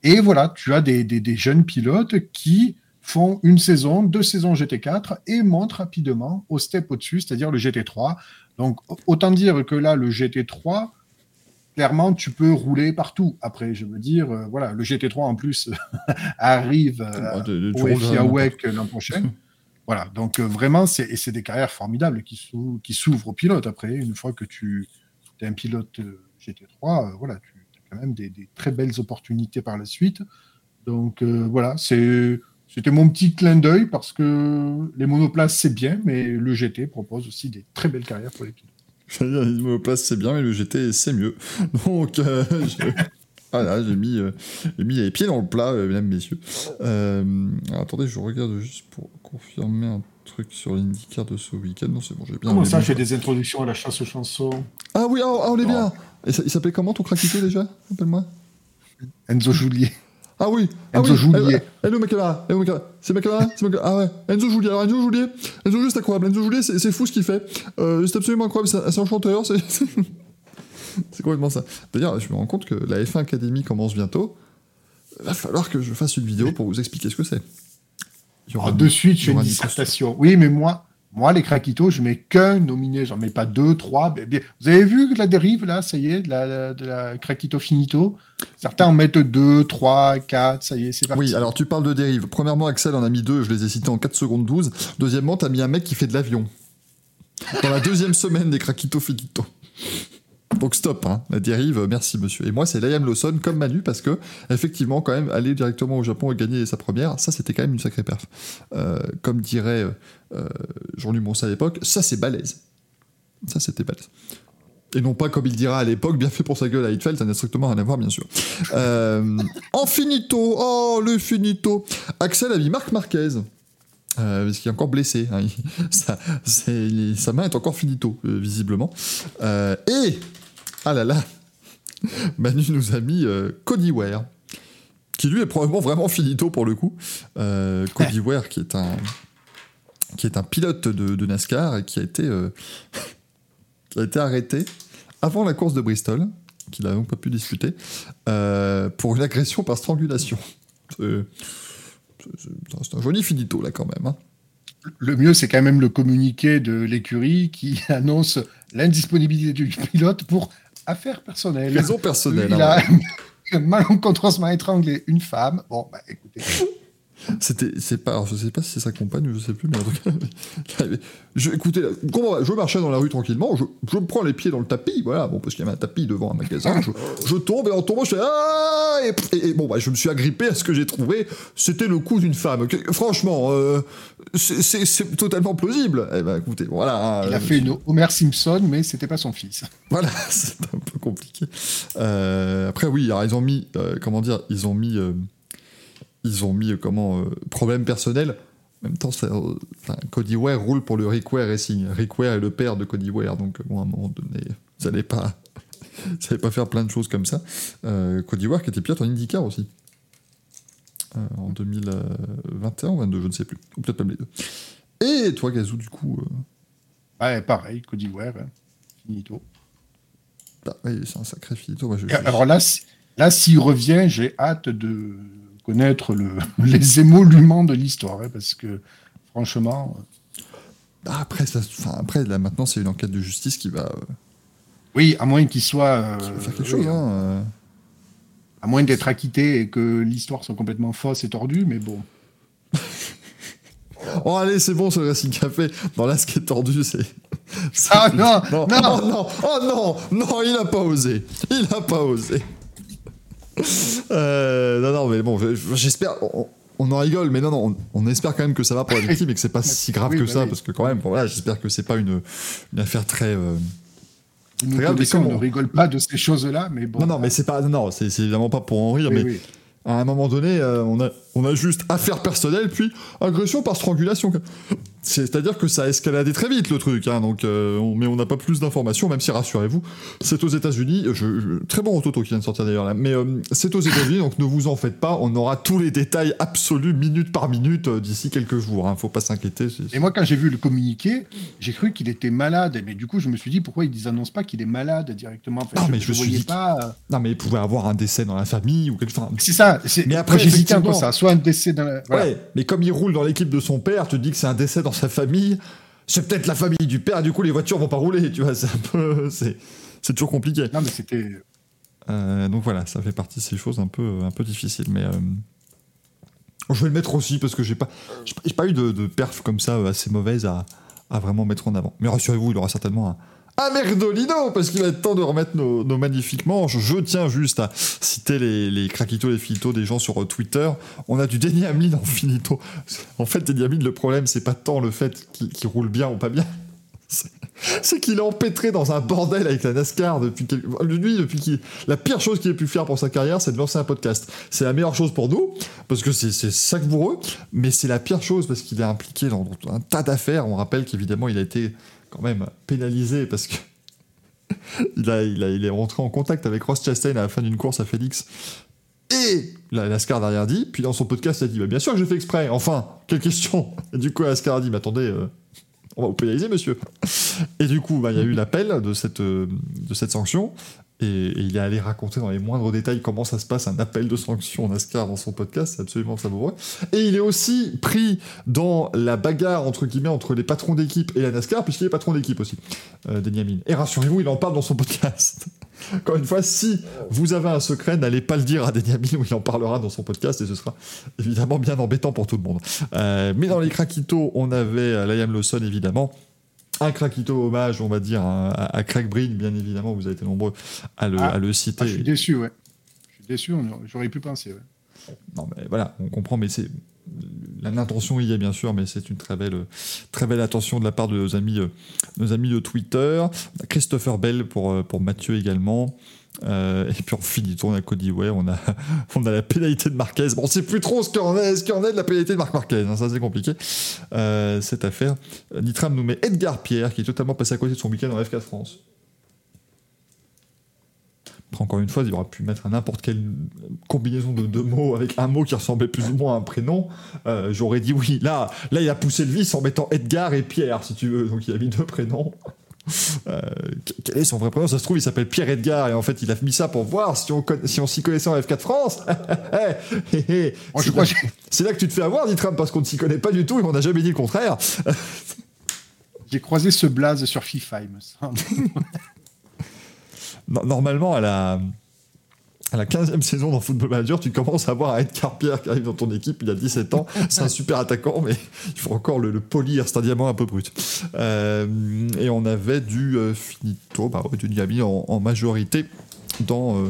[SPEAKER 3] Et voilà, tu as des, des- des jeunes pilotes qui font une saison, deux saisons GT4 et montent rapidement au step au-dessus, c'est-à-dire le GT3. Donc, autant dire que là, le GT3, clairement, tu peux rouler partout. Après, je veux dire, euh, voilà, le GT3 en plus arrive euh,
[SPEAKER 2] Ouais,
[SPEAKER 3] au FIA WEC l'an prochain. Voilà, donc euh, vraiment, c'est des carrières formidables qui s'ou- qui s'ouvrent aux pilotes. Après, une fois que tu es un pilote euh, GT3, euh, voilà, tu as quand même des, des très belles opportunités par la suite. Donc voilà, c'est c'était mon petit clin d'œil parce que les monoplaces c'est bien, mais le GT propose aussi des très belles carrières pour les pilotes.
[SPEAKER 2] Me place, c'est bien, mais le GT, c'est mieux. Donc, euh, je- voilà, j'ai mis, euh, j'ai mis les pieds dans le plat, euh, mesdames, messieurs. Euh, alors, attendez, je regarde juste pour confirmer un truc sur l'IndyCar de ce week-end. Non, c'est bon, j'ai bien.
[SPEAKER 3] Comment
[SPEAKER 2] les
[SPEAKER 3] ça, je fais des introductions à la chasse aux chansons?
[SPEAKER 2] Ah oui, ah, ah, on est bien. Et ça- il s'appelait comment ton craquito déjà? Rappelle-moi.
[SPEAKER 3] Enzo Joulier.
[SPEAKER 2] Ah oui, ah
[SPEAKER 3] Enzo
[SPEAKER 2] oui.
[SPEAKER 3] Joulier.
[SPEAKER 2] Hello hello. C'est McKenna, c'est McKenna. Ah ouais, Enzo Joulier. Alors Enzo Joulier, Enzo Joulier c'est incroyable. Enzo Joulier c'est c'est fou ce qu'il fait. Euh, c'est absolument incroyable, c'est un chanteur, c'est c'est complètement ça. D'ailleurs, je me rends compte que la F1 Academy commence bientôt. Va falloir que je fasse une vidéo pour vous expliquer ce que c'est. Il y aura
[SPEAKER 3] Alors, de suite, je
[SPEAKER 2] il
[SPEAKER 3] fais une dissertation. Oui, mais moi, moi, les craquitos, je mets qu'un nominé, j'en mets pas deux, trois. Vous avez vu la dérive, là, ça y est, de la, craquito finito? Certains en mettent deux, trois, quatre, ça y est, c'est parti.
[SPEAKER 2] Oui, alors tu parles de dérive. Premièrement, Axel en a mis deux, je les ai cités en 4 secondes 12. Deuxièmement, t'as mis un mec qui fait de l'avion. Dans la deuxième semaine des Krakito Finito. Donc stop, hein, la dérive, euh, merci monsieur. Et moi, c'est Liam Lawson comme Manu, parce que, effectivement, quand même, aller directement au Japon et gagner sa première, ça c'était quand même une sacrée perf. Euh, comme dirait euh, euh, Jean-Luc Monsa à l'époque, ça c'est balèze. Ça c'était balèze. Et non pas comme il dira à l'époque, bien fait pour sa gueule à Hitfeld, ça n'a strictement rien à voir, bien sûr. Euh, en finito, oh le finito. Axel a mis Marc Marquez. Euh, parce qu'il est encore blessé. hein. Sa main est encore finito, euh, visiblement. Euh, et, ah là là, Manu nous a mis euh, Cody Ware, qui lui est probablement vraiment finito pour le coup. Euh, Cody Ware, qui est un, qui est un pilote de, de NASCAR et qui a été, euh, qui a été arrêté avant la course de Bristol, qu'il n'a donc pas pu disputer, euh, pour une agression par strangulation. C'est un joli finito là quand même. hein.
[SPEAKER 3] Le mieux, c'est quand même le communiqué de l'écurie qui annonce l'indisponibilité du pilote pour affaires personnelles.
[SPEAKER 2] Raison personnelle.
[SPEAKER 3] Il
[SPEAKER 2] hein,
[SPEAKER 3] a, malencontreusement étranglé une femme. Bon, bah écoutez.
[SPEAKER 2] C'était, c'est pas, alors je sais pas si c'est sa compagne je sais plus, mais en tout cas, je, écoutez, je marchais dans la rue tranquillement, je, je me prends les pieds dans le tapis, voilà, bon, parce qu'il y avait un tapis devant un magasin, je, je tombe et en tombant, je fais ah, et, et- et bon, bah, je me suis agrippé à ce que j'ai trouvé, c'était le cou d'une femme. Que- Franchement, euh, c'est, totalement plausible. Eh ben, écoutez, voilà.
[SPEAKER 3] Il
[SPEAKER 2] euh,
[SPEAKER 3] a fait une Homer Simpson, mais c'était pas son fils.
[SPEAKER 2] Voilà, c'est un peu compliqué. Euh, après, oui, alors ils ont mis, euh, comment dire, ils ont mis, ils ont mis, euh, comment, euh, problème personnel. En même temps, ça, euh, enfin, Cody Ware roule pour le Rick Ware Racing. Rick Ware est le père de Cody Ware, donc bon, à un moment donné, vous n'allez pas, vous allez pas faire plein de choses comme ça. Euh, Cody Ware qui était pilote en IndyCar aussi. Euh, en 2021 ou 22, je ne sais plus. Ou peut-être même les deux. Et toi, Gazou, du coup, euh,
[SPEAKER 3] Ouais, pareil, Cody Ware, hein. finito.
[SPEAKER 2] bah, oui, c'est un sacré finito. Moi, je-
[SPEAKER 3] Et alors là, si- là, s'il revient, j'ai hâte de connaître le, les émoluments de l'histoire, hein, parce que franchement, euh,
[SPEAKER 2] Ah, après, ça, après, là, maintenant, c'est une enquête de justice qui va, euh,
[SPEAKER 3] oui, à moins qu'il soit, euh,
[SPEAKER 2] qui va faire quelque
[SPEAKER 3] oui,
[SPEAKER 2] chose. Hein, euh.
[SPEAKER 3] à moins d'être acquitté et que l'histoire soit complètement fausse et tordue, mais bon.
[SPEAKER 2] Oh, allez, c'est bon, ce Racing Café. Non, là, ce qui est tordu, c'est.
[SPEAKER 3] Ah non,
[SPEAKER 2] non,
[SPEAKER 3] non.
[SPEAKER 2] oh, non, oh non, non, il a pas osé. Il a pas osé. Euh, non, non, mais bon, je- je- j'espère. On, on en rigole, mais non, non, on, on espère quand même que ça va pour la victime et que c'est pas si grave
[SPEAKER 3] Oui,
[SPEAKER 2] que
[SPEAKER 3] bah
[SPEAKER 2] ça,
[SPEAKER 3] oui.
[SPEAKER 2] parce que quand même, bon, voilà, j'espère que c'est pas une, une affaire très. euh, mais
[SPEAKER 3] cas, on ne rigole pas de ces choses-là, mais bon.
[SPEAKER 2] Non, non, mais c'est pas. Non, c'est évidemment pas pour en rire,
[SPEAKER 3] Oui,
[SPEAKER 2] mais à un moment donné, euh, on, a, on a juste affaire personnelle, puis agression par strangulation. C'est-à-dire que ça a escaladé très vite le truc, hein, donc, euh, on- mais on n'a pas plus d'informations, même si rassurez-vous, c'est aux États-Unis. Je, je- très bon Rototo qui vient de sortir d'ailleurs là, mais euh, c'est aux États-Unis, donc ne vous en faites pas, on aura tous les détails absolus minute par minute euh, d'ici quelques jours. Hein, faut pas s'inquiéter.
[SPEAKER 3] Et moi, quand j'ai vu le communiqué, j'ai cru qu'il était malade. Mais du coup, je me suis dit, pourquoi ils annoncent pas qu'il est malade directement Enfin,
[SPEAKER 2] Non, mais je me suis
[SPEAKER 3] voyais
[SPEAKER 2] dit
[SPEAKER 3] pas.
[SPEAKER 2] Non, mais il pouvait avoir un décès dans la famille ou quelque chose.
[SPEAKER 3] C'est ça. c'est-
[SPEAKER 2] Mais après,
[SPEAKER 3] moi, j'hésitais un peu
[SPEAKER 2] effectivement-
[SPEAKER 3] ça. Soit un décès dans la. voilà.
[SPEAKER 2] Ouais, mais comme il roule dans l'équipe de son père, tu te dis que c'est un décès dans sa famille. C'est peut-être la famille du père, du coup les voitures vont pas rouler, tu vois. C'est un peu, c'est, toujours compliqué.
[SPEAKER 3] Non, mais c'était.
[SPEAKER 2] Euh, donc voilà, ça fait partie de ces choses un peu, un peu difficiles. Mais euh, je vais le mettre aussi parce que j'ai pas, j'ai pas- eu de, de perf comme ça euh, assez mauvaise à, à vraiment mettre en avant. Mais rassurez-vous, il aura certainement un, un merdolino parce qu'il va être temps de remettre nos, magnifiques manches. Je tiens juste à citer les, les craquitos, les filitos des gens sur euh, Twitter. On a du Denny Hamlin en finito. En fait, Denny Hamlin, le problème, c'est pas tant le fait qu'il roule bien ou pas bien. C'est- qu'il est empêtré dans un bordel avec la NASCAR depuis quel- lui depuis la pire chose qu'il ait pu faire pour sa carrière c'est de lancer un podcast c'est la meilleure chose pour nous parce que c'est savoureux mais c'est la pire chose parce qu'il est impliqué dans un tas d'affaires on rappelle qu'évidemment il a été quand même pénalisé parce que il, il, est rentré en contact avec Ross Chastain à la fin d'une course à Félix et la NASCAR derrière dit puis dans son podcast il a dit bah, bien sûr que j'ai fait exprès enfin quelle question et du coup la NASCAR a dit mais attendez euh, on va vous pénaliser, monsieur. Et du coup, bah, il y a eu l'appel de cette, euh, de cette sanction. Et, il est allé raconter dans les moindres détails comment ça se passe, un appel de sanction NASCAR dans son podcast. C'est absolument savoureux. Et il est aussi pris dans la bagarre, entre guillemets, entre les patrons d'équipe et la NASCAR, puisqu'il est patron d'équipe aussi, euh. Et rassurez-vous, il en parle dans son podcast. Encore une fois, si vous avez un secret, n'allez pas le dire à Denny Hamlin, où il en parlera dans son podcast, et ce sera évidemment bien embêtant pour tout le monde. Euh, mais dans les craquitos, on avait euh, Liam Lawson, évidemment. Un craquito hommage, on va dire, à, à- à Craig Breen, bien évidemment, vous avez été nombreux à le,
[SPEAKER 3] Ah.
[SPEAKER 2] à le citer.
[SPEAKER 3] Ah, je suis déçu, ouais. Je suis déçu, j'aurais pu penser, ouais.
[SPEAKER 2] Non, mais voilà, on comprend, mais c'est l'intention y est bien sûr, mais c'est une très belle, très belle attention de la part de nos amis, euh, nos amis de Twitter. A Christopher Bell pour, euh, pour Mathieu également. Euh, et puis on finit, on a Cody Way, on a, on a la pénalité de Marquez. Bon, on sait plus trop ce qu'il en est, ce qu'il en est de la pénalité de Marc Marquez, hein, ça c'est compliqué euh, cette affaire. Euh, Nitram nous met Edgar Pierre qui est totalement passé à côté de son week-end en F4 France. Encore une fois, il aurait pu mettre n'importe quelle combinaison de deux mots avec un mot qui ressemblait plus ou moins à un prénom. J'aurais dit oui. Là, là, il a poussé le vice en mettant Edgar et Pierre, si tu veux. Donc, il a mis deux prénoms. Euh, quel est son vrai prénom? Ça se trouve, il s'appelle Pierre Edgar et en fait, il a mis ça pour voir si on, si on s'y connaissait en F4 France. Eh, eh, eh. C'est là-
[SPEAKER 3] que
[SPEAKER 2] là tu te fais avoir, Nitram, parce qu'on ne s'y connaît pas du tout et on n'a jamais dit le contraire.
[SPEAKER 3] J'ai croisé ce blaze sur FIFA, il me semble.
[SPEAKER 2] No- Normalement, à la, à la 15e saison dans Football Manager, tu commences à voir un Edgar Pierre qui arrive dans ton équipe, il a 17 ans, c'est un super attaquant, mais il faut encore le, le polir, c'est un diamant un peu brut. Euh, et on avait du euh, Finito, bah du Niami en, en majorité dans, euh,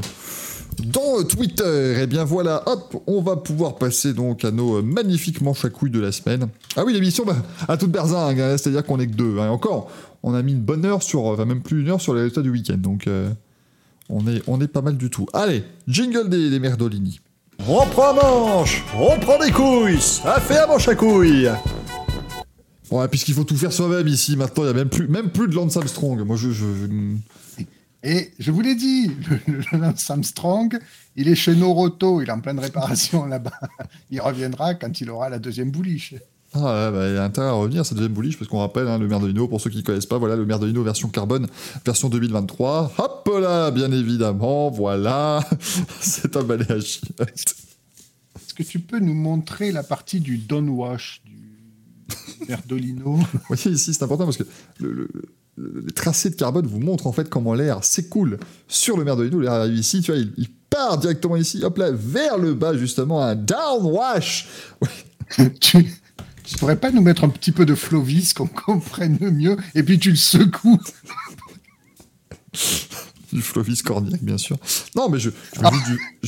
[SPEAKER 2] dans Twitter. Et bien voilà, hop, on va pouvoir passer donc à nos euh, magnifiques manches à couilles de la semaine. Ah oui, l'émission, bah, à toute berzingue, hein, c'est-à-dire qu'on est que deux. hein. Et encore, on a mis une bonne heure sur, enfin même plus une heure sur les résultats du week-end, donc... euh, on est, on est pas mal du tout. Allez, jingle des, des Merdolini.
[SPEAKER 7] On prend manche, on prend des couilles, ça fait un manche à couilles.
[SPEAKER 2] Ouais, puisqu'il faut tout faire soi-même ici, maintenant, il n'y a même plus, même plus de Lance Armstrong. Moi, je... je- je-
[SPEAKER 3] Et je vous l'ai dit, le, le Lance Armstrong, il est chez Noroto, il est en pleine réparation là-bas. Il reviendra quand il aura la deuxième bouliche.
[SPEAKER 2] Ah, ouais, bah, il y a intérêt à revenir, cette deuxième bullish, parce qu'on rappelle, hein, le Merdolino, pour ceux qui ne connaissent pas, voilà, le Merdolino version carbone, version 2023. Hop là, bien évidemment, voilà. C'est un balai à chiottes.
[SPEAKER 3] Est-ce que tu peux nous montrer la partie du downwash du Merdolino
[SPEAKER 2] voyez ici, c'est important parce que le, le- le- le tracé de carbone vous montre en fait comment l'air s'écoule sur le Merdolino. L'air arrive ici, tu vois, il, il part directement ici, hop là, vers le bas, justement, un downwash.
[SPEAKER 3] tu, tu pourrais pas nous mettre un petit peu de Flovis qu'on comprenne mieux et puis tu le secoues
[SPEAKER 2] Du Flovis Corniac, bien sûr. Non, mais je, je,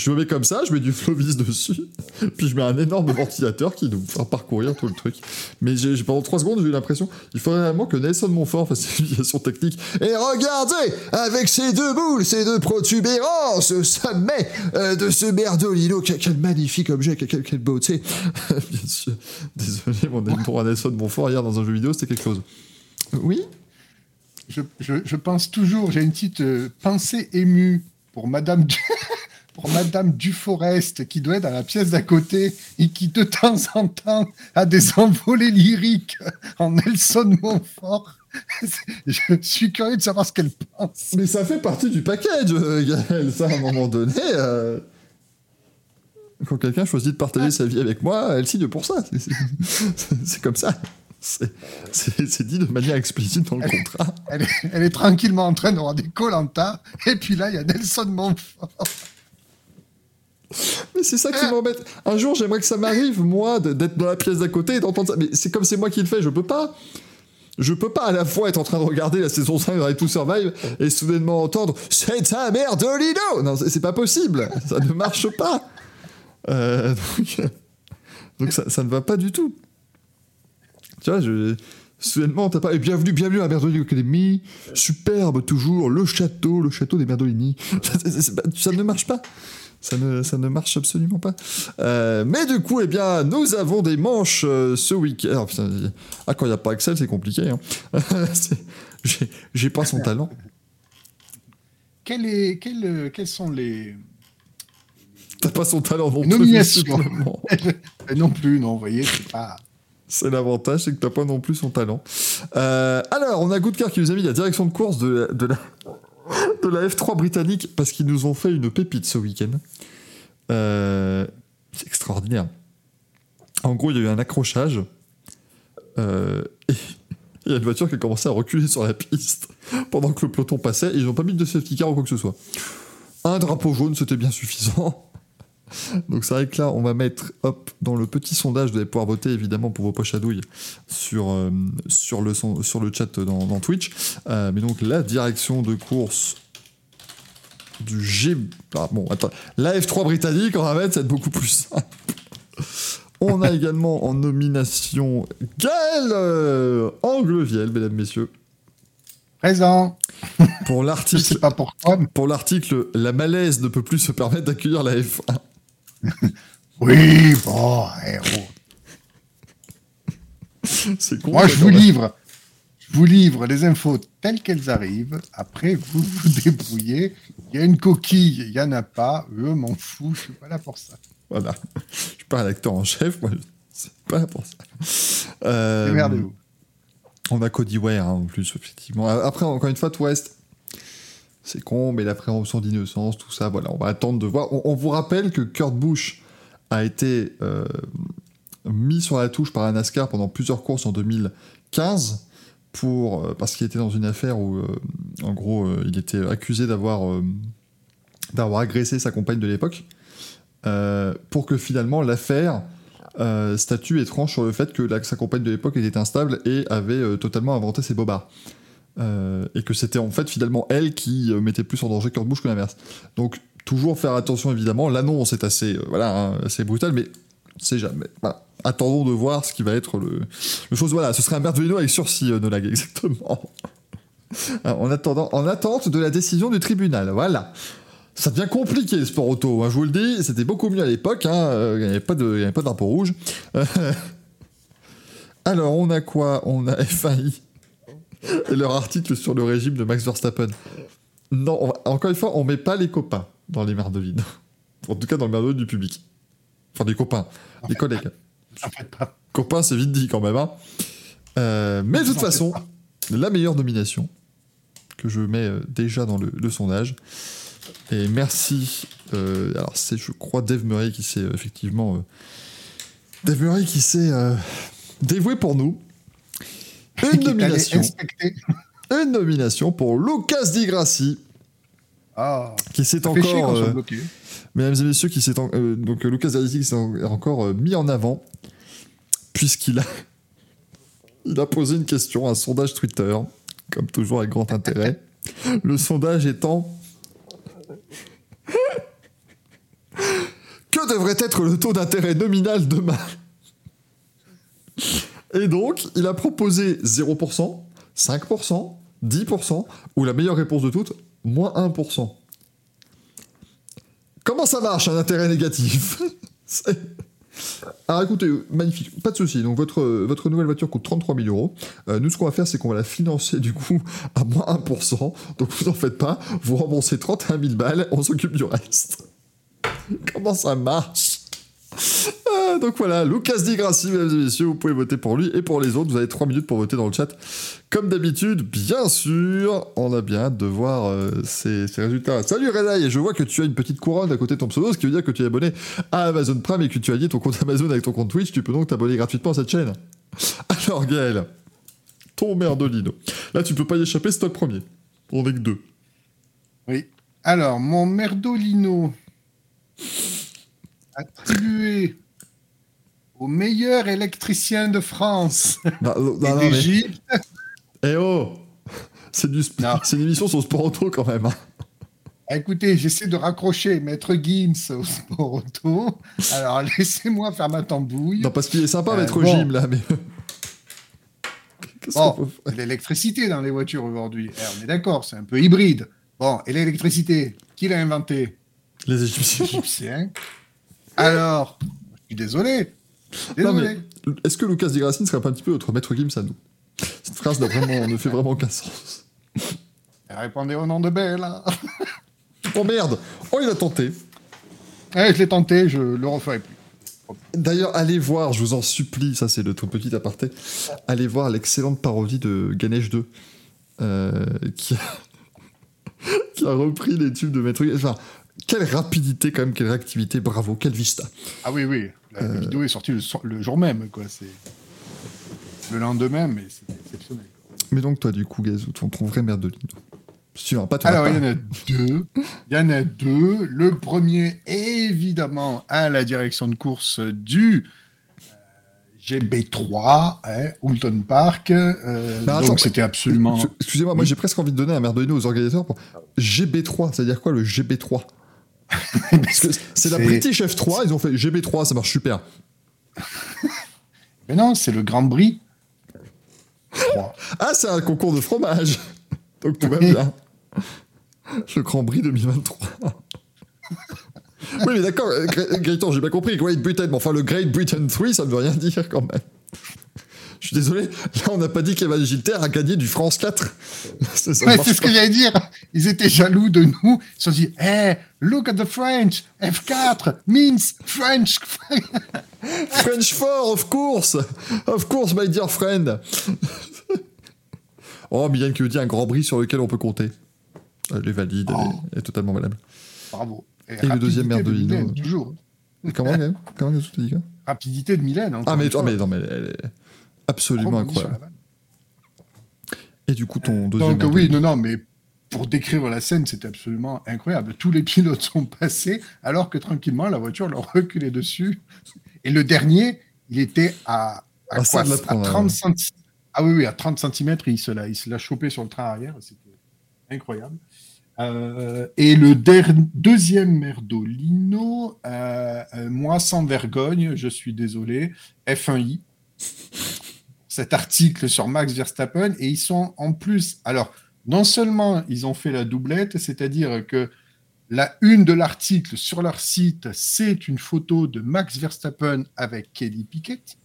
[SPEAKER 2] du- me mets comme ça, je mets du Flovis dessus, puis je mets un énorme ventilateur qui nous fera parcourir tout le truc. Mais j'ai, pendant 3 secondes, j'ai eu l'impression, il faudrait vraiment que Nelson Montfort fasse une utilisation technique. Et regardez, avec ces deux boules, ces deux protubérances au sommet euh, de ce merdolino, quel, quel magnifique objet, quelle, quelle beauté. bien sûr. Désolé, mon ami pour Nelson Montfort hier dans un jeu vidéo, c'était quelque chose. Oui?
[SPEAKER 3] Je, je- je pense toujours, j'ai une petite euh, pensée émue pour Madame, du... pour Madame Duforest qui doit être dans la pièce d'à côté et qui de temps en temps a des envolées lyriques en Nelson Montfort. Je suis curieux de savoir ce qu'elle pense.
[SPEAKER 2] Mais ça fait partie du package, euh, Gaël, ça, à un moment donné. euh, Quand quelqu'un choisit de partager sa vie avec moi, elle signe pour ça. C'est comme ça. C'est- dit de manière explicite dans le contrat.
[SPEAKER 3] Elle est, elle est tranquillement en train d'avoir des colantas et puis là il y a Nelson Montfort.
[SPEAKER 2] Mais c'est ça qui m'embête. Un jour, j'aimerais que ça m'arrive, moi, de- d'être dans la pièce d'à côté et d'entendre ça. Mais c'est comme c'est moi qui le fais, je peux pas. Je peux pas à la fois être en train de regarder la saison 5 de to Survive et soudainement entendre C'est un merdolino Non, c'est c'est pas possible. Ça ne marche pas. Euh, donc, donc ça, ça ne va pas du tout. Tu vois, je. Soudainement, t'as pas. Et bienvenue, bienvenue à Merdolino Academy. Superbe, toujours. Le château, le château des Merdolini. Ça ne marche pas. Ça ne, ça ne marche absolument pas. Euh, mais du coup, eh bien, nous avons des manches euh, ce week-end. Putain, ah, quand il n'y a pas Axel, c'est compliqué. hein. J'ai- pas son talent.
[SPEAKER 3] Quel est, quel, euh, quels sont les.
[SPEAKER 2] T'as pas son talent non plus.
[SPEAKER 3] Nomination. non plus, non, vous voyez, c'est pas.
[SPEAKER 2] C'est l'avantage, c'est que t'as pas non plus son talent. Euh, alors, on a Goodcar qui nous a mis la direction de course de la, de la, de la F3 britannique parce qu'ils nous ont fait une pépite ce week-end. Euh, c'est extraordinaire. En gros, il y a eu un accrochage. euh, et il y a une voiture qui a commencé à reculer sur la piste pendant que le peloton passait et ils n'ont pas mis de safety car ou quoi que ce soit. Un drapeau jaune, c'était bien suffisant. Donc c'est vrai que là, on va mettre, hop, dans le petit sondage, vous allez pouvoir voter évidemment pour vos poches à douille sur, euh, sur, le, son- sur le chat dans, dans Twitch. Euh, mais donc la direction de course du G... Ah, bon, attends. La F3 britannique, on va mettre, c'est beaucoup plus simple. On a également en nomination Gaël euh, Angleviel, mesdames, messieurs,
[SPEAKER 3] Présent.
[SPEAKER 2] pour l'article
[SPEAKER 3] pas pourquoi.
[SPEAKER 2] pour l'article La malaise ne peut plus se permettre d'accueillir la F1.
[SPEAKER 3] Oui, bon, eh, oh.
[SPEAKER 2] C'est con.
[SPEAKER 3] Moi, je vous livre. Je vous livre les infos telles qu'elles arrivent. Après, vous vous débrouillez. Il y a une coquille, il n'y en a pas. Eux, m'en fous, je suis pas là pour ça.
[SPEAKER 2] Voilà. Je suis pas rédacteur en chef, moi. C'est pas là pour ça. Euh,
[SPEAKER 3] Démerdez-vous.
[SPEAKER 2] on a Cody Ware, hein, en plus, effectivement. Après, encore une fois, reste. C'est con, mais la présomption d'innocence, tout ça, voilà. On va attendre de voir. On, vous rappelle que Kurt Busch a été euh, mis sur la touche par la NASCAR pendant plusieurs courses en 2015 pour, euh, parce qu'il était dans une affaire où, euh, en gros, il était accusé d'avoir agressé sa compagne de l'époque, pour que finalement l'affaire statue et tranche sur le fait que sa compagne de l'époque était instable et avait totalement inventé ses bobards. Euh, et que c'était en fait finalement elle qui euh, mettait plus en danger Kurt Busch que l'inverse. Donc toujours faire attention évidemment, l'annonce est assez, euh, voilà, hein, assez brutale, mais c'est jamais. Attendons de voir ce qui va être le, chose. Voilà, ce serait un Merdolino avec sursis, euh, Nolag, exactement. Ah, en, attendant, en attente de la décision du tribunal, voilà. Ça devient compliqué le sport auto, hein, je vous le dis, c'était beaucoup mieux à l'époque, hein, euh, il n'y avait pas de- drapeau rouge. Alors, on a quoi? On a FAI leur article sur le régime de Max Verstappen. Non, on encore une fois, on met pas les copains dans les merdelines. En tout cas, dans le merdeline du public. Enfin, des copains, des collègues.
[SPEAKER 3] En fait, pas.
[SPEAKER 2] Copains, c'est vite dit quand même. hein. Euh, mais de toute façon, la meilleure nomination que je mets euh, déjà dans le, le sondage. Et merci. euh, alors, c'est, je crois, Dave Murray qui s'est effectivement. euh, Dave Murray qui s'est dévoué pour nous. Une nomination. Une nomination pour Lucas Di Grassi,
[SPEAKER 3] Ah,
[SPEAKER 2] qui s'est
[SPEAKER 3] chier
[SPEAKER 2] encore.
[SPEAKER 3] soit
[SPEAKER 2] euh,
[SPEAKER 3] bloqué.
[SPEAKER 2] Mesdames et messieurs, qui s'est en- euh, donc euh, Lucas Di qui s'est en- encore euh, mis en avant, puisqu'il a, il a posé une question, un sondage Twitter, comme toujours avec grand intérêt. Le sondage étant Que devrait être le taux d'intérêt nominal demain? Et donc, il a proposé 0%, 5%, 10%, ou la meilleure réponse de toutes, moins 1%. Comment ça marche un intérêt négatif Alors écoutez, euh, magnifique, pas de souci. Donc votre, votre nouvelle voiture coûte 33 000 euros. Euh, nous, ce qu'on va faire, c'est qu'on va la financer du coup à moins 1%. Donc vous en faites pas, vous remboursez 31 000 balles, on s'occupe du reste. Comment ça marche? Donc voilà, Lucas Di Grassi, mesdames et messieurs, vous pouvez voter pour lui et pour les autres. Vous avez 3 minutes pour voter dans le chat. Comme d'habitude, bien sûr, on a bien hâte de voir euh, ces, résultats. Salut Renaï, je vois que tu as une petite couronne à côté de ton pseudo, ce qui veut dire que tu es abonné à Amazon Prime et que tu as lié ton compte Amazon avec ton compte Twitch. Tu peux donc t'abonner gratuitement à cette chaîne. Alors Gaël, ton merdolino. Là, tu peux pas y échapper, c'est toi le premier. On est que deux.
[SPEAKER 3] Oui. Alors, mon merdolino attribué au meilleur électricien de France
[SPEAKER 2] Non, non,
[SPEAKER 3] et
[SPEAKER 2] non, mais-
[SPEAKER 3] d'Égypte.
[SPEAKER 2] Eh oh C'est du sp- c'est une émission sur le sport auto quand même. hein.
[SPEAKER 3] Écoutez, j'essaie de raccrocher Maître Gims au sport auto. Alors, laissez-moi faire ma tambouille.
[SPEAKER 2] Non, parce qu'il est sympa,
[SPEAKER 3] Euh,
[SPEAKER 2] maître
[SPEAKER 3] bon.
[SPEAKER 2] Là, mais.
[SPEAKER 3] Bon, l'électricité dans les voitures aujourd'hui. Eh, on est d'accord, c'est un peu hybride. Bon, et l'électricité, qui l'a inventé?
[SPEAKER 2] Les Égyptiens.
[SPEAKER 3] Égyptien. Alors, je suis désolé.
[SPEAKER 2] Non,
[SPEAKER 3] Désolé.
[SPEAKER 2] mais est-ce que Lucas Di Grassi ne serait pas un petit peu notre maître Gims à nous? Cette phrase vraiment, ne fait vraiment aucun sens.
[SPEAKER 3] Répondez au nom de Belle.
[SPEAKER 2] Oh merde Oh, il a tenté.
[SPEAKER 3] Eh, je l'ai tenté, je le referai plus.
[SPEAKER 2] D'ailleurs, allez voir, je vous en supplie, ça c'est le tout petit aparté, allez voir l'excellente parodie de Ganesh 2, euh, qui, a... qui a repris les tubes de Maître Gims. Enfin, quelle rapidité quand même, quelle réactivité, bravo, quelle vista.
[SPEAKER 3] Ah oui, oui. La
[SPEAKER 2] Euh.
[SPEAKER 3] vidéo est sortie le, so- le jour même, quoi. C'est le lendemain, mais c'est exceptionnel.
[SPEAKER 2] Mais donc toi, du coup, Gazou, ton, ton vrai merde de Lino. Suivant, pas.
[SPEAKER 3] Alors, il y en a deux. Il y en a deux. Le premier, évidemment, à la direction de course du euh, GB3, hein, Houlton Park. Euh,
[SPEAKER 2] Bah,
[SPEAKER 3] donc, c'était absolument.
[SPEAKER 2] Excusez-moi, moi j'ai presque envie de donner un merdolino aux organisateurs pour GB3, c'est-à-dire quoi le GB3 Parce que c'est la British F3, ils ont fait GB3, ça marche super.
[SPEAKER 3] Mais non, c'est le Grand Prix. 3.
[SPEAKER 2] Ah, c'est un concours de fromage Donc tout va bien. Le Grand Prix 2023. oui, mais d'accord, euh, Gaëtan, j'ai bien compris, Great Britain, mais enfin le Great Britain 3, ça ne veut rien dire quand même. Je suis désolé, là on n'a pas dit qu'Evan Gilter a gagné du France 4. Ça, ça
[SPEAKER 3] Ouais, c'est ce que j'allais dire. Ils étaient jaloux de nous. Ils se sont dit, hey, look at the French. F4 means French.
[SPEAKER 2] French 4, of course Of course, my dear friend Oh, Mylène qui nous dit un grand prix sur lequel on peut compter. Elle est valide, elle, est,
[SPEAKER 3] Oh.
[SPEAKER 2] elle est totalement valable.
[SPEAKER 3] Bravo.
[SPEAKER 2] Et le deuxième
[SPEAKER 3] rapidité de. Mylène, Toujours.
[SPEAKER 2] Comment, même? Comment tu dis quoi?
[SPEAKER 3] Rapidité de Mylène. encore
[SPEAKER 2] Ah, mais, oh, mais non, mais elle est absolument incroyable. Et du coup, ton deuxième
[SPEAKER 3] Donc, oui, non, non, mais pour décrire la scène, c'était absolument incroyable. Tous les pilotes sont passés, alors que tranquillement, la voiture leur reculait dessus. Et le dernier, il était à, à,
[SPEAKER 2] Ah,
[SPEAKER 3] quoi, à
[SPEAKER 2] prendre,
[SPEAKER 3] 30 centi- Ah oui, oui, à 30 cm, il se l'a, il se l'a chopé sur le train arrière. C'était incroyable. Euh, et le deuxième Merdolino, euh, euh, moi sans vergogne, je suis désolé, F1i. Cet article sur Max Verstappen, et ils sont en plus. Alors, non seulement ils ont fait la doublette, c'est-à-dire que la une de l'article sur leur site, c'est une photo de Max Verstappen avec Kelly Pickett,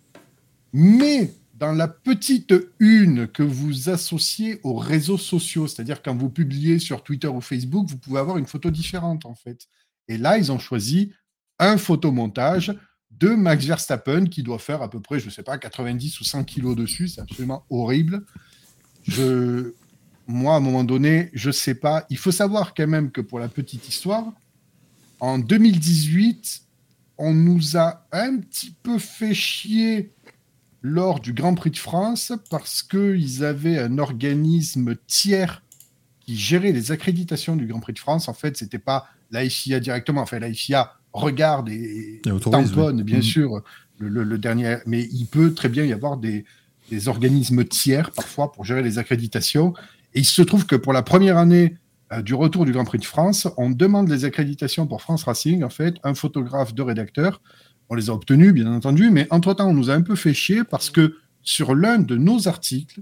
[SPEAKER 3] mais dans la petite une que vous associez aux réseaux sociaux, c'est-à-dire quand vous publiez sur Twitter ou Facebook, vous pouvez avoir une photo différente en fait. Et là, ils ont choisi un photomontage de Max Verstappen qui doit faire à peu près, je ne sais pas, 90 ou 100 kilos dessus. C'est absolument horrible. Moi, à un moment donné, je ne sais pas. Il faut savoir quand même que pour la petite histoire, en 2018, on nous a un petit peu fait chier lors du Grand Prix de France parce qu'ils avaient un organisme tiers qui gérait les accréditations du Grand Prix de France. En fait, ce n'était pas la FIA directement. Enfin, la FIA regarde et,
[SPEAKER 2] Et
[SPEAKER 3] tamponne,
[SPEAKER 2] oui.
[SPEAKER 3] bien
[SPEAKER 2] Mhm.
[SPEAKER 3] sûr, le, le- le dernier. Mais il peut très bien y avoir des, des organismes tiers parfois pour gérer les accréditations. Et il se trouve que pour la première année euh, du retour du Grand Prix de France, on demande les accréditations pour France Racing, en fait, un photographe, deux rédacteurs. On les a obtenus, bien entendu, mais entre-temps, on nous a un peu fait chier parce que sur l'un de nos articles,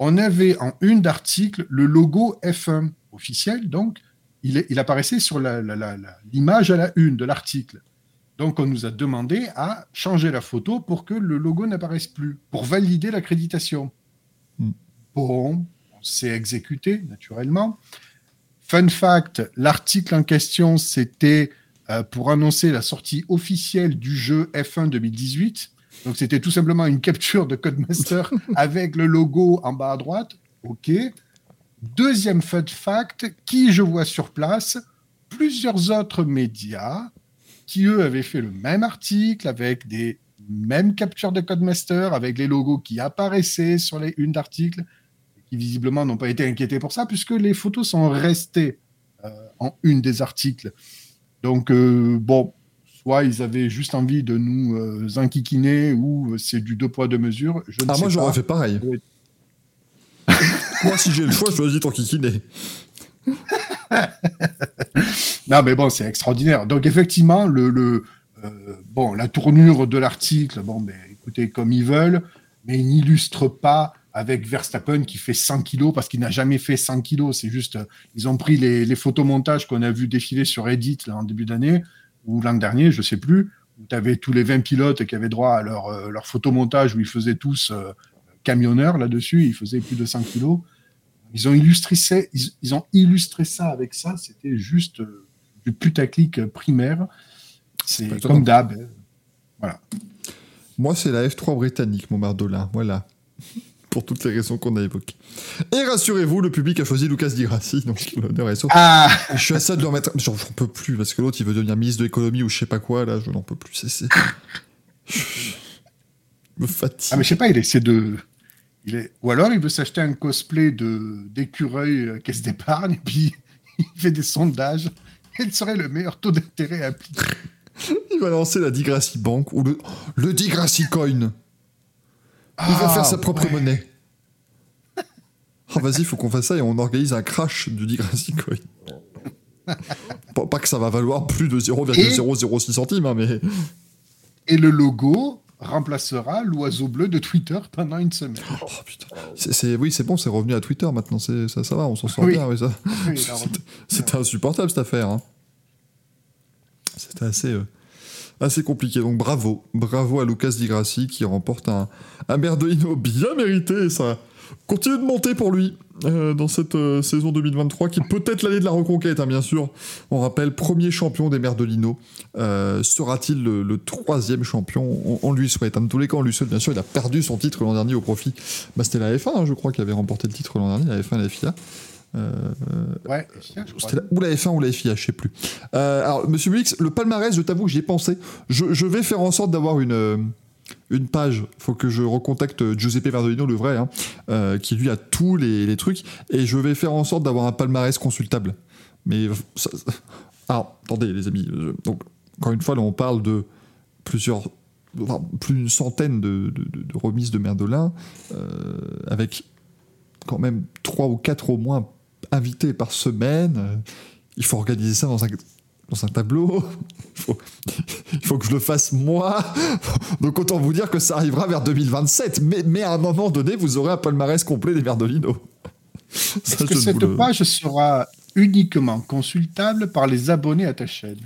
[SPEAKER 3] on avait en une d'article le logo F1 officiel, donc il, est- il apparaissait sur l'image à la une de l'article. Donc on nous a demandé à changer la photo pour que le logo n'apparaisse plus, pour valider l'accréditation.
[SPEAKER 2] Hmm.
[SPEAKER 3] Bon, on s'est exécuté naturellement. Fun fact, l'article en question, c'était euh, pour annoncer la sortie officielle du jeu F1 2018. Donc c'était tout simplement une capture de Codemaster avec le logo en bas à droite. OK. Deuxième fun fact, qui je vois sur place? Plusieurs autres médias qui, eux, avaient fait le même article avec des mêmes captures de Codemaster, avec les logos qui apparaissaient sur les unes d'articles, qui visiblement n'ont pas été inquiétés pour ça, puisque les photos sont restées euh, en une des articles. Donc, euh, bon, soit ils avaient juste envie de nous euh, enquiquiner, ou c'est du deux poids, deux mesures. Je ne
[SPEAKER 2] Ah,
[SPEAKER 3] sais
[SPEAKER 2] moi, j'aurais fait pareil. Moi, si j'ai le choix, je choisis ton kikiné.
[SPEAKER 3] Non, mais bon, c'est extraordinaire. Donc, effectivement, le, le, euh, bon, la tournure de l'article, bon, ben, écoutez, comme ils veulent, mais ils n'illustrent pas avec Verstappen qui fait 100 kilos parce qu'il n'a jamais fait 100 kilos. C'est juste, euh, ils ont pris les, les photomontages qu'on a vu défiler sur Reddit là, en début d'année ou l'an dernier, je sais plus, où tu avais tous les 20 pilotes qui avaient droit à leur, euh, leur photomontage où ils faisaient tous euh, camionneurs là-dessus, ils faisaient plus de 100 kilos. Ils ont illustré ça, ils, ils ont illustré ça avec ça, c'était juste euh, du putaclic primaire. C'est comme d'hab. hein. Voilà.
[SPEAKER 2] Moi, c'est la F3 britannique, mon Mardolin. Voilà. Pour toutes les raisons qu'on a évoquées. Et rassurez-vous, le public a choisi Lucas Di Grassi, donc l'honneur est sûr.
[SPEAKER 3] Ah
[SPEAKER 2] Je suis à ça de le remettre. J'en peux plus, parce que l'autre, il veut devenir ministre de l'économie ou je sais pas quoi, là, je n'en peux plus. C'est. Je me fatigue.
[SPEAKER 3] Ah, mais je sais pas, il essaie de. Il est... Ou alors il veut s'acheter un cosplay de d'écureuil euh, caisse d'épargne, et puis il fait des sondages. Quel serait le meilleur taux d'intérêt à appliquer
[SPEAKER 2] Il va lancer la Digrassi Bank ou le, le Digrassi Coin. Il va
[SPEAKER 3] Ah,
[SPEAKER 2] faire sa propre
[SPEAKER 3] ouais.
[SPEAKER 2] monnaie. Ah, vas-y, faut qu'on fasse ça et on organise un crash du Digrassi Coin. pas, pas que ça va valoir plus de 0,006 centimes, hein, mais.
[SPEAKER 3] Et le logo remplacera l'oiseau bleu de Twitter pendant une semaine.
[SPEAKER 2] Oh putain. C'est- c'est- oui, c'est bon, c'est revenu à Twitter maintenant. Ça, ça va, on s'en sort
[SPEAKER 3] Oui.
[SPEAKER 2] bien. oui, ça.
[SPEAKER 3] Oui,
[SPEAKER 2] C'était- insupportable cette affaire. hein. C'était assez, euh, assez compliqué. Donc bravo. Bravo à Lucas Di Grassi qui remporte un, un Merdolino bien mérité. Ça continue de monter pour lui euh, dans cette euh, saison 2023 qui est peut-être l'année de la reconquête, hein, bien sûr. On rappelle, premier champion des Merdolino. Euh, Sera-t-il le, le troisième champion? On, on lui souhaite. De tous les cas, on lui souhaite, bien sûr. Il a perdu son titre l'an dernier au profit. Bah, C'était la F1, hein, je crois, qui avait remporté le titre l'an dernier, la F1 et la FIA. Euh,
[SPEAKER 3] ouais,
[SPEAKER 2] la- ou la F1 ou la FIA, je sais plus. Euh, alors, Monsieur Mulix, le palmarès, je t'avoue, j'y ai pensé. Je, je vais faire en sorte d'avoir une, une page. faut que je recontacte Giuseppe Verdolino, le vrai, hein, euh, qui lui a tous les, trucs. Et je vais faire en sorte d'avoir un palmarès consultable. Mais. alors, attendez, les amis. donc, encore une fois, là, on parle de plusieurs. enfin, plus d'une centaine de, de- remises de Merdolin, euh, avec quand même trois ou quatre au moins invités par semaine. Il faut organiser ça dans un, dans un tableau. Il faut, il faut que je le fasse moi. Donc autant vous dire que ça arrivera vers 2027. Mais, mais à un moment donné, vous aurez un palmarès complet des Merdolino. Ça,
[SPEAKER 3] Est-ce que cette
[SPEAKER 2] le-
[SPEAKER 3] page sera uniquement consultable par les abonnés à ta chaîne?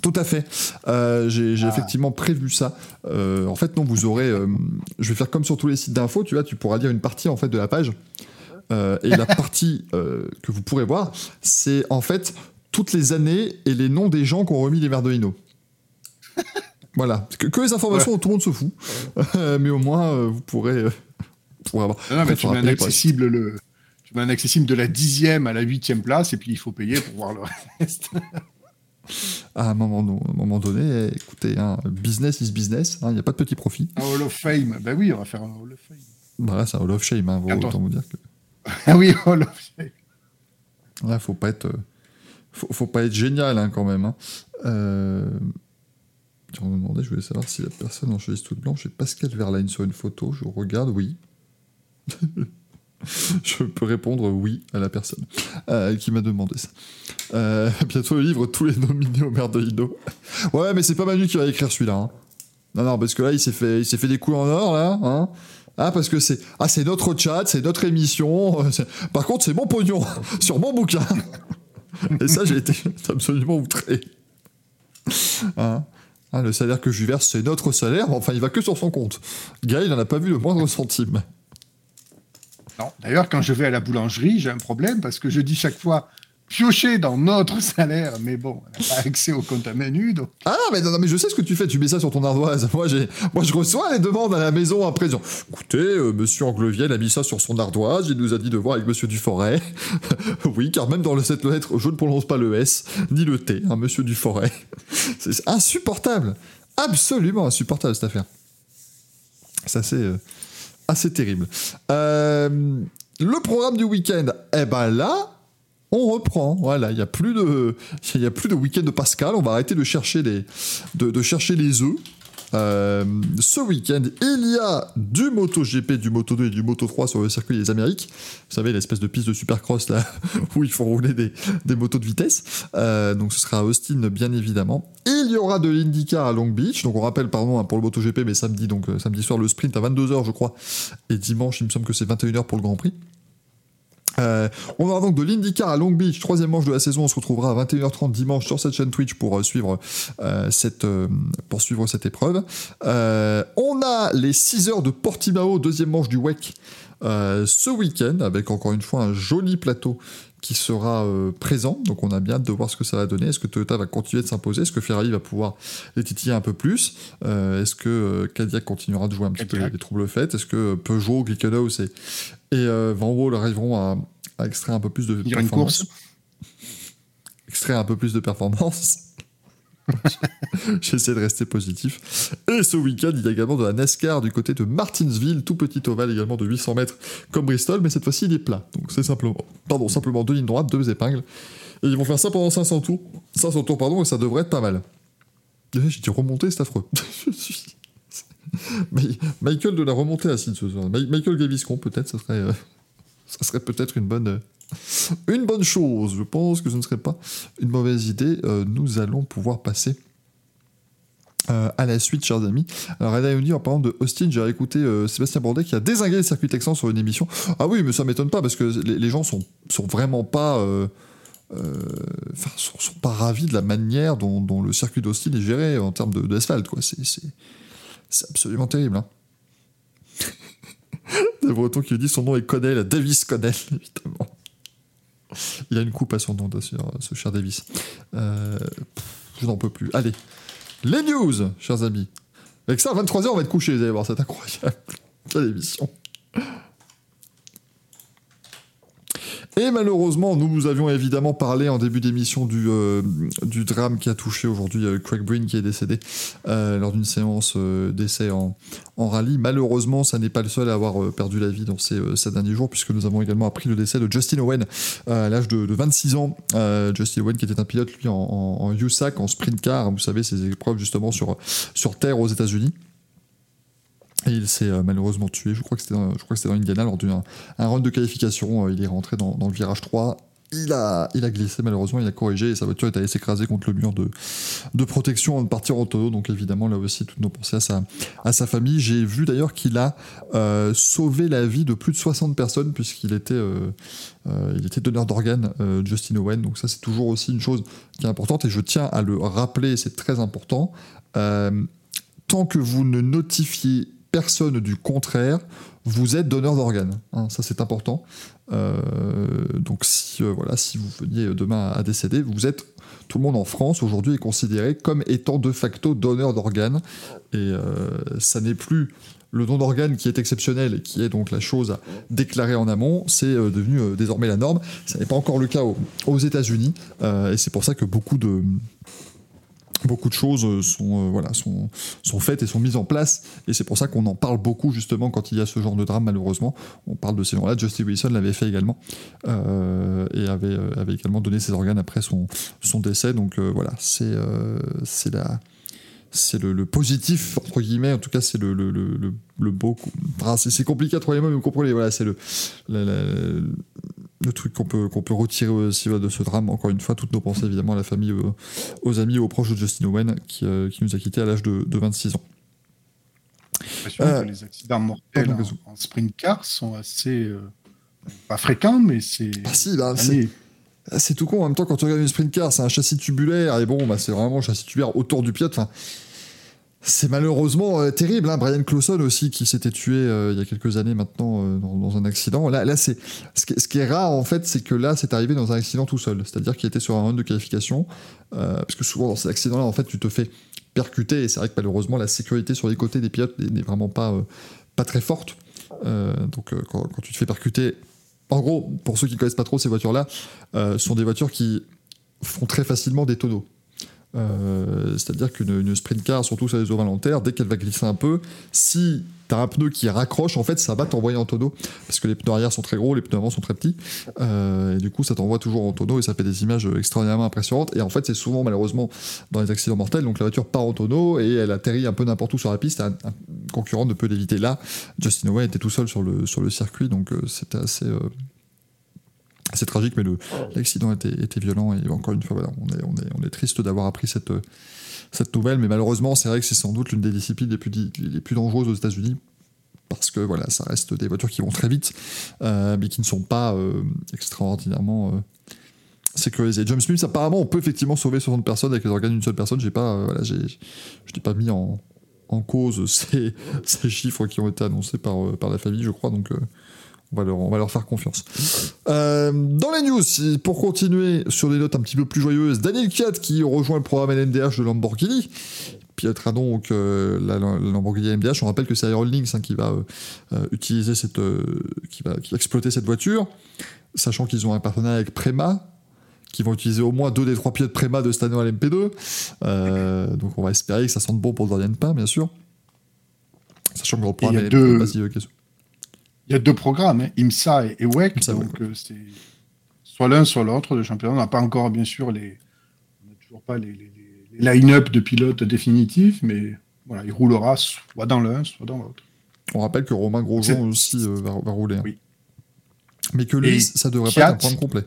[SPEAKER 2] Tout à fait. Euh, J'ai
[SPEAKER 3] Ah.
[SPEAKER 2] effectivement prévu ça. Euh, en fait, non, vous aurez. euh, je vais faire comme sur tous les sites d'infos. Tu vois, tu pourras lire une partie en fait de la page. Et la partie que vous pourrez voir, c'est en fait toutes les années et les noms des gens qui ont remis les Merdolino. voilà. Que, que les informations dont tout le monde se fout. Mais au moins, euh, vous pourrez. euh, vous pourrez avoir.
[SPEAKER 3] Non, non, mais tu mets un accessible le. Tu mets un accessible de la dixième à la huitième place et puis il faut payer pour voir le reste.
[SPEAKER 2] À un moment, don- un moment donné, écoutez, hein, business is business. hein, Il n'y a pas de petit profit.
[SPEAKER 3] Un Hall of Fame. Ben oui, on va faire un Hall of Fame.
[SPEAKER 2] Bah là, c'est un Hall of Shame. Hein, autant vous dire que.
[SPEAKER 3] Ah oui, Hall of Fame.
[SPEAKER 2] Là, faut pas être, euh, faut, faut pas être génial hein, quand même. Hein. Euh... On me demandait, je voulais savoir si la personne en chemise toute blanche est Pascal Verlaine sur une photo. Je regarde, oui. je peux répondre oui à la personne euh, qui m'a demandé ça. Euh, bientôt le livre Tous les nominés au Merdolino. ouais, mais c'est pas Manu qui va écrire celui-là. hein. Non, non, parce que là, il s'est fait, fait des coups en or, là. Ah, parce que c'est ah, c'est notre chat, c'est notre émission. euh, Par contre, c'est mon pognon sur mon bouquin. Et ça, j'ai été absolument outré. Hein Hein, le salaire que je lui verse, c'est notre salaire. Enfin, il va que sur son compte. Gaël, il n'en a pas vu le moindre centime.
[SPEAKER 3] Non. D'ailleurs, quand je vais à la boulangerie, j'ai un problème parce que je dis chaque fois piocher dans notre salaire, mais bon, on n'a pas accès au compte à menu, donc
[SPEAKER 2] Ah non, mais, non, mais je sais ce que tu fais, tu mets ça sur ton ardoise. Moi, moi je reçois les demandes à la maison après. disant, Écoutez, euh, monsieur Angleviel a mis ça sur son ardoise, il nous a dit de voir avec monsieur Duforêt. oui, car même dans cette lettre, je ne prononce pas le S, ni le T, hein, monsieur Duforêt. c'est insupportable. Absolument insupportable cette affaire. C'est assez, euh, terrible. Euh, le programme du week-end, eh ben là, on reprend. Voilà, il n'y a plus de, il a plus de week-end de Pascal. On va arrêter de chercher les, de, chercher les œufs. Euh, ce week-end, il y a du MotoGP, du Moto 2 et du Moto 3 sur le circuit des Amériques. Vous savez, l'espèce de piste de supercross là où il faut rouler des, des motos de vitesse. Euh, donc ce sera à Austin, bien évidemment. Il y aura de l'IndyCar à Long Beach. Donc on rappelle, pardon, hein, pour le MotoGP, mais samedi, donc euh, samedi soir, le sprint à 22h, je crois. Et dimanche, il me semble que c'est 21h pour le Grand Prix. Euh, on aura donc de l'IndyCar à Long Beach, troisième manche de la saison. On se retrouvera à 21h30 dimanche sur cette chaîne Twitch pour euh, suivre euh, cette euh, pour suivre cette épreuve. On a les 6 heures de Portimao, deuxième manche du WEC ce week-end avec encore une fois un joli plateau qui sera présent. Donc on a bien hâte de voir ce que ça va donner. Est-ce que Toyota va continuer de s'imposer? Est-ce que Ferrari va pouvoir les titiller un peu plus? Est-ce que Cadillac continuera de jouer un petit peu les troubles faits Est-ce que Peugeot, Glickenhaus et, et euh, Van Wall arriveront à, à extraire un peu plus de
[SPEAKER 3] il y a une
[SPEAKER 2] performance
[SPEAKER 3] course.
[SPEAKER 2] extraire un peu plus de performance. J'essaie de rester positif. Et ce week-end, il y a également de la NASCAR du côté de Martinsville, tout petit ovale également de 800 mètres comme Bristol, mais cette fois-ci il est plat. Donc c'est simplement, pardon, simplement deux lignes droites, deux épingles. Et ils vont faire ça pendant 500 tours. 500 tours, pardon, et ça devrait être pas mal. J'ai dit remonter, c'est affreux. Michael de la remontée acide ce soir. Michael Gaviscon, peut-être, ça serait, euh, serait peut-être une bonne, euh, une bonne chose. Je pense que ce ne serait pas une mauvaise idée. Euh, nous allons pouvoir passer à la suite, chers amis. Alors, Red Eye en parlant de Austin, j'ai écouté Sébastien Bourdet qui a désingué le circuit texan sur une émission. Ah oui, mais ça m'étonne pas parce que les, gens sont, sont vraiment pas. sont, pas ravis de la manière dont, le circuit d'Austin est géré en termes de- d'asphalte, quoi. C'est, c'est, absolument terrible, hein. Des Bretons qui lui dit son nom est Connell, Davis Connell, évidemment. Il a une coupe à son nom, d'ailleurs, ce cher Davis. Euh, je n'en peux plus. Allez, les news, chers amis. Avec ça, à 23h, on va être couché, vous allez voir, c'est incroyable. Quelle émission. Et malheureusement, nous vous avions évidemment parlé en début d'émission du, euh, drame qui a touché aujourd'hui euh, Craig Breen qui est décédé euh, lors d'une séance d'essai en, rallye. Malheureusement, ça n'est pas le seul à avoir perdu la vie dans ces, derniers jours, puisque nous avons également appris le décès de Justin Owen à l'âge de, de 26 ans. Justin Owen qui était un pilote, lui, en USAC, en sprint car, vous savez, ces épreuves justement sur, sur terre aux États-Unis. Et il s'est euh, malheureusement tué, je crois que c'était dans, je lors d'un un run de qualification. euh, il est rentré dans, le virage 3. Il a, il a glissé malheureusement, il a corrigé et sa voiture est allée s'écraser contre le mur de, de protection avant de partir en tonneau. Donc évidemment, là aussi, toutes nos pensées à sa, à sa famille. J'ai vu d'ailleurs qu'il a euh, sauvé la vie de plus de 60 personnes puisqu'il était, était donneur d'organes, Justin Owen. Donc ça, c'est toujours aussi une chose qui est importante et je tiens à le rappeler, c'est très important. Tant que vous ne notifiez personne du contraire, vous êtes donneur d'organes. hein, ça, c'est important. Euh, donc, si, euh, si vous veniez demain à décéder. Tout le monde en France aujourd'hui est considéré comme étant de facto donneur d'organes. Et euh, ça n'est plus le don d'organes qui est exceptionnel et qui est donc la chose à déclarer en amont, c'est euh, devenu euh, désormais la norme. Ça n'est pas encore le cas au- aux États-Unis. euh, et c'est pour ça que beaucoup de beaucoup de choses euh, sont, euh, voilà, sont, sont faites et sont mises en place. Et c'est pour ça qu'on en parle beaucoup, justement, quand il y a ce genre de drame, malheureusement. On parle de ces gens-là. Justin Wilson l'avait fait également. euh, et avait, avait également donné ses organes après son, son décès. Donc voilà, c'est c'est la. C'est le, positif, entre guillemets, en tout cas, c'est le, le, le, beau. C'est compliqué à trouver mais vous comprenez, voilà, c'est le, le truc qu'on peut, qu'on peut retirer aussi voilà, de ce drame. Encore une fois, toutes nos pensées, évidemment, à la famille, aux, aux amis, aux proches de Justin Owen, qui, euh, qui nous a quittés à l'âge de, de 26 ans. Euh,
[SPEAKER 3] les accidents mortels
[SPEAKER 2] pardon,
[SPEAKER 3] en, en sprint car sont assez. euh, pas fréquents, mais c'est.
[SPEAKER 2] Ah si, bah, c'est ah, c'est tout con. En même temps, quand tu regardes une sprint car, c'est un châssis tubulaire, et bon, bah, c'est vraiment un châssis tubulaire autour du pilote. Enfin, c'est malheureusement euh, terrible. Hein. Brian Clauson aussi, qui s'était tué euh, il y a quelques années maintenant euh, dans, un accident. Là, c'est ce qui, est rare en fait, c'est que là, c'est arrivé dans un accident tout seul. C'est-à-dire qu'il était sur un run de qualification, parce que souvent dans ces accidents-là, en fait, tu te fais percuter. Et c'est vrai que malheureusement, la sécurité sur les côtés des pilotes n'est vraiment pas très forte. Donc quand, tu te fais percuter, en gros, pour ceux qui connaissent pas trop ces voitures-là, sont des voitures qui font très facilement des tonneaux. Euh, C'est-à-dire qu'une une sprint car, surtout sur les eaux volontaires, dès qu'elle va glisser un peu, si tu as un pneu qui raccroche, en fait, ça va t'envoyer en tonneau. Parce que les pneus arrière sont très gros, les pneus avant sont très petits. Euh, et du coup, ça t'envoie toujours en tonneau et ça fait des images extraordinairement impressionnantes. Et en fait, c'est souvent, malheureusement, dans les accidents mortels, donc la voiture part en tonneau et elle atterrit un peu n'importe où sur la piste. Un, concurrent ne peut l'éviter. Là, Justin Owen était tout seul sur le, sur le circuit, donc euh, c'était assez. C'est tragique, mais l'accident était, violent et encore une fois, on, est, triste d'avoir appris cette, nouvelle, mais malheureusement, c'est vrai que c'est sans doute l'une des disciplines les plus, dangereuses aux États-Unis parce que voilà, ça reste des voitures qui vont très vite, euh, mais qui ne sont pas euh, extraordinairement euh, sécurisées. James Smith, apparemment, on peut effectivement sauver 60 personnes avec les organes d'une seule personne. J'ai pas, voilà, je n'ai pas mis en, cause ces, chiffres qui ont été annoncés par, par la famille, je crois, donc. On va, leur, on va leur faire confiance. Euh, dans les news, pour continuer sur des notes un petit peu plus joyeuses, Daniel Kiat qui rejoint le programme LMDH de Lamborghini, pilotera donc euh, la, la Lamborghini LMDH. On rappelle que c'est Iron Links hein, qui va euh, utiliser cette, qui va, qui va exploiter cette voiture, sachant qu'ils ont un partenariat avec Prema, qui vont utiliser au moins deux des trois pilotes Prema de cette année à l'MP2. Euh, donc on va espérer que ça sente bon pour Dorian Pain, bien sûr. Sachant que le programme LMP2,
[SPEAKER 3] deux-. Il y a deux programmes, hein, IMSA et, et WEC,
[SPEAKER 2] IMSA,
[SPEAKER 3] donc euh, c'est soit l'un, soit l'autre de championnat. On n'a pas encore, bien sûr, les, on n'a toujours pas les, les- les- les line-up de pilotes définitifs, mais voilà, il roulera soit dans l'un, soit dans l'autre.
[SPEAKER 2] On rappelle que Romain Grosjean aussi euh, va, va rouler. hein.
[SPEAKER 3] Oui.
[SPEAKER 2] Mais que lui, ça devrait
[SPEAKER 3] Kiat-
[SPEAKER 2] pas être un programme complet.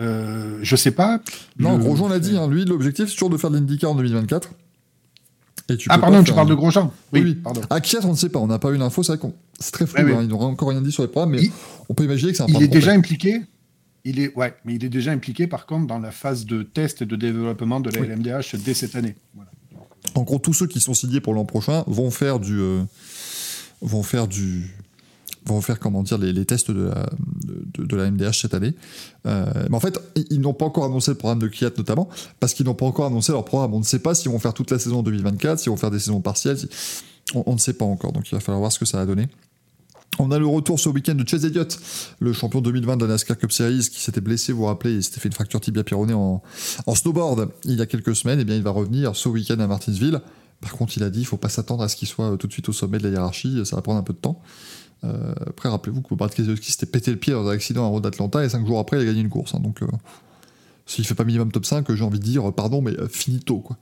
[SPEAKER 3] Euh, je sais pas.
[SPEAKER 2] Non,
[SPEAKER 3] je-
[SPEAKER 2] Grosjean l'a dit, hein, lui, l'objectif, c'est toujours de faire de l'IndyCar en 2024. Et tu
[SPEAKER 3] Ah, pardon, tu parles
[SPEAKER 2] un-
[SPEAKER 3] de Grosjean
[SPEAKER 2] Oui,
[SPEAKER 3] Oui, pardon.
[SPEAKER 2] À Kiat, on ne sait pas, on n'a pas eu l'info, c'est vrai qu'on. C'est très flou,
[SPEAKER 3] Ouais,
[SPEAKER 2] hein, ils n'ont encore rien dit sur les programmes, mais
[SPEAKER 3] Il-
[SPEAKER 2] on peut imaginer que c'est un
[SPEAKER 3] Il est déjà impliqué. Il est, ouais, mais il est déjà impliqué, par contre, dans la phase de test et de développement de la
[SPEAKER 2] Oui.
[SPEAKER 3] LMDH dès cette année. Voilà.
[SPEAKER 2] En gros, tous ceux qui sont signés pour l'an prochain vont faire du. euh, vont faire du. vont faire, comment dire, les, les tests de la, de, de la MDH cette année. Euh, mais en fait, ils, n'ont pas encore annoncé le programme de Kiat notamment, parce qu'ils n'ont pas encore annoncé leur programme. On ne sait pas s'ils vont faire toute la saison 2024, s'ils vont faire des saisons partielles. si- On, on ne sait pas encore, donc il va falloir voir ce que ça va donner. On a le retour ce week-end de Chase Elliott, le champion 2020 de la NASCAR Cup Series, qui s'était blessé, vous vous rappelez, il s'était fait une fracture tibia pyronée en, snowboard il y a quelques semaines. Et bien, il va revenir ce week-end à Martinsville. Par contre, il a dit, il faut pas s'attendre à ce qu'il soit euh, tout de suite au sommet de la hiérarchie. Ça va prendre un peu de temps. Euh, après, rappelez-vous que Brad Keselowski s'était pété le pied dans un accident à Road d'Atlanta et cinq jours après, il a gagné une course. hein. donc, euh, s'il fait pas minimum top 5, j'ai envie de dire, pardon, mais euh, finito, quoi.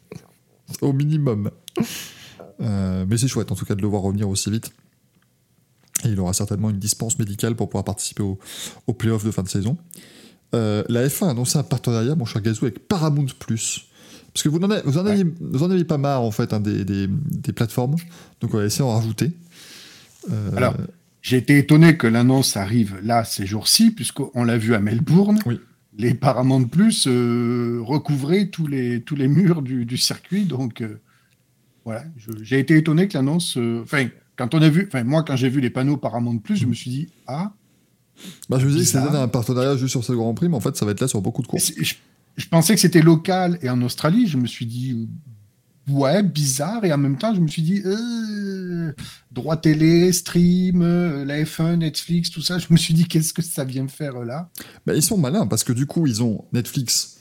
[SPEAKER 2] au minimum. Euh, mais c'est chouette, en tout cas, de le voir revenir aussi vite. Et il aura certainement une dispense médicale pour pouvoir participer au, au playoff de fin de saison. Euh, la F1 a annoncé un partenariat, mon cher Gazou, avec Paramount+. Parce que vous en avez, vous en aviez, vous en aviez pas marre, en fait, hein, des, des- des plateformes. Donc on va essayer d'en rajouter. Euh,
[SPEAKER 3] Alors, j'ai été étonné que l'annonce arrive là ces jours-ci, puisqu'on l'a vu à Melbourne.
[SPEAKER 2] Oui.
[SPEAKER 3] Les Paramount Plus euh, recouvraient tous les, tous les murs du, du circuit. Donc, voilà, j'ai été étonné que l'annonce. Enfin, quand on a vu. Enfin, moi, quand j'ai vu les panneaux Paramount Plus, je me suis dit Ah,
[SPEAKER 2] bah, je vous disais que c'était un partenariat juste sur ce Grand Prix, mais en fait, ça va être là sur beaucoup de courses.
[SPEAKER 3] je, je pensais que c'était local et en Australie. Je me suis dit Ouais, bizarre. Et en même temps, je me suis dit euh, Droit télé, stream, euh, la F1, Netflix, tout ça. Je me suis dit Qu'est-ce que ça vient faire là?
[SPEAKER 2] Bah, ils sont malins parce que du coup, ils ont Netflix.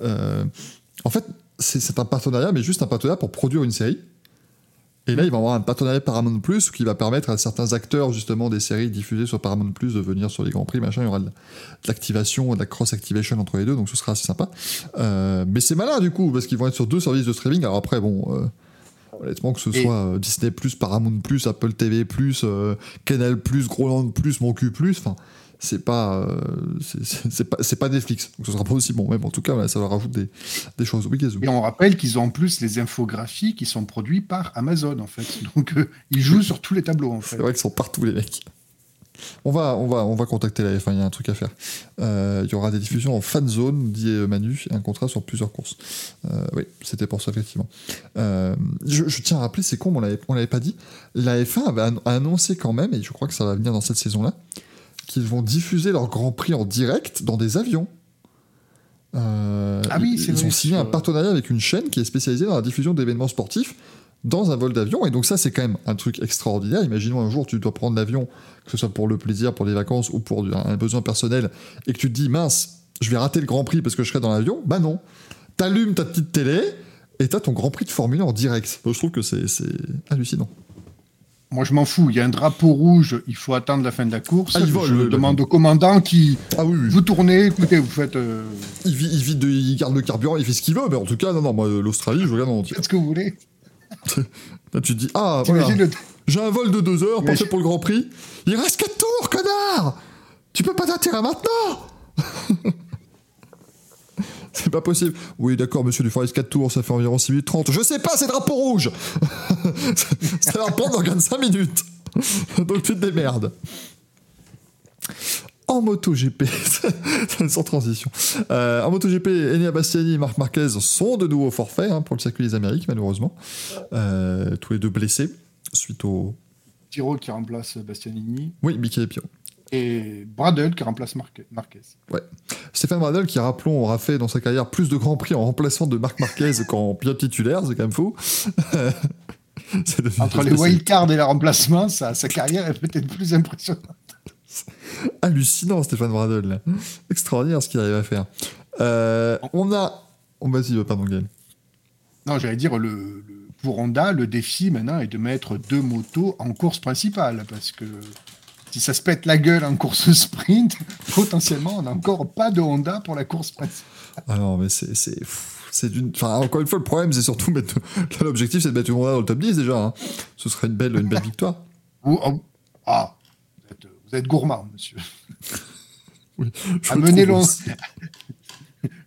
[SPEAKER 2] Euh, en fait, c'est un partenariat, mais juste un partenariat pour produire une série. Et là, il va y avoir un partenariat Paramount Plus qui va permettre à certains acteurs, justement, des séries diffusées sur Paramount Plus de venir sur les Grands Prix, machin. Il y aura de, l'activation, de la cross-activation entre les deux, donc ce sera assez sympa. Euh, mais c'est malin, du coup, parce qu'ils vont être sur deux services de streaming. Alors après, bon. euh, Honnêtement, que ce
[SPEAKER 3] Et-
[SPEAKER 2] soit euh, Disney+, Paramount+, Apple TV+, Canal+, Groland+, Mon Cul+, enfin, c'est pas, euh, c'est- c'est c'est pas, c'est pas Netflix. Donc ce sera pas aussi bon. Mais bon, en tout cas, voilà, ça leur rajoute des, des choses. Oui.
[SPEAKER 3] Et on rappelle qu'ils ont en plus les infographies qui sont produites par Amazon, en fait. Donc, euh, ils jouent sur tous les tableaux, en fait.
[SPEAKER 2] C'est vrai qu'ils sont partout, les mecs. On va, on va, on va contacter la F1, il y a un truc à faire. Euh, Il y aura des diffusions en fan zone, dit Manu, et un contrat sur plusieurs courses. Euh, oui, c'était pour ça, effectivement. Euh, je, je tiens à rappeler, c'est con, on l'avait- on l'avait pas dit. La F1 avait an- annoncé quand même, et je crois que ça va venir dans cette saison-là, qu'ils vont diffuser leur Grand Prix en direct dans des avions. Euh,
[SPEAKER 3] Ah oui,
[SPEAKER 2] ils- Ils ont signé un partenariat avec une chaîne qui est spécialisée dans la diffusion d'événements sportifs dans un vol d'avion. Et donc ça, c'est quand même un truc extraordinaire. Imaginons un jour, tu dois prendre l'avion, que ce soit pour le plaisir, pour les vacances ou pour un besoin personnel, et que tu te dis, mince, je vais rater le Grand Prix parce que je serai dans l'avion. Bah non. T'allumes ta petite télé et t'as ton Grand Prix de Formule 1 en direct. Je trouve que c'est hallucinant.
[SPEAKER 3] Moi, je m'en fous. Il y a un drapeau rouge, il faut attendre la fin de la course.
[SPEAKER 2] Ah, il vole,
[SPEAKER 3] je
[SPEAKER 2] le-
[SPEAKER 3] demande au commandant qui.
[SPEAKER 2] Ah oui, oui.
[SPEAKER 3] Vous tournez, écoutez, vous faites, euh,
[SPEAKER 2] Il, vit- il, vide de- il garde le carburant, il fait ce qu'il veut, mais en tout cas, non, non, moi, l'Australie, je regarde en entier.
[SPEAKER 3] faites ce que vous voulez.
[SPEAKER 2] Là, tu te dis, ah, voilà.
[SPEAKER 3] T'imagines le-
[SPEAKER 2] J'ai un vol de deux heures,
[SPEAKER 3] je-
[SPEAKER 2] pour le Grand Prix. Il reste 4 tours, connard Tu peux pas t'attirer maintenant C'est pas possible. Oui, d'accord, monsieur du Forest 4 tours, ça fait environ 6 minutes 30. Je sais pas, c'est drapeau rouge Ça va prendre dans 5 minutes. Donc tu te démerdes. En MotoGP, sans transition. Euh, en MotoGP, Enea Bastiani et Marc Marquez sont de nouveau forfaits hein, pour le circuit des Amériques, malheureusement. Euh, tous les deux blessés suite au.
[SPEAKER 3] Tiro qui remplace Bastianini
[SPEAKER 2] Oui, Mickey et Pierrot.
[SPEAKER 3] Et Bradle qui remplace Marque- Marquez.
[SPEAKER 2] Stéphane Bradel, qui, rappelons, aura fait dans sa carrière plus de grands prix en remplaçant de Marc Marquez qu'en pilote titulaire, c'est quand même fou.
[SPEAKER 3] Entre les wildcards et le remplacement, sa, sa carrière est peut-être plus impressionnante.
[SPEAKER 2] hallucinant, Stéphane Bradel. là. Extraordinaire ce qu'il arrive à faire. Euh, on a. Oh, vas-y, pardon, Gaël.
[SPEAKER 3] Non, j'allais dire, le, le- pour Honda, le défi maintenant est de mettre deux motos en course principale, parce que si ça se pète la gueule en course sprint, potentiellement, on n'a encore pas de Honda pour la course principale.
[SPEAKER 2] Ah non, mais c'est. c'est d'une. Enfin, encore une fois, le problème, c'est surtout mettre. Là, l'objectif, c'est de mettre une Honda dans le top 10 déjà. hein. Ce serait une belle, une belle victoire.
[SPEAKER 3] Ou- oh, ah, vous êtes, vous êtes gourmand, monsieur.
[SPEAKER 2] Oui,
[SPEAKER 3] Amenez l'on-.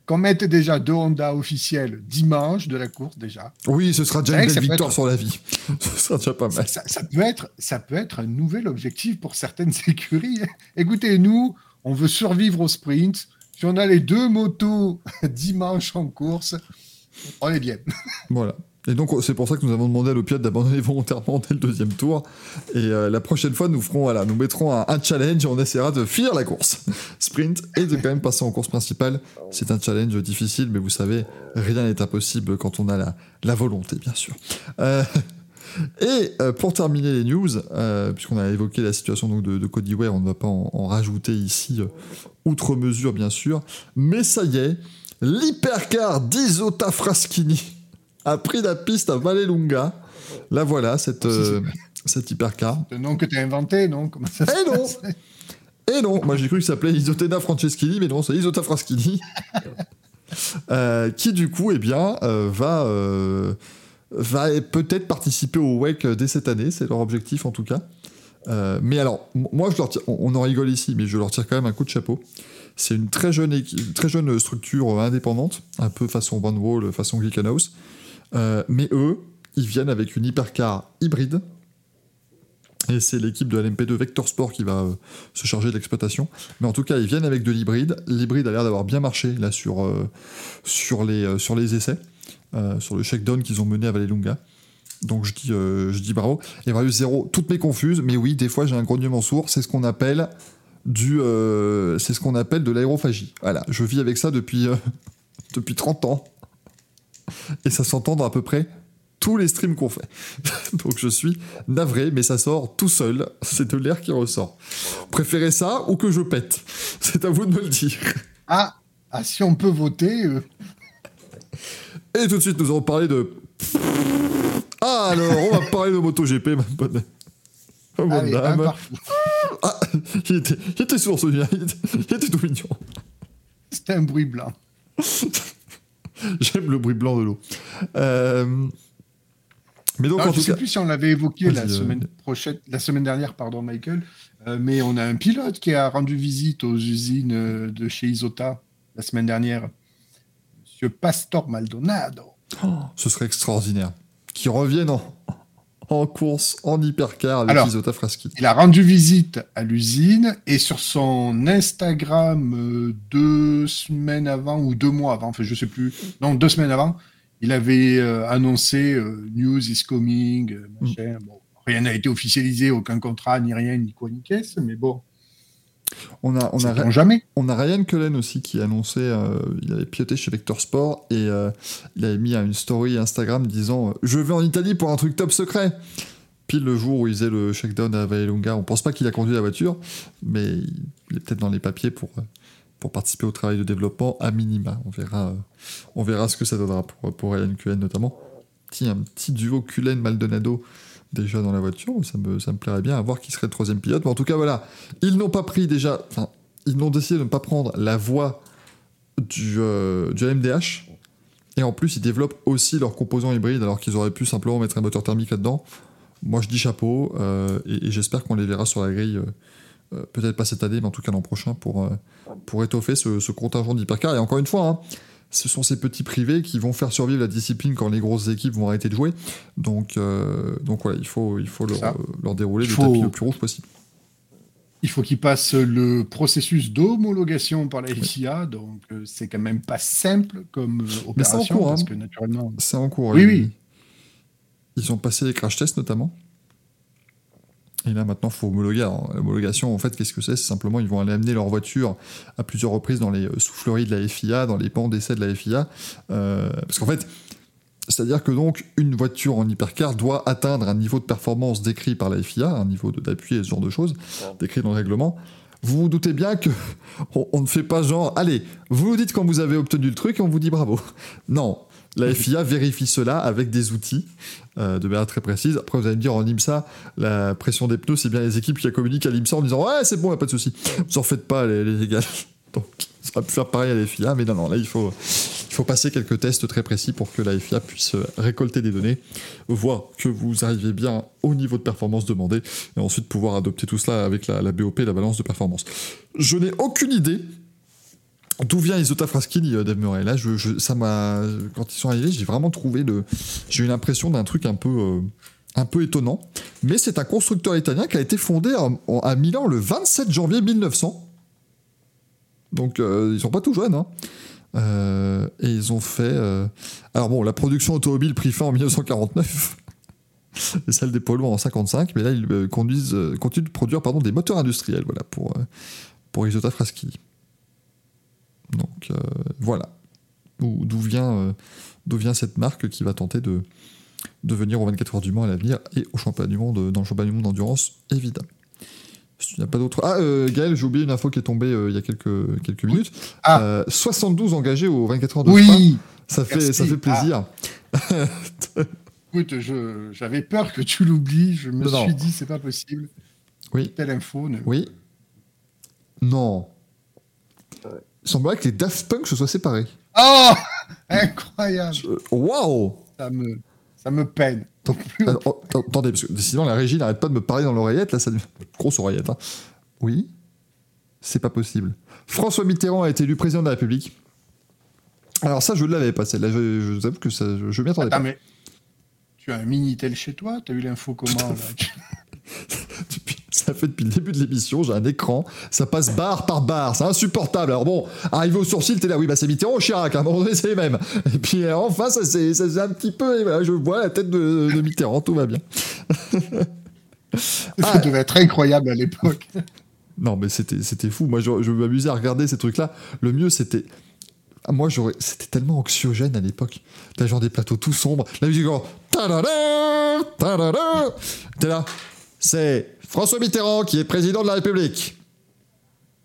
[SPEAKER 3] Qu'on mette déjà deux Honda officiels dimanche de la course, déjà.
[SPEAKER 2] Oui, ce sera déjà une belle victoire
[SPEAKER 3] être-
[SPEAKER 2] sur la vie. ce sera déjà pas mal.
[SPEAKER 3] Ça, ça peut être, ça peut être un nouvel objectif pour certaines écuries. Écoutez, nous, on veut survivre au sprint. Si on a les deux motos dimanche en course, on est bien.
[SPEAKER 2] Voilà. Et donc, c'est pour ça que nous avons demandé à l'Opiade d'abandonner volontairement dès le deuxième tour. Et euh, la prochaine fois, nous ferons, voilà, nous mettrons un, challenge et on essaiera de finir la course. Sprint et de quand même passer en course principale. C'est un challenge difficile, mais vous savez, rien n'est impossible quand on a la, la volonté, bien sûr. Euh, Et euh, pour terminer les news, puisqu'on a évoqué la situation donc, de, Cody Ware, on ne va pas en, en rajouter ici, outre mesure bien sûr, mais ça y est, l'hypercar d'Isota Fraschini a pris la piste à Vallelunga. Là voilà, cette, euh, cette hypercar.
[SPEAKER 3] Le nom que tu as inventé, non Comment ça
[SPEAKER 2] Eh non Et non, moi j'ai cru qu'il s'appelait Isotena Franceschini, mais non, c'est Isota Fraschini. Euh, qui du coup, eh bien, euh, va, va peut-être participer au WEC dès cette année, c'est leur objectif en tout cas. Mais alors, moi, je leur tire- on on en rigole ici, mais je leur tire quand même un coup de chapeau. C'est une très jeune, très jeune structure indépendante, un peu façon Van Wall, façon Glickenhaus. Euh, mais eux, ils viennent avec une hypercar hybride. Et c'est l'équipe de LMP2 Vector Sport qui va euh, se charger de l'exploitation. Mais en tout cas, ils viennent avec de l'hybride. L'hybride a l'air d'avoir bien marché là sur, euh, sur, les, sur les essais, sur le shakedown qu'ils ont mené à Vallelunga. Donc je dis, je dis bravo. Et Varius Zero, toutes mes confuses, mais oui, des fois j'ai un grognement sourd. C'est ce qu'on appelle du, c'est ce qu'on appelle de l'aérophagie. Voilà, je vis avec ça depuis, depuis 30 ans. Et ça s'entend dans à peu près tous les streams qu'on fait. Donc je suis navré, mais ça sort tout seul. C'est de l'air qui ressort. Préférez ça ou que je pète? C'est à vous de me le dire.
[SPEAKER 3] ah, ah, si on peut voter, euh,
[SPEAKER 2] Et tout de suite, nous allons parler de. Ah alors, on va parler de MotoGP, ma bonne. ma bonne
[SPEAKER 3] allez,
[SPEAKER 2] dame. Ah, il était, il était sourd celui-là, il était tout mignon.
[SPEAKER 3] C'était un bruit blanc.
[SPEAKER 2] J'aime le bruit blanc de l'eau. Euh, Mais donc, en
[SPEAKER 3] je
[SPEAKER 2] tout
[SPEAKER 3] sais
[SPEAKER 2] cas.
[SPEAKER 3] plus si on l'avait évoqué la
[SPEAKER 2] euh.
[SPEAKER 3] semaine prochaine, la semaine dernière, pardon, Michael. euh, mais on a un pilote qui a rendu visite aux usines de chez Isota la semaine dernière. Monsieur Pastor Maldonado.
[SPEAKER 2] Ce serait extraordinaire. Qui reviennent en, en course, en hypercar avec
[SPEAKER 3] Alors.
[SPEAKER 2] Isota.
[SPEAKER 3] Il a rendu visite à l'usine et sur son Instagram euh, deux semaines avant ou deux mois avant, enfin je sais plus, non deux semaines avant, il avait euh, annoncé euh, news is coming. Bon, rien n'a été officialisé, aucun contrat, ni rien, ni quoi, ni caisse, mais bon,
[SPEAKER 2] On a, on, a,
[SPEAKER 3] jamais.
[SPEAKER 2] on a Ryan Cullen aussi qui annonçait, euh, il avait piloté chez Vector Sport et euh, il avait mis une story Instagram disant euh, Je vais en Italie pour un truc top secret. Pile le jour où il faisait le shakedown à Vallelunga. On pense pas qu'il a conduit la voiture, mais il est peut-être dans les papiers pour, euh, pour participer au travail de développement à minima. On verra, on verra ce que ça donnera pour, pour Ryan Cullen notamment. Petit, un petit duo Cullen-Maldonado déjà dans la voiture, ça me, ça me plairait bien à voir qui serait le troisième pilote. Mais en tout cas, voilà, ils n'ont pas pris déjà, enfin, ils n'ont décidé de ne pas prendre la voie du, euh, du MDH. Et en plus, ils développent aussi leurs composants hybrides alors qu'ils auraient pu simplement mettre un moteur thermique là-dedans. Moi, je dis chapeau euh, et, j'espère qu'on les verra sur la grille, euh, peut-être pas cette année, mais en tout cas l'an prochain pour, pour étoffer ce, ce contingent d'hypercars. Et encore une fois, hein, ce sont ces petits privés qui vont faire survivre la discipline quand les grosses équipes vont arrêter de jouer. Donc, euh, donc voilà, il faut, il faut leur, euh, leur dérouler
[SPEAKER 3] Il
[SPEAKER 2] le
[SPEAKER 3] faut-
[SPEAKER 2] tapis le plus rouge possible.
[SPEAKER 3] Il faut qu'il passe le processus d'homologation par la FIA, donc euh, c'est quand même pas simple comme
[SPEAKER 2] Mais c'est en
[SPEAKER 3] opération,
[SPEAKER 2] cours,
[SPEAKER 3] parce
[SPEAKER 2] hein.
[SPEAKER 3] que naturellement,
[SPEAKER 2] C'est en cours.
[SPEAKER 3] Oui, oui.
[SPEAKER 2] Ils ont passé les crash tests notamment. Et là maintenant, il faut homologuer. Alors, L'homologation, en fait, qu'est-ce que c'est? C'est simplement, ils vont aller amener leur voiture à plusieurs reprises dans les euh, souffleries de la FIA, dans les pans d'essai de la FIA. Euh, parce qu'en fait, c'est-à-dire que donc, une voiture en hypercar doit atteindre un niveau de performance décrit par la FIA, un niveau d'appui et ce genre de choses, décrit dans le règlement. Vous vous doutez bien que on, on ne fait pas genre, allez, vous nous dites quand vous avez obtenu le truc et on vous dit bravo. Non, la FIA vérifie cela avec des outils euh, de manière très précise. Après, vous allez me dire en IMSA, la pression des pneus, c'est bien les équipes qui communiquent à l'IMSA en disant ouais, c'est bon, y a pas de souci. Vous en faites pas, les, les gars. Donc, ça va pu faire pareil à la FIA, mais non, non, là, il faut, il faut passer quelques tests très précis pour que la FIA puisse récolter des données, voir que vous arrivez bien au niveau de performance demandé, et ensuite pouvoir adopter tout cela avec la, la BOP, la balance de performance. Je n'ai aucune idée D'où vient Isota Fraschini, euh, Dave Là, je, ça m'a, quand ils sont arrivés, j'ai vraiment trouvé le, j'ai eu l'impression d'un truc un peu, euh, un peu étonnant. Mais c'est un constructeur italien qui a été fondé à, Milan le 27 janvier 1900. Donc euh, ils sont pas tout jeunes. hein. Euh, et ils ont fait. Alors bon, la production automobile prit fin en 1949. Et celle des lourds en 55, mais là ils continuent de produire pardon, des moteurs industriels voilà, pour, pour Isota Fraschini. Donc euh, voilà d'où vient, euh, d'où vient cette marque qui va tenter de, de venir aux 24 heures du Mans à l'avenir et au championnat du monde, dans le championnat du monde d'endurance, évidemment. Si tu n'as pas d'autres. Ah, euh, Gaël, j'ai oublié une info qui est tombée euh, il y a quelques, quelques minutes.
[SPEAKER 3] Ah.
[SPEAKER 2] Euh, 72 engagés aux 24 heures de Spa.
[SPEAKER 3] Oui
[SPEAKER 2] Ça fait, ça fait plaisir.
[SPEAKER 3] Écoute, je- j'avais peur que tu l'oublies. Je me
[SPEAKER 2] non.
[SPEAKER 3] suis dit, c'est pas possible.
[SPEAKER 2] Oui.
[SPEAKER 3] Telle info. ne-
[SPEAKER 2] Oui. Non. Il semblerait que les Daft Punk se soient séparés.
[SPEAKER 3] Oh Incroyable
[SPEAKER 2] Waouh
[SPEAKER 3] ça me, ça me peine.
[SPEAKER 2] Attends, attends, Attendez, parce que décidément, la régie n'arrête pas de me parler dans l'oreillette. Là, ça devient- Grosse oreillette. hein. Oui. C'est pas possible. François Mitterrand a été élu président de la République. Alors, ça, je ne l'avais pas. Celle-là, je, je vous avoue que ça, je, je m'y attendais
[SPEAKER 3] Attends,
[SPEAKER 2] pas.
[SPEAKER 3] mais tu as un Minitel chez toi T'as eu l'info comment là?
[SPEAKER 2] Ça fait depuis le début de l'émission, j'ai un écran, ça passe barre par barre, c'est insupportable. Alors bon, arrivé au sourcil, t'es là, oui, bah c'est Mitterrand ou Chirac, à un moment donné, c'est les mêmes. Et puis euh, enfin, ça c'est un petit peu, et voilà, je vois la tête de, de Mitterrand, tout va bien.
[SPEAKER 3] Ça devait être incroyable à l'époque.
[SPEAKER 2] Non, mais c'était c'était fou. Moi, je, je m'amusais à regarder ces trucs-là. Le mieux, c'était. Ah, Moi, j'aurais. C'était tellement anxiogène à l'époque. T'as genre des plateaux tout sombres. La musique, genre. Ta-da-da, ta-da-da. T'es là. C'est François Mitterrand qui est président de la République.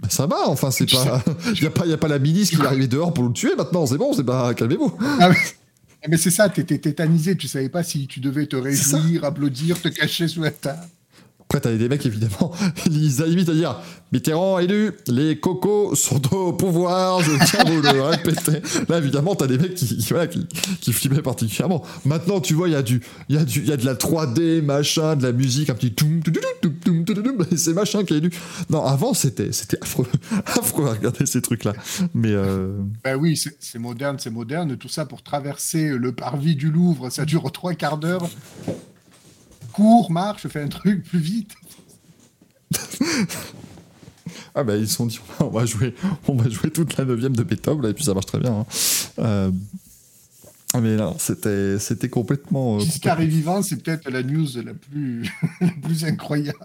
[SPEAKER 2] Ben, ça va, enfin, c'est pas. Il n'y a, pas- y a pas la ministre qui est arrivée dehors pour le tuer maintenant, c'est bon, c'est pas. Calmez-vous.
[SPEAKER 3] Ah, mais, ah, mais c'est ça, t'étais tétanisé. Tu savais pas si tu devais te réjouir, applaudir, te cacher sous la table.
[SPEAKER 2] Après, t'avais des mecs, évidemment, ils limitent à dire Mitterrand élu, les cocos sont au pouvoir, je tiens à vous le répéter. Là, évidemment, t'as des mecs qui, qui, voilà, qui, qui flippaient particulièrement. Maintenant, tu vois, il y, a du- y, a du- y a de la 3D, machin, de la musique, un petit toum, toum, toum, toum, toum, toum, et c'est machin qui est élu. Non, avant, c'était c'était affreux, affreux à regarder ces trucs-là. Mais euh,
[SPEAKER 3] Ben oui, c'est moderne, c'est moderne. Tout ça pour traverser le parvis du Louvre, ça dure trois quarts d'heure. Cours, marche, fais un truc plus vite.
[SPEAKER 2] Ah bah ils se sont dit on va jouer, on va jouer toute la neuvième de Beethoven là, et puis ça marche très bien. hein. Euh, mais non, c'était c'était complètement. euh,
[SPEAKER 3] est vivant, c'est peut-être la news la plus, la plus incroyable.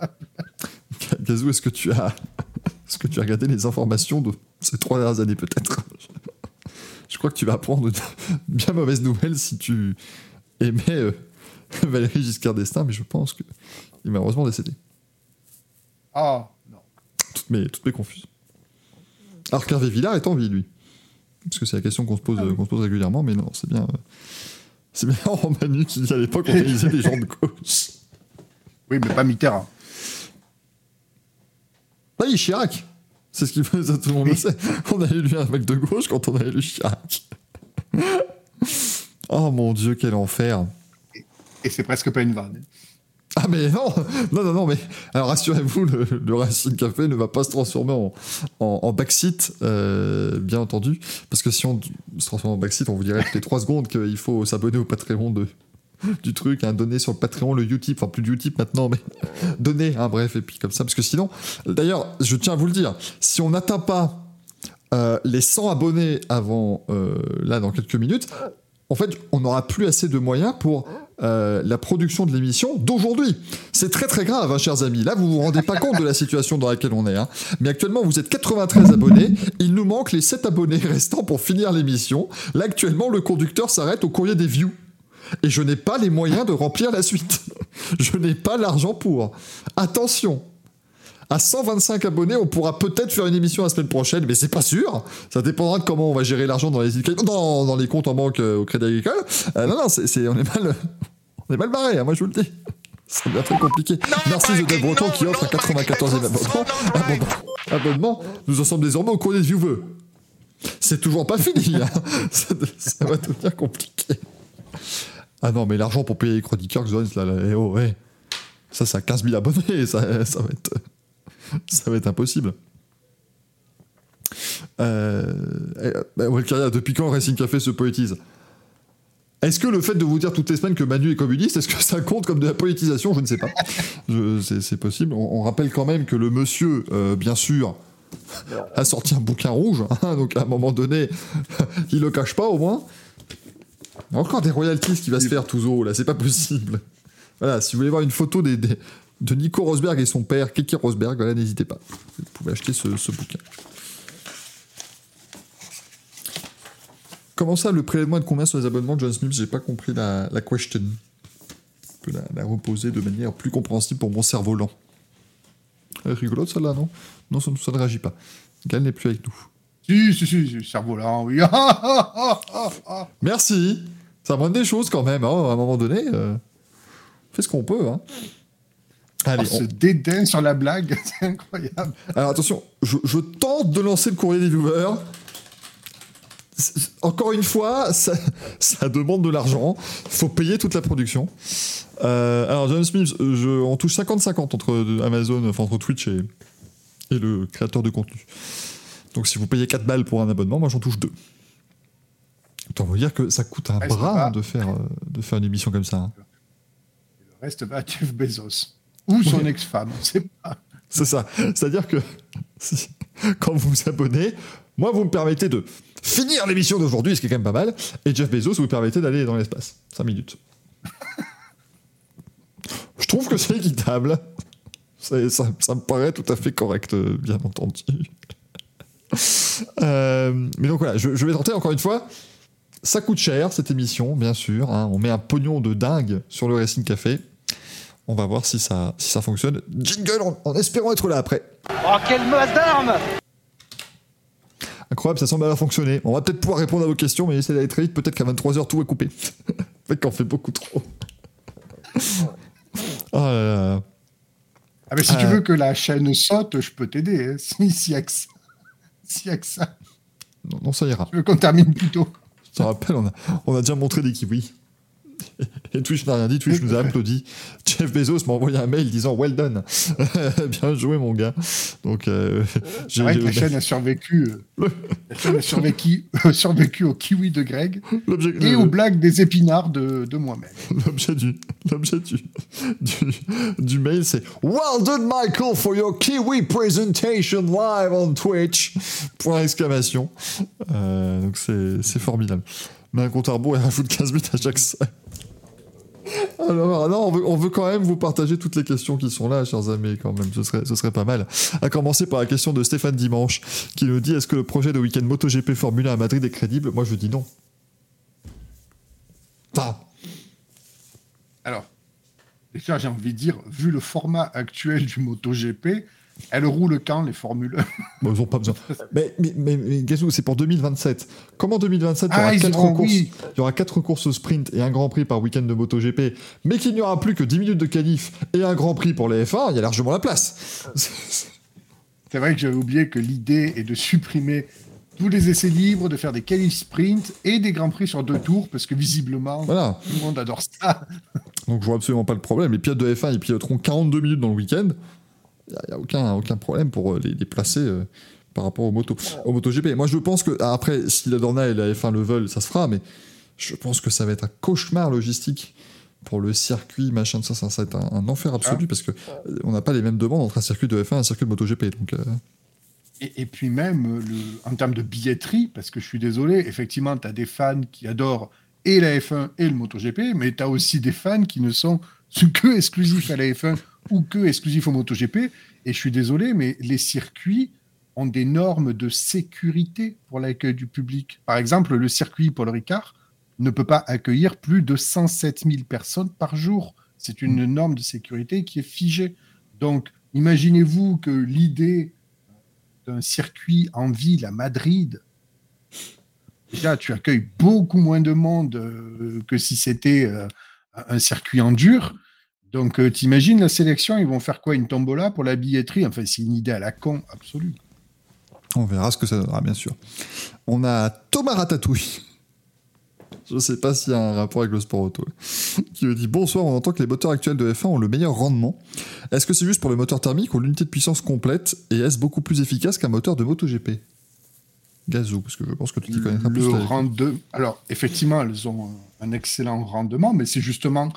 [SPEAKER 2] Gazou, est-ce que tu as est-ce que tu as regardé les informations de ces trois dernières années peut-être? Je crois que tu vas apprendre une bien mauvaise nouvelle si tu aimais euh, Valéry Giscard d'Estaing, mais je pense que il est malheureusement décédé.
[SPEAKER 3] Ah, non.
[SPEAKER 2] Toutes mes, toutes mes confuses. Alors qu'Hervé Villard est en vie, lui. Parce que c'est la question qu'on se pose,
[SPEAKER 3] Ah oui.
[SPEAKER 2] qu'on se pose régulièrement, mais non, c'est bien. euh, C'est bien en Manu qui dit à l'époque on utilisait des gens de gauche.
[SPEAKER 3] Oui, mais pas Mitterrand.
[SPEAKER 2] Ah oui, Chirac C'est ce qu'il fait, ça tout le monde le sait. On a élu un mec de gauche quand on a élu Chirac. oh mon dieu, quel enfer.
[SPEAKER 3] Et c'est presque pas une vanne.
[SPEAKER 2] Ah mais non, non, non, non, mais alors rassurez-vous, le, le Racing Café ne va pas se transformer en, en, en backseat, euh, bien entendu, parce que si on se transforme en backseat, on vous dirait toutes les 3 secondes qu'il faut s'abonner au Patreon de, du truc, hein, donner sur le Patreon le Utip, enfin plus du Utip maintenant, mais donner, hein, bref, et puis comme ça, parce que sinon, d'ailleurs, je tiens à vous le dire, si on n'atteint pas euh, les 100 abonnés avant, euh, là, dans quelques minutes, en fait, on n'aura plus assez de moyens pour euh, la production de l'émission d'aujourd'hui. C'est très très grave, hein, chers amis. Là, vous vous rendez pas compte de la situation dans laquelle on est. hein. Mais actuellement, vous êtes 93 abonnés. Il nous manque les 7 abonnés restants pour finir l'émission. Là, actuellement, le conducteur s'arrête au courrier des views. Et je n'ai pas les moyens de remplir la suite. Je n'ai pas l'argent pour. Attention, à 125 abonnés, on pourra peut-être faire une émission la semaine prochaine, mais c'est pas sûr. Ça dépendra de comment on va gérer l'argent dans les, dans, les comptes en banque euh, au Crédit Agricole. Euh, non, non, on, est mal, on est mal barré, hein, moi je vous le dis. Ça devient très compliqué. Merci The Dev Breton qui offre un 94e abonnement. abonnement. Abonnement. Nous en sommes désormais au courrier de Vieweux. C'est toujours pas fini. hein. ça, ça va devenir compliqué. Ah non, mais l'argent pour payer les chroniqueurs, là, là, eh oh, ouais. Ça, ça a 15 000 abonnés. Ça, ça va être ça va être impossible. Euh, eh, bah, Walcaria, depuis quand Racing Café se poétise? Est-ce que le fait de vous dire toutes les semaines que Manu est communiste, est-ce que ça compte comme de la politisation? Je ne sais pas. C'est, possible. On, rappelle quand même que le monsieur, euh, bien sûr, a sorti un bouquin rouge. hein, donc à un moment donné, il le cache pas au moins. Encore des royalties qui va se faire, Touzo, là, c'est pas possible. Voilà, si vous voulez voir une photo de Nico Rosberg et son père, Kiki Rosberg, n'hésitez pas. Vous pouvez acheter ce bouquin. Comment ça, le prélèvement est de combien sur les abonnements de John Smith J'ai pas compris la, la question. peux la, la reposer de manière plus compréhensible pour mon cerveau lent. Est rigolote celle-là, non? Non, ça, ça ne réagit pas. Gal n'est plus avec nous.
[SPEAKER 3] Si, si, si, si, cerveau-là, oui.
[SPEAKER 2] Merci Ça montre des choses quand même, hein, à un moment donné. euh, on fait ce qu'on peut. Hein. Allez,
[SPEAKER 3] Oh,
[SPEAKER 2] on-
[SPEAKER 3] ce dédain sur la blague, c'est incroyable.
[SPEAKER 2] Alors attention, je, je tente de lancer le courrier des viewers. Encore une fois, ça, ça demande de l'argent. Il faut payer toute la production. Euh, alors, John Smith, euh, je, on touche 50-50 entre euh, Amazon, enfin entre Twitch et, et le créateur de contenu. Donc, si vous payez 4 balles pour un abonnement, moi j'en touche 2. Autant vous dire que ça coûte un
[SPEAKER 3] c'est
[SPEAKER 2] bras hein, de, faire, de faire une émission comme ça. hein.
[SPEAKER 3] Le reste va à Jeff Bezos. Ou son ex-femme, on sait pas.
[SPEAKER 2] C'est ça. C'est-à-dire que si- quand vous vous abonnez, moi, vous me permettez de finir l'émission d'aujourd'hui, ce qui est quand même pas mal, et Jeff Bezos, vous permettez d'aller dans l'espace. 5 minutes. Je trouve que c'est équitable. Ça, ça me paraît tout à fait correct, euh, bien entendu. Euh, mais donc voilà, je, vais tenter encore une fois. Ça coûte cher cette émission, bien sûr. hein. On met un pognon de dingue sur le Racing Café. On va voir si ça, si ça fonctionne. Jingle en, en espérant être là après.
[SPEAKER 6] Oh, quelle masse d'armes
[SPEAKER 2] Incroyable, ça semble avoir fonctionné. On va peut-être pouvoir répondre à vos questions, mais essayez d'aller très vite. Peut-être qu'à 23h, tout est coupé. Fait qu'on fait beaucoup trop. Oh là là.
[SPEAKER 3] Ah, mais si tu
[SPEAKER 2] Euh.
[SPEAKER 3] veux que la chaîne saute, je peux t'aider. Hein. Si, si, y a que ça. S'il y a que ça.
[SPEAKER 2] Non, non, ça ira.
[SPEAKER 3] Tu veux qu'on termine plus tôt?
[SPEAKER 2] Je te rappelle, on a, on a déjà montré des kiwis. Et Twitch n'a rien dit, Twitch nous a applaudi. Jeff Bezos m'a envoyé un mail disant Well done. Bien joué, mon gars. Donc, euh,
[SPEAKER 3] C'est
[SPEAKER 2] j'ai-
[SPEAKER 3] vrai que la chaîne a survécu. la chaîne a survécu, survécu au kiwi de Greg et
[SPEAKER 2] le-
[SPEAKER 3] aux blagues des épinards de, de moi-même.
[SPEAKER 2] L'objet du, l'objet du, du, du mail, c'est Well done, Michael, for your Kiwi presentation live on Twitch. Point d'exclamation. Euh, donc c'est, c'est formidable. Mais un compte à rebours et rajoute 15 minutes à chaque sac. Alors, non, on veut, on veut quand même vous partager toutes les questions qui sont là, chers amis, quand même. Ce serait, ce serait pas mal. À commencer par la question de Stéphane Dimanche, qui nous dit Est-ce que le projet de week-end MotoGP Formule 1 à Madrid est crédible? Moi, je dis non.
[SPEAKER 3] Alors, déjà, j'ai envie de dire, vu le format actuel du MotoGP, elle roule quand les Formules? 1
[SPEAKER 2] Bon, ils ont pas besoin. Mais, mais, mais, mais Gazou, c'est pour 2027. Comment 2027 il y aura,
[SPEAKER 3] Ah,
[SPEAKER 2] courses,
[SPEAKER 3] oui.
[SPEAKER 2] il y aura quatre courses au sprint et un Grand Prix par week-end de MotoGP, mais qu'il n'y aura plus que 10 minutes de qualif et un Grand Prix pour les F1, il y a largement la place.
[SPEAKER 3] C'est vrai que j'avais oublié que l'idée est de supprimer tous les essais libres, de faire des qualifs sprint et des grands prix sur deux tours, parce que visiblement,
[SPEAKER 2] Voilà.
[SPEAKER 3] tout le monde adore ça.
[SPEAKER 2] Donc je vois absolument pas le problème. Les pilotes de F1, ils piloteront 42 minutes dans le week-end. Il n'y a, aucun, aucun problème pour euh, les, les placer euh, par rapport au, moto, au MotoGP. Moi, je pense que, ah, après, si la Dorna et la F1 le veulent, ça se fera, mais je pense que ça va être un cauchemar logistique pour le circuit, machin, ça, ça, ça va être un, un enfer absolu parce que euh, on n'a pas les mêmes demandes entre un circuit de F1 et un circuit de MotoGP. Donc, euh,
[SPEAKER 3] Et, et puis même, le, en termes de billetterie, parce que je suis désolé, effectivement, tu as des fans qui adorent et la F1 et le MotoGP, mais tu as aussi des fans qui ne sont que exclusifs à la F1 ou que exclusifs au MotoGP. Et je suis désolé, mais les circuits ont des normes de sécurité pour l'accueil du public. Par exemple, le circuit Paul Ricard ne peut pas accueillir plus de 107 000 personnes par jour. C'est une norme de sécurité qui est figée. Donc, imaginez-vous que l'idée d'un circuit en ville à Madrid, déjà, tu accueilles beaucoup moins de monde euh, que si c'était euh, un circuit en dur. Donc, euh, t'imagines la sélection, ils vont faire quoi Une tombola pour la billetterie? Enfin, c'est une idée à la con absolue.
[SPEAKER 2] on verra ce que ça donnera, bien sûr. On a Thomas Ratatouille. Je sais pas s'il y a un rapport avec le sport auto. Qui me dit Bonsoir, on entend que les moteurs actuels de F1 ont le meilleur rendement. Est-ce que c'est juste pour le moteur thermique ou l'unité de puissance complète? Et est-ce beaucoup plus efficace qu'un moteur de MotoGP? Gazou, parce que je pense que tu t'y connaîtras plus.
[SPEAKER 3] Le
[SPEAKER 2] là.
[SPEAKER 3] rende... Alors, effectivement, elles ont un excellent rendement, mais c'est justement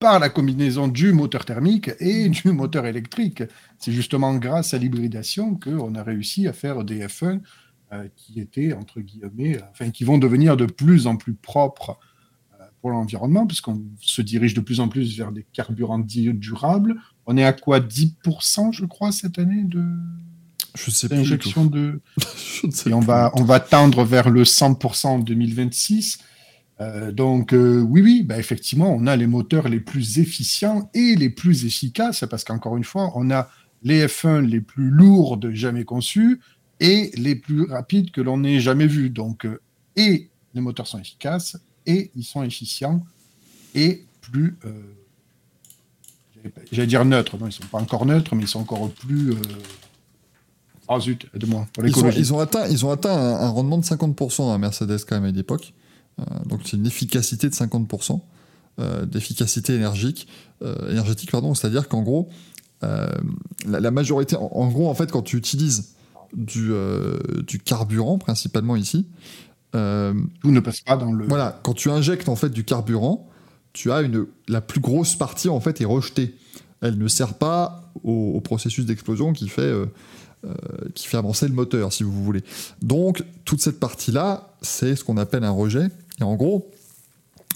[SPEAKER 3] par la combinaison du moteur thermique et du moteur électrique. C'est justement grâce à l'hybridation qu'on a réussi à faire des F1 euh, qui étaient, entre guillemets, euh, enfin, qui vont devenir de plus en plus propres euh, pour l'environnement, puisqu'on se dirige de plus en plus vers des carburants durables. On est à quoi 10%, je crois, cette année de
[SPEAKER 2] Je sais plus. tout.
[SPEAKER 3] de,
[SPEAKER 2] Je ne sais
[SPEAKER 3] et on va, on va tendre vers le 100% en 2026. Euh, donc euh, oui, oui, bah, effectivement, on a les moteurs les plus efficients et les plus efficaces, parce qu'encore une fois, on a les F1 les plus lourdes jamais conçus et les plus rapides que l'on ait jamais vus. Donc, euh, et les moteurs sont efficaces, et ils sont efficients, et plus, j'allais dire neutres, non, ils sont pas encore neutres, mais ils sont encore plus... Ah zut, aide-moi, pour
[SPEAKER 2] Ils ont, ils ont atteint, ils ont atteint un, un rendement de 50% à Mercedes quand même à l'époque. Euh, donc c'est une efficacité de 50%, euh, d'efficacité énergique, euh, énergétique, pardon. C'est-à-dire qu'en gros, euh, la, la majorité, en, en gros, en fait, quand tu utilises du, du carburant, principalement ici,
[SPEAKER 3] Tout ne passe pas dans le...
[SPEAKER 2] voilà, quand tu injectes en fait du carburant, tu as une, la plus grosse partie en fait est rejetée. Elle ne sert pas au, au processus d'explosion qui fait qui fait avancer le moteur, si vous voulez. Donc toute cette partie-là, c'est ce qu'on appelle un rejet. Et en gros,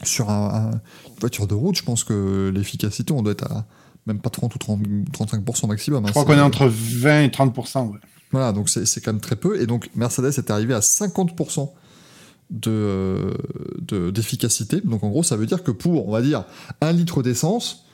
[SPEAKER 2] sur un- un- une voiture de route, je pense que l'efficacité, on doit être à même pas 30 ou 30, 35% maximum. hein.
[SPEAKER 3] Je crois qu'on est entre 20 et 30%. Ouais.
[SPEAKER 2] voilà, donc c'est quand même très peu. Et donc Mercedes est arrivé à 50% de, euh, de- d'efficacité. donc en gros, ça veut dire que pour, on va dire, un litre d'essence,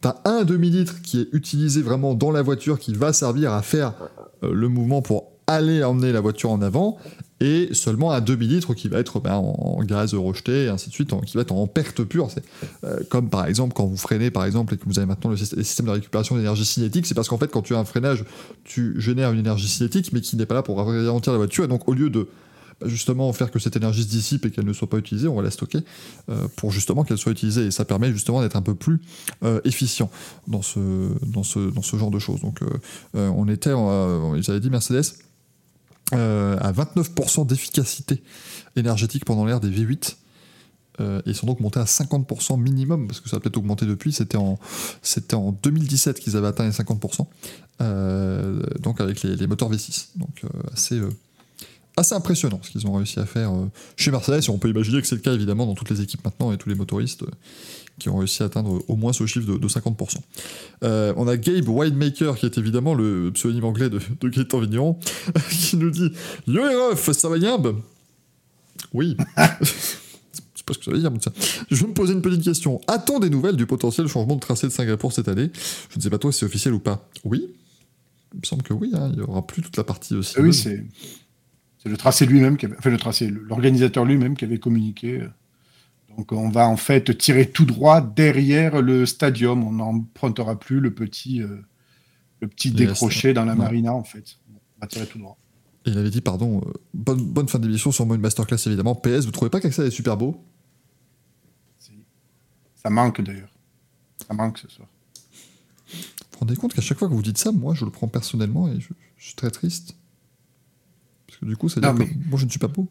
[SPEAKER 2] tu as un demi-litre qui est utilisé vraiment dans la voiture, qui va servir à faire euh, le mouvement pour aller emmener la voiture en avant, et seulement un demi-litre qui va être ben, en, gaz rejeté, et ainsi de suite, qui va être en perte pure. C'est euh, comme par exemple quand vous freinez, par exemple, et que vous avez maintenant le syst- les systèmes de récupération d'énergie cinétique, c'est parce qu'en fait, quand tu as un freinage, tu génères une énergie cinétique, mais qui n'est pas là pour ralentir la voiture. Et donc, au lieu de bah, justement faire que cette énergie se dissipe et qu'elle ne soit pas utilisée, on va la stocker euh, pour justement qu'elle soit utilisée. Et ça permet justement d'être un peu plus euh, efficient dans ce, genre de choses. Donc, euh, on était, ils avaient dit Mercedes, à 29% d'efficacité énergétique pendant l'ère des V8. Euh, et ils sont donc montés à 50% minimum, parce que ça a peut-être augmenté depuis. C'était en, c'était en 2017 qu'ils avaient atteint les 50%, euh, donc avec les, moteurs V6. Donc assez, assez impressionnant ce qu'ils ont réussi à faire euh, chez Mercedes. Et on peut imaginer que c'est le cas évidemment dans toutes les équipes maintenant et tous les motoristes euh, qui ont réussi à atteindre au moins ce chiffre de, de 50%. Euh, on a Gabe Widemaker, qui est évidemment le pseudonyme anglais de, de Gaëtan Vigneron, qui nous dit Yo les refs, ça va Yimb? Oui. C'est pas ce que ça veut dire, mais ça. Je me posais une petite question. A-t-on des nouvelles du potentiel changement de tracé de Singapour cette année? Je ne sais pas toi si c'est officiel ou pas. Oui. Il me semble que oui, hein, il n'y aura plus toute la partie aussi.
[SPEAKER 3] Oui, c'est c'est le tracé lui-même, qui avait- enfin le tracé, l'organisateur lui-même qui avait communiqué. Donc on va en fait tirer tout droit derrière le stadium. On n'empruntera plus le petit, euh, le petit
[SPEAKER 2] Yes.
[SPEAKER 3] décroché dans la marina en fait. On va tirer tout droit.
[SPEAKER 2] Et il avait dit, pardon, euh, bonne, bonne fin d'émission, sûrement une masterclass évidemment. PS, vous trouvez pas qu'Axel est super beau?
[SPEAKER 3] Ça manque d'ailleurs. Ça manque ce soir.
[SPEAKER 2] Vous vous rendez compte qu'à chaque fois que vous dites ça, moi je le prends personnellement et je, je suis très triste. Que du coup, ça veut
[SPEAKER 3] Non,
[SPEAKER 2] dire
[SPEAKER 3] mais-
[SPEAKER 2] que moi je ne suis pas beau.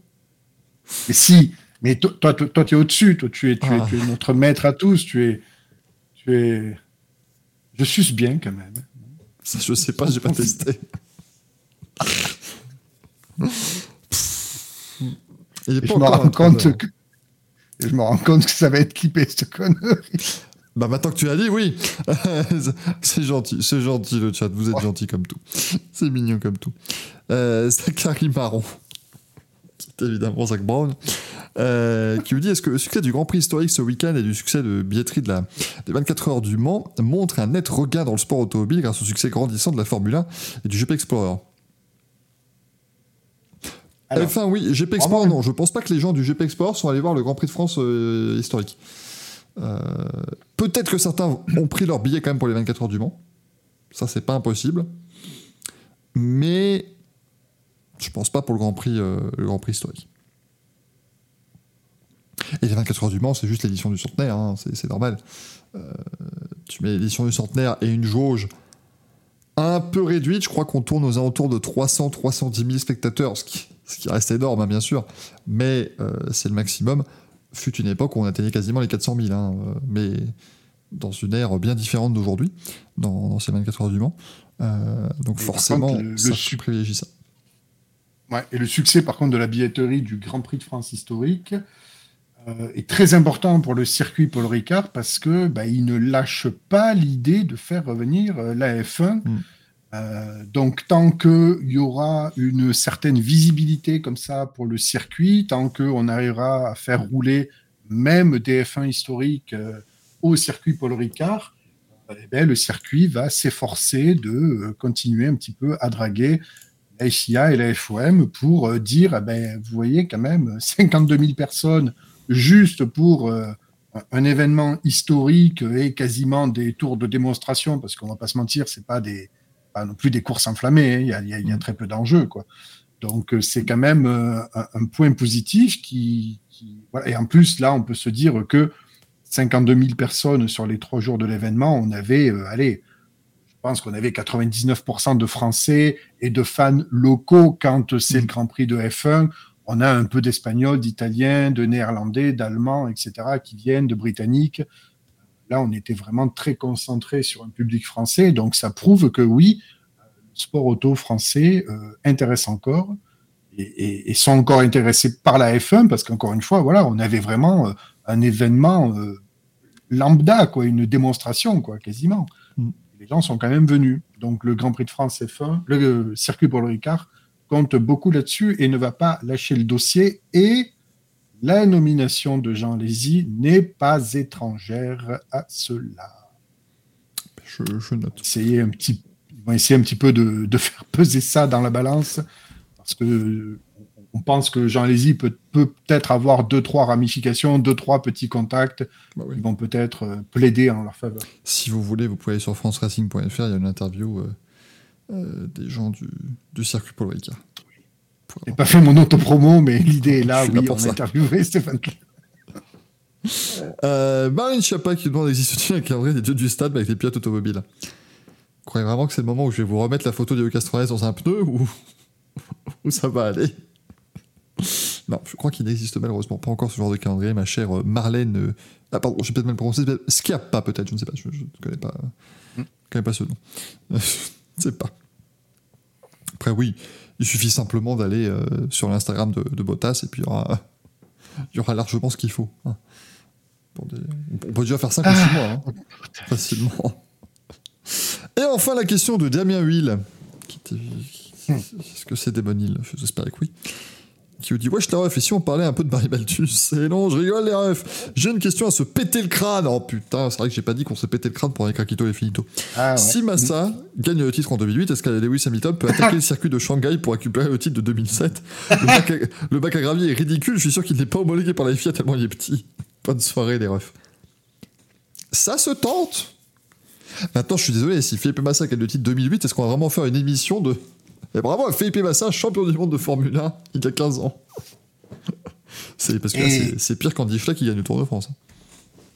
[SPEAKER 3] Mais si, mais toi, toi, toi, es au-dessus. Toi, tu es, tu,
[SPEAKER 2] Ah.
[SPEAKER 3] es, tu es notre maître à tous. Tu es, tu es. Je suce bien quand même.
[SPEAKER 2] Ça, je sais pas, j'ai pas testé. Il est
[SPEAKER 3] Et
[SPEAKER 2] pas
[SPEAKER 3] je me rends compte que. et je me rends compte que ça va être clippé cette connerie.
[SPEAKER 2] Bah maintenant que tu l'as dit, oui. c'est gentil, c'est gentil le chat. Vous êtes
[SPEAKER 3] Ouais.
[SPEAKER 2] gentil comme tout. C'est mignon comme tout. Euh, Zachary Marron, c'est évidemment Zach Brown, euh, qui nous dit est-ce que le succès du Grand Prix historique ce week-end et du succès de billetterie de la, des 24 heures du Mans montre un net regain dans le sport automobile grâce au succès grandissant de la Formule 1 et du GP Explorer?
[SPEAKER 3] Alors,
[SPEAKER 2] Enfin oui, GP Explorer non, je pense pas que les gens du GP Explorer sont allés voir le Grand Prix de France euh, historique. Euh, Peut-être que certains ont pris leur billet quand même pour les 24 heures du Mans. Ça, c'est pas impossible. Mais je pense pas pour le Grand Prix, euh, le Grand Prix historique. Et les 24 heures du Mans, c'est juste l'édition du centenaire, hein, c'est normal. Euh, tu mets l'édition du centenaire et une jauge un peu réduite, je crois qu'on tourne aux alentours de 300-310 000 spectateurs, ce qui, ce qui reste énorme, hein, bien sûr, mais euh, c'est le maximum. Fut une époque où on atteignait quasiment les 400 000, hein, mais dans une ère bien différente d'aujourd'hui, dans, dans ces 24 heures du Mans. Euh, donc
[SPEAKER 3] Et
[SPEAKER 2] forcément,
[SPEAKER 3] contre, le-
[SPEAKER 2] ça privilégie ça.
[SPEAKER 3] Ouais, et le succès, par contre, de la billetterie du Grand Prix de France historique euh, est très important pour le circuit Paul Ricard parce que bah, il ne lâche pas l'idée de faire revenir euh, la F1.
[SPEAKER 2] Mm.
[SPEAKER 3] Euh, donc, tant qu'il y aura une certaine visibilité comme ça pour le circuit, tant qu'on arrivera à faire rouler même des F1 historiques au circuit Paul Ricard, eh ben, le circuit va s'efforcer de continuer un petit peu à draguer FIA et la FOM pour euh, dire, eh ben, vous voyez quand même, 52 000 personnes juste pour euh, un événement historique et quasiment des tours de démonstration, parce qu'on va pas se mentir, c'est pas des pas non plus des courses enflammées, hein, il y, a, il y a- il y a très peu d'enjeux, quoi. Donc euh, c'est quand même euh, un, un point positif qui, qui- voilà. et en plus là on peut se dire que 52 000 personnes sur les trois jours de l'événement, on avait, euh, allez, pense qu'on avait 99% de Français et de fans locaux quand c'est le Grand Prix de F1. On a un peu d'Espagnols, d'Italiens, de Néerlandais, d'Allemands, etc., qui viennent, de Britanniques. Là, on était vraiment très concentré sur un public français, donc ça prouve que oui, le sport auto français euh, intéresse encore et, et- et sont encore intéressés par la F1 parce qu'encore une fois, voilà, on avait vraiment euh, un événement euh, lambda, quoi, une démonstration, quoi, quasiment. Les gens sont quand même venus. Donc le Grand Prix de France F1, le euh, circuit Paul Ricard compte beaucoup là-dessus et ne va pas lâcher le dossier. Et la nomination de Jean Lézy n'est pas étrangère à cela.
[SPEAKER 2] Je, je note.
[SPEAKER 3] Essayer un petit, ils vont essayer un petit peu de, de faire peser ça dans la balance parce que on pense que Jean Lézy peut peut peut-être avoir deux trois ramifications, deux trois petits contacts
[SPEAKER 2] Bah oui.
[SPEAKER 3] qui vont peut-être euh, plaider en leur faveur.
[SPEAKER 2] Si vous voulez, vous pouvez aller sur franceracing.fr, il y a une interview euh, euh, des gens du, du circuit Paul Ricard. Pour
[SPEAKER 3] J'ai pas fait mon autopromo, mais l'idée est là. Oui,
[SPEAKER 2] pour
[SPEAKER 3] on
[SPEAKER 2] ça.
[SPEAKER 3] a interviewé Stéphane.
[SPEAKER 2] Marine Chapa qui demande existe-t-il un calendrier des dieux du stade avec les pilotes automobiles Vous croyez vraiment que c'est le moment où je vais vous remettre la photo de Castroneves dans un pneu ou, ou ça va aller? Non, je crois qu'il n'existe malheureusement pas encore ce genre de calendrier, ma chère Marlène. euh, Ah, pardon, j'ai peut-être mal peut-être Schiappa, peut-être, je ne sais pas, je ne connais pas, je connais pas ce nom. je ne sais pas. Après, oui, il suffit simplement d'aller euh, sur l'Instagram de, de Bottas et puis il y aura, il y aura largement ce qu'il faut. hein. Pour des- On peut déjà faire 5 ou 6 mois, hein, facilement. Et enfin, la question de Damien Huil. Était- Est-ce que c'est des bonnes îles J'espère que oui. Qui vous dit Wesh, la ref, et si on parlait un peu de Barry Baltus Et non, je rigole, les refs. J'ai une question à se péter le crâne. Oh putain, c'est vrai que j'ai pas dit qu'on se pétait le crâne pour un Krakito et Finito.
[SPEAKER 3] Ah, ouais.
[SPEAKER 2] Si Massa gagne le titre en 2008, est-ce que Lewis Hamilton peut attaquer le circuit de Shanghai pour récupérer le titre de 2007 le bac, à, le bac à gravier est ridicule, je suis sûr qu'il n'est pas homologué par la FIA tellement il est petit. Bonne soirée les refs. Ça se tente Maintenant, je suis désolé, si Felipe Massa gagne le titre 2008, est-ce qu'on va vraiment faire une émission de... Et bravo à Felipe Massa, champion du monde de Formule 1, il y a 15 ans. C'est parce que
[SPEAKER 3] Et-
[SPEAKER 2] c'est- c'est pire qu'Andy Fleck qui gagne le Tour de France. hein.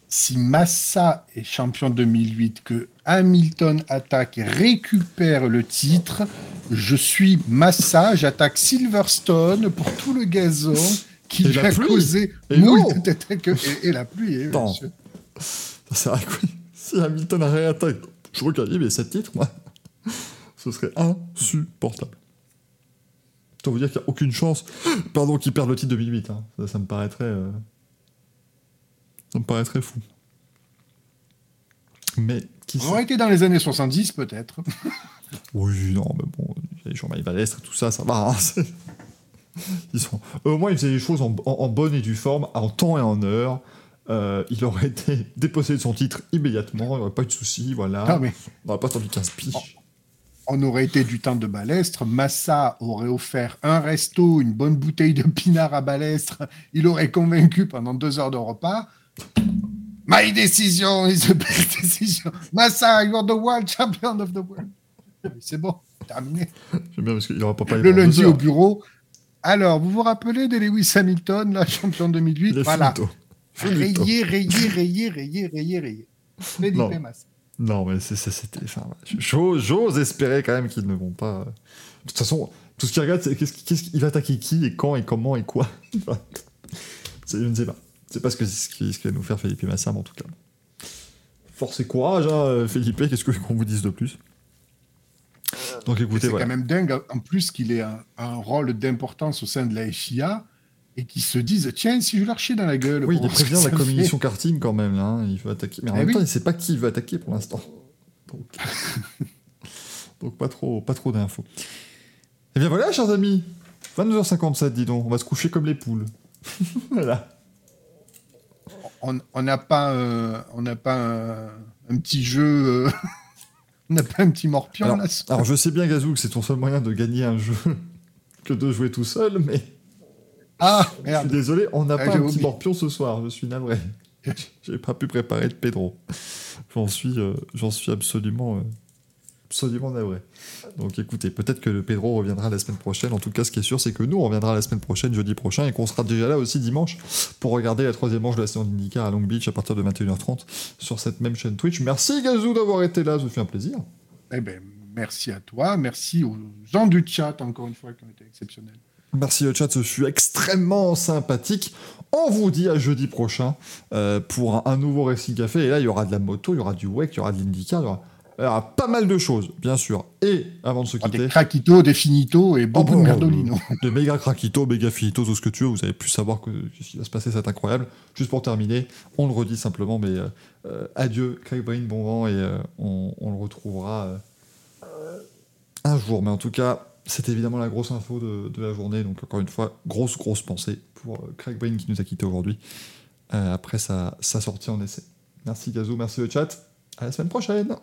[SPEAKER 3] Si Massa est champion 2008, que Hamilton attaque et récupère le titre, je suis Massa, j'attaque Silverstone pour tout le gazon qui lui a causé
[SPEAKER 2] Et
[SPEAKER 3] et, et la pluie. eh,
[SPEAKER 2] Attends. C'est vrai que oui. Si Hamilton a réattaque, je regarde, mais 7 titres, moi, ce serait insupportable. Autant vous dire qu'il n'y a aucune chance, pardon, qu'il perde le titre 2008. hein. Ça, ça me paraîtrait. euh, Ça me paraîtrait fou. Mais qui
[SPEAKER 3] On aurait été dans les années 70 peut-être.
[SPEAKER 2] Oui, non, mais bon, il y a les Jean-Marie Balestre, tout ça, ça va. hein, c'est- Ils sont... Au moins, ils faisaient les choses en, en- en bonne et due forme, en temps et en heure. Euh, il aurait été dépossédé de son titre immédiatement, il n'y aurait pas eu de souci, voilà.
[SPEAKER 3] Ah, mais
[SPEAKER 2] On n'aurait pas attendu 15 piges.
[SPEAKER 3] On aurait été du temps de Balestre. Massa aurait offert un resto, une bonne bouteille de pinard à Balestre. Il aurait convaincu pendant deux heures de repas. My decision is the best decision. Massa, you're the world champion of the world. C'est bon, terminé.
[SPEAKER 2] J'aime bien parce qu'il n'aurait pas
[SPEAKER 3] Le lundi au bureau. Alors, vous vous rappelez de Lewis Hamilton, la champion 2008
[SPEAKER 2] Il est
[SPEAKER 3] Voilà. Rayé, rayé, rayé, rayé, rayé, rayé. Felipe. Massa.
[SPEAKER 2] Non, mais c'était. Enfin, j'ose espérer quand même qu'ils ne vont pas. euh, De toute façon, tout ce qu'ils regardent, c'est qu'est-ce qu'il va attaquer qui et quand et comment et quoi. Enfin, je ne sais pas. C'est pas ce que ce qu'il va nous faire Felipe Massa, mais en tout cas. Force et courage, hein, Felipe, qu'est-ce que- qu'on vous dise de plus? Donc écoutez,
[SPEAKER 3] C'est
[SPEAKER 2] voilà.
[SPEAKER 3] quand même dingue, en plus qu'il ait un, un rôle d'importance au sein de la FIA et qu'ils se disent tiens, si je leur chie dans la gueule.
[SPEAKER 2] Oui, il de la commission karting quand même, là. hein, Il veut attaquer. Mais en
[SPEAKER 3] Eh
[SPEAKER 2] même
[SPEAKER 3] oui.
[SPEAKER 2] temps, il ne sait pas qui il veut attaquer pour l'instant. Donc, Donc pas trop, pas trop d'infos. Et bien voilà, chers amis. 22h57, dis donc. On va se coucher comme les poules. voilà.
[SPEAKER 3] on n'a pas, euh, on n'a pas un, un petit jeu, euh, on n'a pas un petit morpion
[SPEAKER 2] Alors,
[SPEAKER 3] là.
[SPEAKER 2] alors, je sais bien, Gazou, que c'est ton seul moyen de gagner un jeu que de jouer tout seul, mais
[SPEAKER 3] Ah
[SPEAKER 2] je suis désolé, on n'a
[SPEAKER 3] Ah,
[SPEAKER 2] pas un petit morpion ce soir, je suis navré. J'ai pas pu préparer de Pedro. J'en suis, euh, j'en suis absolument, euh, absolument navré. Donc écoutez, peut-être que le Pedro reviendra la semaine prochaine. En tout cas, ce qui est sûr, c'est que nous, on reviendra la semaine prochaine, jeudi prochain, et qu'on sera déjà là aussi dimanche pour regarder la troisième manche de la saison d'IndyCar à Long Beach à partir de 21h30 sur cette même chaîne Twitch. Merci Gazou d'avoir été là, ça fait un plaisir.
[SPEAKER 3] Eh ben, merci à toi, merci aux gens du chat encore une fois qui ont été exceptionnels.
[SPEAKER 2] Merci le chat, ce fut extrêmement sympathique. On vous dit à jeudi prochain euh, pour un, un nouveau Racing Café. Et là, il y aura de la moto, il y aura du WEC, il y aura de l'IndyCar, il y aura, il y aura pas mal de choses, bien sûr. Et avant de se
[SPEAKER 3] Ah,
[SPEAKER 2] quitter,
[SPEAKER 3] des craquitos, des finitos et beaucoup
[SPEAKER 2] Oh,
[SPEAKER 3] de merdolino.
[SPEAKER 2] des méga craquito, méga finito, tout ce que tu veux, vous avez pu savoir que ce qui va se passer, c'est incroyable. Juste pour terminer, on le redit simplement, mais euh, euh, adieu, Craig Brain, bon vent, et euh, on, on le retrouvera euh, euh, un jour. Mais en tout cas, c'est évidemment la grosse info de, la journée. Donc, encore une fois, grosse, grosse pensée pour euh, Craig Brain qui nous a quittés aujourd'hui euh, après sa, sa sortie en essai. Merci Gazou, merci le chat. À la semaine prochaine.